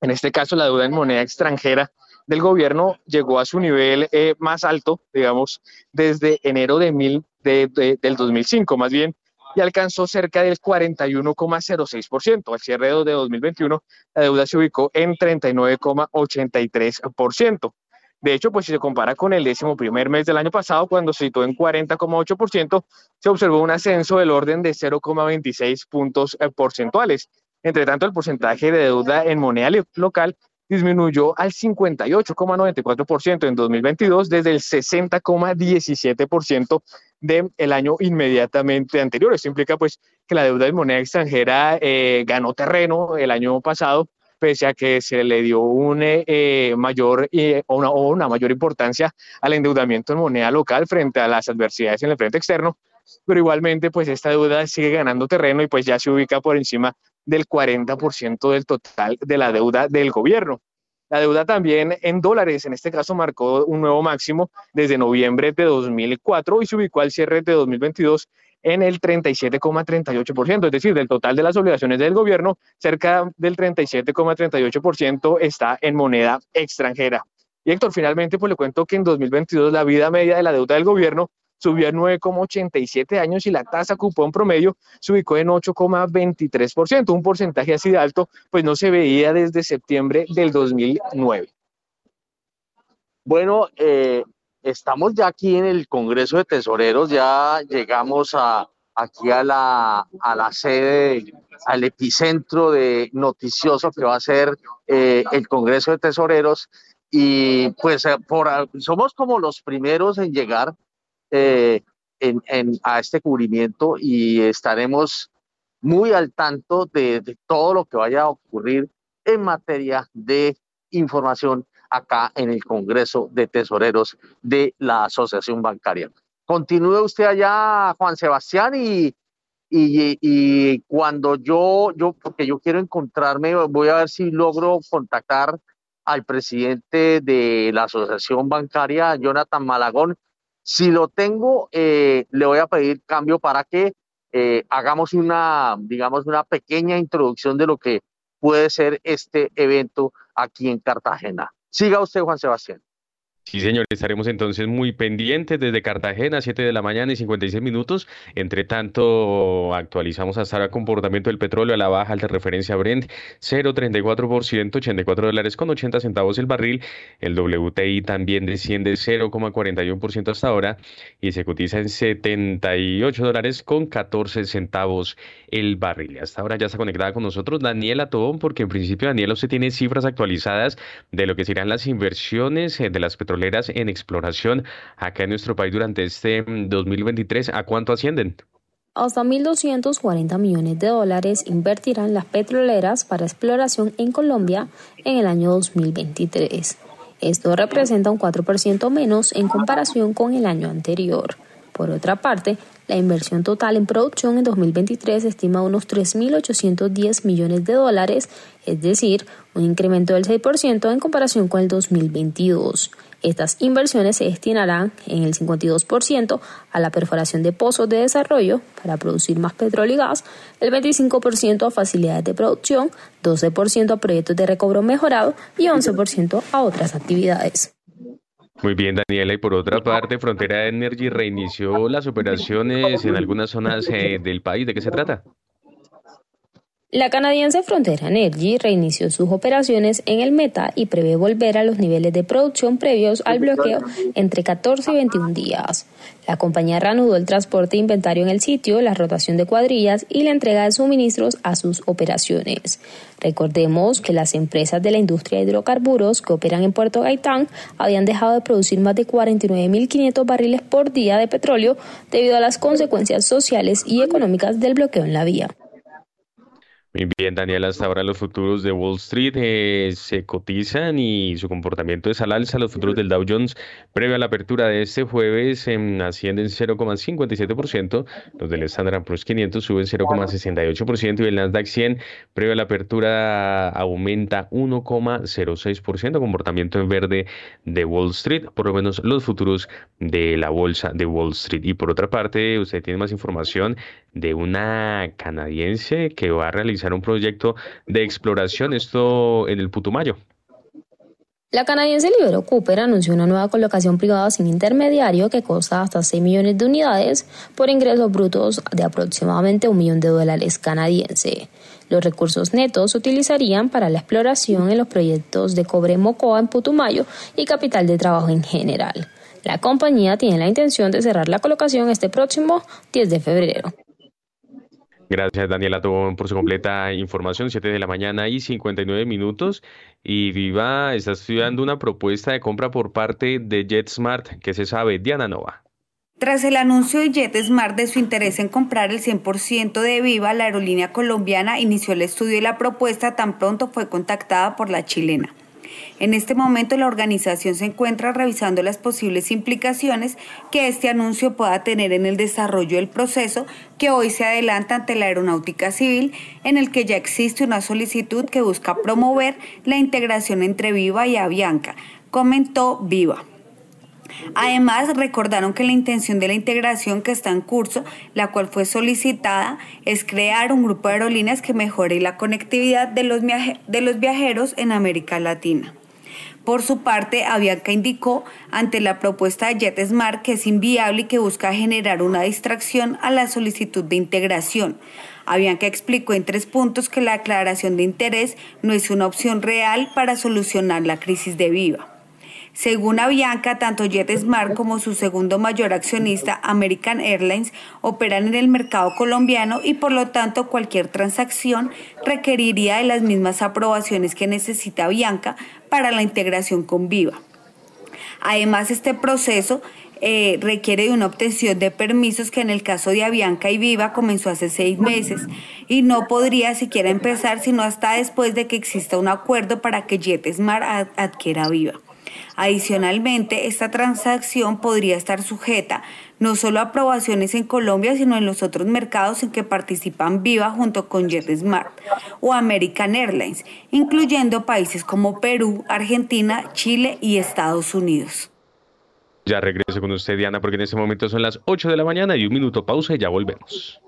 en este caso la deuda en moneda extranjera del gobierno llegó a su nivel eh, más alto, digamos, desde enero de mil, de, de, del 2005, más bien, y alcanzó cerca del 41,06%. Al cierre de 2021, la deuda se ubicó en 39,83%. De hecho, pues si se compara con el décimo primer mes del año pasado, cuando se situó en 40,8%, se observó un ascenso del orden de 0,26 puntos eh, porcentuales. Entre tanto, el porcentaje de deuda en moneda local disminuyó al 58,94% en 2022 desde el 60,17% del año inmediatamente anterior. Esto implica pues que la deuda en moneda extranjera eh, ganó terreno el año pasado pese a que se le dio un, eh, mayor, eh, una, una mayor importancia al endeudamiento en moneda local frente a las adversidades en el frente externo, pero igualmente pues esta deuda sigue ganando terreno y pues ya se ubica por encima del 40% del total de la deuda del gobierno. La deuda también en dólares, en este caso, marcó un nuevo máximo desde noviembre de 2004 y se ubicó al cierre de 2022 en el 37,38%, es decir, del total de las obligaciones del gobierno, cerca del 37,38% está en moneda extranjera. Y Héctor, finalmente, pues le cuento que en 2022 la vida media de la deuda del gobierno subió a 9,87 años y la tasa cupón promedio se ubicó en 8,23%, un porcentaje así de alto, pues no se veía desde septiembre del 2009. Bueno, eh, estamos ya aquí en el Congreso de Tesoreros, ya llegamos a, aquí a la, a la sede, al epicentro de noticioso que va a ser eh, el Congreso de Tesoreros. Y pues eh, por, somos como los primeros en llegar eh, en, a este cubrimiento y estaremos muy al tanto de todo lo que vaya a ocurrir en materia de información acá en el Congreso de Tesoreros de la Asociación Bancaria. continúe usted allá, Juan Sebastián, y, y, y, cuando yo, yo, porque yo quiero encontrarme, voy a ver si logro contactar al presidente de la Asociación Bancaria, Jonathan Malagón. Si lo tengo, eh, le voy a pedir cambio para que eh, hagamos una, digamos, una pequeña introducción de lo que puede ser este evento aquí en Cartagena. Siga usted, Juan Sebastián. Sí, señor, estaremos entonces muy pendientes desde Cartagena, 7 de la mañana y 56 minutos. Entre tanto, actualizamos hasta el comportamiento del petróleo a la baja, al de referencia Brent, 0,34%, 84 dólares con 80 centavos el barril. El WTI también desciende 0,41% hasta ahora y se cotiza en 78 dólares con 14 centavos el barril. Hasta ahora ya está conectada con nosotros Daniela Tobón, porque en principio, Daniela, usted tiene cifras actualizadas de lo que serán las inversiones eh, de las petroleras en exploración acá en nuestro país durante este 2023. Mm, ¿A cuánto ascienden? Hasta 1.240 millones de dólares invertirán las petroleras para exploración en Colombia en el año 2023. Esto representa un 4% menos en comparación con el año anterior. Por otra parte, la inversión total en producción en 2023 se estima unos 3.810 millones de dólares, es decir, un incremento del 6% en comparación con el 2022. Estas inversiones se destinarán en el 52% a la perforación de pozos de desarrollo para producir más petróleo y gas, el 25% a facilidades de producción, 12% a proyectos de recobro mejorado y 11% a otras actividades. Muy bien, Daniela. Y por otra parte, Frontera Energy reinició las operaciones en algunas zonas eh, del país. ¿De qué se trata? La canadiense Frontera Energy reinició sus operaciones en el Meta y prevé volver a los niveles de producción previos al bloqueo entre 14 y 21 días. La compañía reanudó el transporte de inventario en el sitio, la rotación de cuadrillas y la entrega de suministros a sus operaciones. Recordemos que las empresas de la industria de hidrocarburos que operan en Puerto Gaitán habían dejado de producir más de 49.500 barriles por día de petróleo debido a las consecuencias sociales y económicas del bloqueo en la vía. Muy bien, Daniel, hasta ahora los futuros de Wall Street eh, se cotizan y su comportamiento es al alza. Los futuros del Dow Jones, previo a la apertura de este jueves, em, ascienden 0,57%. Los del Standard Poor's 500 suben 0,68% y el Nasdaq 100, previo a la apertura, aumenta 1,06%. Comportamiento en verde de Wall Street, por lo menos los futuros de la bolsa de Wall Street. Y por otra parte, usted tiene más información de una canadiense que va a realizar un proyecto de exploración, esto en el Putumayo. La canadiense Libero Cooper anunció una nueva colocación privada sin intermediario que costa hasta 6 millones de unidades por ingresos brutos de aproximadamente un millón de dólares canadiense. Los recursos netos se utilizarían para la exploración en los proyectos de cobre Mocoa en Putumayo y capital de trabajo en general. La compañía tiene la intención de cerrar la colocación este próximo 10 de febrero. Gracias, Daniela Tobón, por su completa información. 7 de la mañana y 59 minutos. Y Viva está estudiando una propuesta de compra por parte de JetSmart. ¿Qué se sabe? Diana Nova. Tras el anuncio de JetSmart de su interés en comprar el 100% de Viva, la aerolínea colombiana inició el estudio y la propuesta tan pronto fue contactada por la chilena. En este momento la organización se encuentra revisando las posibles implicaciones que este anuncio pueda tener en el desarrollo del proceso que hoy se adelanta ante la aeronáutica civil, en el que ya existe una solicitud que busca promover la integración entre Viva y Avianca, comentó Viva. Además, recordaron que la intención de la integración que está en curso, la cual fue solicitada, es crear un grupo de aerolíneas que mejore la conectividad de los, viajeros en América Latina. Por su parte, Avianca indicó ante la propuesta de JetSmart que es inviable y que busca generar una distracción a la solicitud de integración. Avianca explicó en tres puntos que la aclaración de interés no es una opción real para solucionar la crisis de Viva. Según Avianca, tanto JetSmart como su segundo mayor accionista, American Airlines, operan en el mercado colombiano y por lo tanto cualquier transacción requeriría de las mismas aprobaciones que necesita Avianca para la integración con Viva. Además, este proceso eh, requiere de una obtención de permisos que en el caso de Avianca y Viva comenzó hace seis meses y no podría siquiera empezar sino hasta después de que exista un acuerdo para que JetSmart adquiera Viva. Adicionalmente, esta transacción podría estar sujeta no solo aprobaciones en Colombia, sino en los otros mercados en que participan Viva junto con JetSmart o American Airlines, incluyendo países como Perú, Argentina, Chile y Estados Unidos. Ya regreso con usted, Diana, porque en este momento son las 8 de la mañana y un minuto pausa y ya volvemos.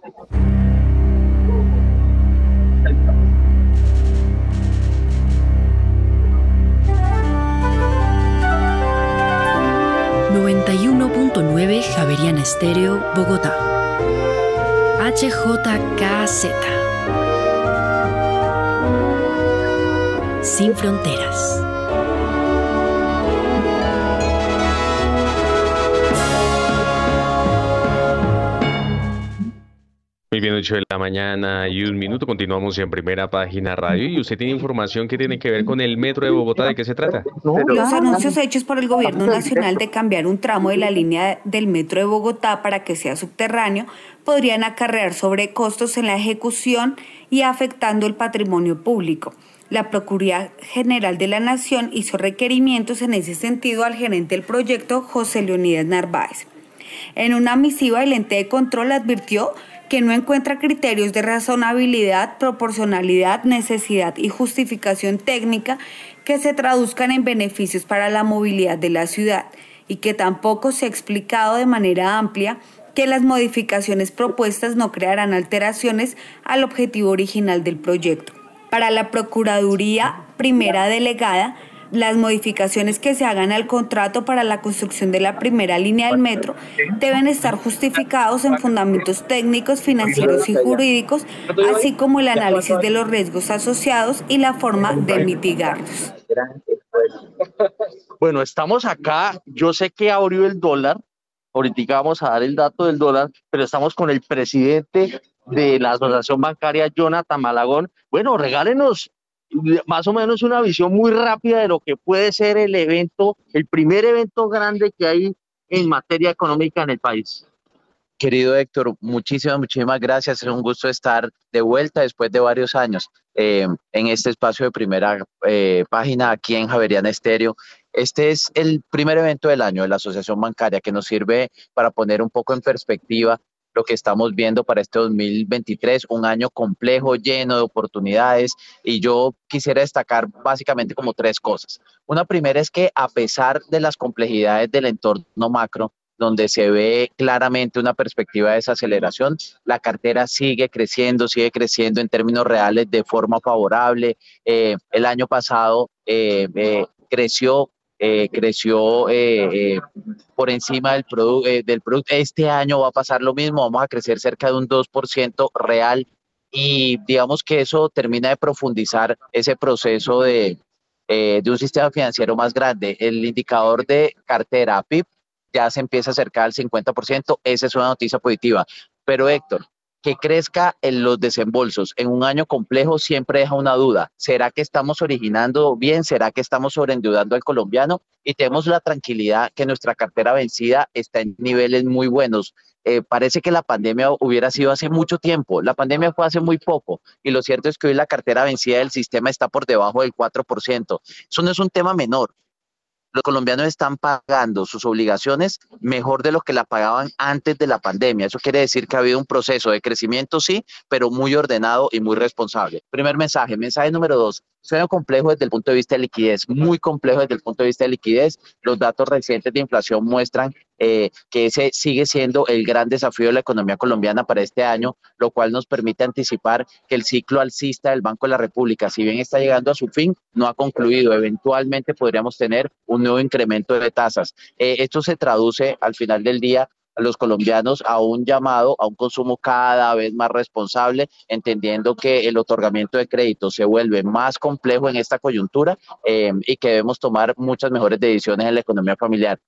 91.9 Javeriana Estéreo, Bogotá. HJKZ. Sin fronteras. Muy bien, 8 de la mañana y un minuto. Continuamos en primera página radio. Y usted tiene información que tiene que ver con el metro de Bogotá. ¿De qué se trata? Los anuncios hechos por el gobierno nacional de cambiar un tramo de la línea del metro de Bogotá para que sea subterráneo podrían acarrear sobrecostos en la ejecución y afectando el patrimonio público. La Procuraduría General de la Nación hizo requerimientos en ese sentido al gerente del proyecto, José Leonidas Narváez. En una misiva, el ente de control advirtió que no encuentra criterios de razonabilidad, proporcionalidad, necesidad y justificación técnica que se traduzcan en beneficios para la movilidad de la ciudad y que tampoco se ha explicado de manera amplia que las modificaciones propuestas no crearán alteraciones al objetivo original del proyecto. Para la Procuraduría Primera Delegada, las modificaciones que se hagan al contrato para la construcción de la primera línea del metro deben estar justificados en fundamentos técnicos, financieros y jurídicos, así como el análisis de los riesgos asociados y la forma de mitigarlos. Bueno, estamos acá. Yo sé que abrió el dólar. Ahorita vamos a dar el dato del dólar, pero estamos con el presidente de la Asociación Bancaria, Jonathan Malagón. Bueno, regálenos más o menos una visión muy rápida de lo que puede ser el evento, el primer evento grande que hay en materia económica en el país. Querido Héctor, muchísimas, muchísimas gracias. Es un gusto estar de vuelta después de varios años eh, en este espacio de primera eh, página aquí en Javeriana Estéreo. Este es el primer evento del año de la Asociación Bancaria que nos sirve para poner un poco en perspectiva lo que estamos viendo para este 2023, un año complejo, lleno de oportunidades. Y yo quisiera destacar básicamente como tres cosas. Una primera es que a pesar de las complejidades del entorno macro, donde se ve claramente una perspectiva de desaceleración. La cartera sigue creciendo, sigue creciendo en términos reales de forma favorable. Eh, el año pasado eh, eh, creció eh, creció eh, eh, por encima del, del producto. Este año va a pasar lo mismo, vamos a crecer cerca de un 2% real y digamos que eso termina de profundizar ese proceso de, de un sistema financiero más grande. El indicador de cartera PIB ya se empieza a acercar al 50%, esa es una noticia positiva. Pero Héctor, que crezca en los desembolsos en un año complejo siempre deja una duda. ¿Será que estamos originando bien? ¿Será que estamos sobreendeudando al colombiano? Y tenemos la tranquilidad que nuestra cartera vencida está en niveles muy buenos. Eh, parece que la pandemia hubiera sido hace mucho tiempo. La pandemia fue hace muy poco. Y lo cierto es que hoy la cartera vencida del sistema está por debajo del 4%. Eso no es un tema menor los colombianos están pagando sus obligaciones mejor de lo que la pagaban antes de la pandemia. Eso quiere decir que ha habido un proceso de crecimiento, sí, pero muy ordenado y muy responsable. Primer mensaje. Mensaje número dos. Suena complejo desde el punto de vista de liquidez, muy complejo desde el punto de vista de liquidez. Los datos recientes de inflación muestran eh, que ese sigue siendo el gran desafío de la economía colombiana para este año, lo cual nos permite anticipar que el ciclo alcista del Banco de la República, si bien está llegando a su fin, no ha concluido. Eventualmente podríamos tener un nuevo incremento de tasas. Eh, esto se traduce al final del día a los colombianos a un llamado a un consumo cada vez más responsable, entendiendo que el otorgamiento de crédito se vuelve más complejo en esta coyuntura eh, y que debemos tomar muchas mejores decisiones en la economía familiar.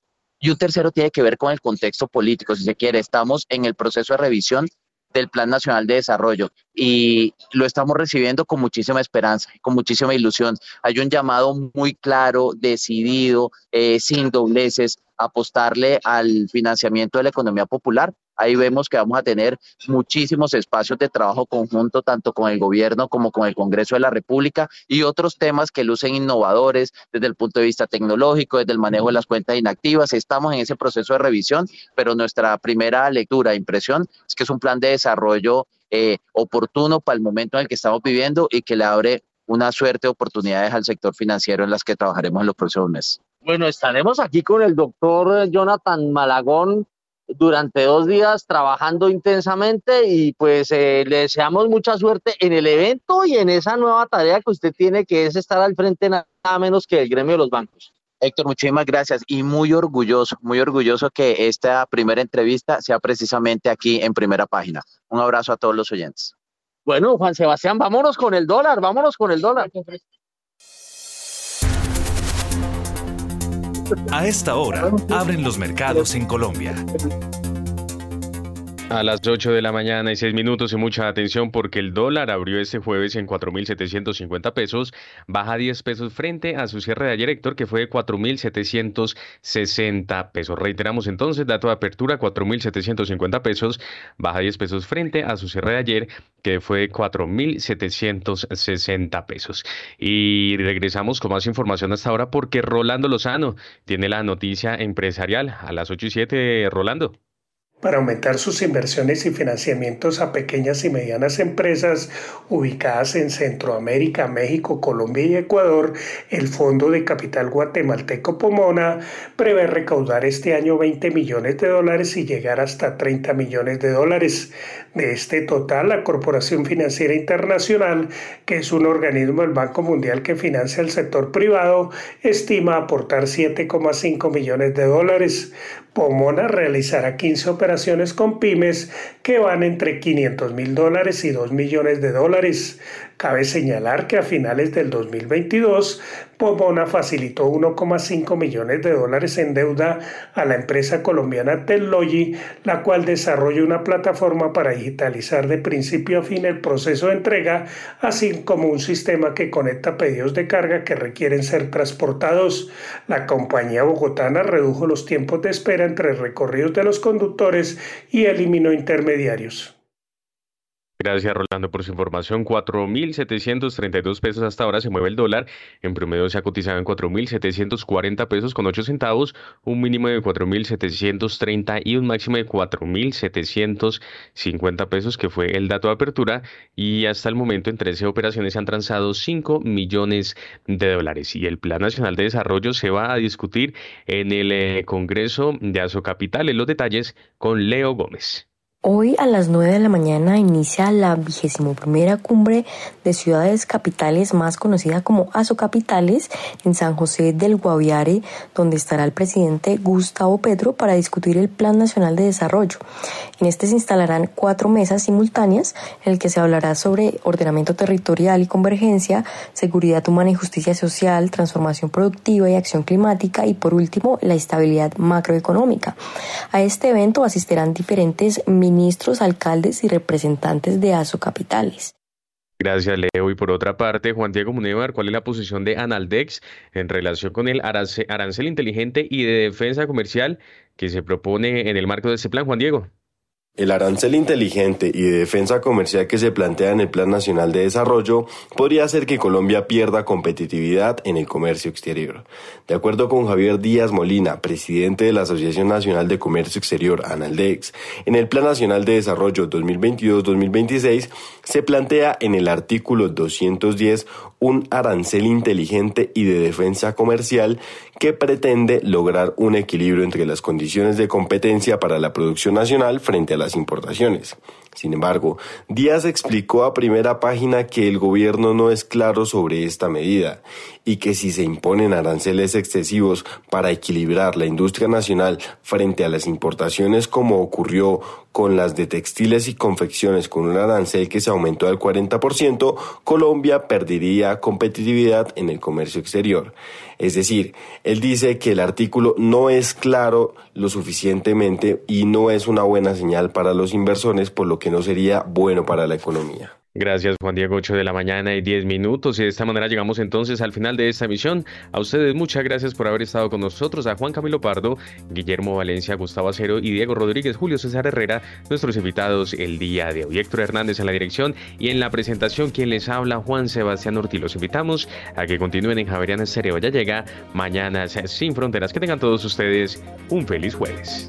Y un tercero tiene que ver con el contexto político, si se quiere. Estamos en el proceso de revisión del Plan Nacional de Desarrollo y lo estamos recibiendo con muchísima esperanza, con muchísima ilusión. Hay un llamado muy claro, decidido, eh, sin dobleces, apostarle al financiamiento de la economía popular ahí vemos que vamos a tener muchísimos espacios de trabajo conjunto, tanto con el gobierno como con el Congreso de la República y otros temas que lucen innovadores desde el punto de vista tecnológico, desde el manejo de las cuentas inactivas. Estamos en ese proceso de revisión, pero nuestra primera lectura, impresión, es que es un plan de desarrollo eh, oportuno para el momento en el que estamos viviendo y que le abre una suerte de oportunidades al sector financiero en las que trabajaremos en los próximos meses. Bueno, estaremos aquí con el doctor Jonathan Malagón durante dos días trabajando intensamente y pues eh, le deseamos mucha suerte en el evento y en esa nueva tarea que usted tiene que es estar al frente nada menos que del gremio de los bancos. Héctor, muchísimas gracias y muy orgulloso, muy orgulloso que esta primera entrevista sea precisamente aquí en primera página. Un abrazo a todos los oyentes. Bueno, Juan Sebastián, vámonos con el dólar, vámonos con el dólar. A esta hora, abren los mercados en Colombia. A las 8 de la mañana y 6 minutos y mucha atención porque el dólar abrió este jueves en 4.750 pesos, baja 10 pesos frente a su cierre de ayer, Héctor, que fue de 4.760 pesos. Reiteramos entonces, dato de apertura, 4.750 pesos, baja 10 pesos frente a su cierre de ayer, que fue de 4.760 pesos. Y regresamos con más información hasta ahora porque Rolando Lozano tiene la noticia empresarial a las 8 y 7. Rolando para aumentar sus inversiones y financiamientos a pequeñas y medianas empresas ubicadas en Centroamérica, México, Colombia y Ecuador, el Fondo de Capital Guatemalteco Pomona prevé recaudar este año 20 millones de dólares y llegar hasta 30 millones de dólares. De este total, la Corporación Financiera Internacional, que es un organismo del Banco Mundial que financia el sector privado, estima aportar 7,5 millones de dólares. Pomona realizará 15 operaciones con pymes que van entre 500 mil dólares y 2 millones de dólares. Cabe señalar que a finales del 2022, Pomona facilitó 1,5 millones de dólares en deuda a la empresa colombiana Tellogi, la cual desarrolla una plataforma para digitalizar de principio a fin el proceso de entrega, así como un sistema que conecta pedidos de carga que requieren ser transportados. La compañía bogotana redujo los tiempos de espera entre recorridos de los conductores y eliminó intermediarios. Gracias, Rolando, por su información. 4.732 pesos hasta ahora se mueve el dólar. En promedio se ha cotizado en 4.740 pesos con 8 centavos, un mínimo de 4.730 y un máximo de 4.750 pesos, que fue el dato de apertura. Y hasta el momento en 13 operaciones se han transado 5 millones de dólares. Y el Plan Nacional de Desarrollo se va a discutir en el eh, Congreso de Azocapital. En los detalles con Leo Gómez. Hoy a las 9 de la mañana inicia la vigésimo primera cumbre de ciudades capitales más conocida como Capitales en San José del Guaviare, donde estará el presidente Gustavo Petro para discutir el Plan Nacional de Desarrollo. En este se instalarán cuatro mesas simultáneas en el que se hablará sobre ordenamiento territorial y convergencia, seguridad humana y justicia social, transformación productiva y acción climática y por último la estabilidad macroeconómica. A este evento asistirán diferentes ministros, alcaldes y representantes de Capitales. Gracias, Leo. Y por otra parte, Juan Diego Munevar, ¿cuál es la posición de Analdex en relación con el arancel inteligente y de defensa comercial que se propone en el marco de este plan, Juan Diego? El arancel inteligente y de defensa comercial que se plantea en el Plan Nacional de Desarrollo podría hacer que Colombia pierda competitividad en el comercio exterior. De acuerdo con Javier Díaz Molina, presidente de la Asociación Nacional de Comercio Exterior, ANALDEX, en el Plan Nacional de Desarrollo 2022-2026 se plantea en el artículo 210 un arancel inteligente y de defensa comercial que pretende lograr un equilibrio entre las condiciones de competencia para la producción nacional frente a las importaciones. Sin embargo, Díaz explicó a primera página que el gobierno no es claro sobre esta medida y que si se imponen aranceles excesivos para equilibrar la industria nacional frente a las importaciones como ocurrió con las de textiles y confecciones con un arancel que se aumentó al 40%, Colombia perdería competitividad en el comercio exterior. Es decir, él dice que el artículo no es claro lo suficientemente y no es una buena señal para los inversores, por lo que no sería bueno para la economía. Gracias Juan Diego, 8 de la mañana y 10 minutos y de esta manera llegamos entonces al final de esta emisión. A ustedes muchas gracias por haber estado con nosotros, a Juan Camilo Pardo, Guillermo Valencia, Gustavo Acero y Diego Rodríguez, Julio César Herrera, nuestros invitados el día de hoy. Héctor Hernández en la dirección y en la presentación quien les habla Juan Sebastián Ortiz. Los invitamos a que continúen en Javeriana Estéreo. Ya llega Mañana sin Fronteras. Que tengan todos ustedes un feliz jueves.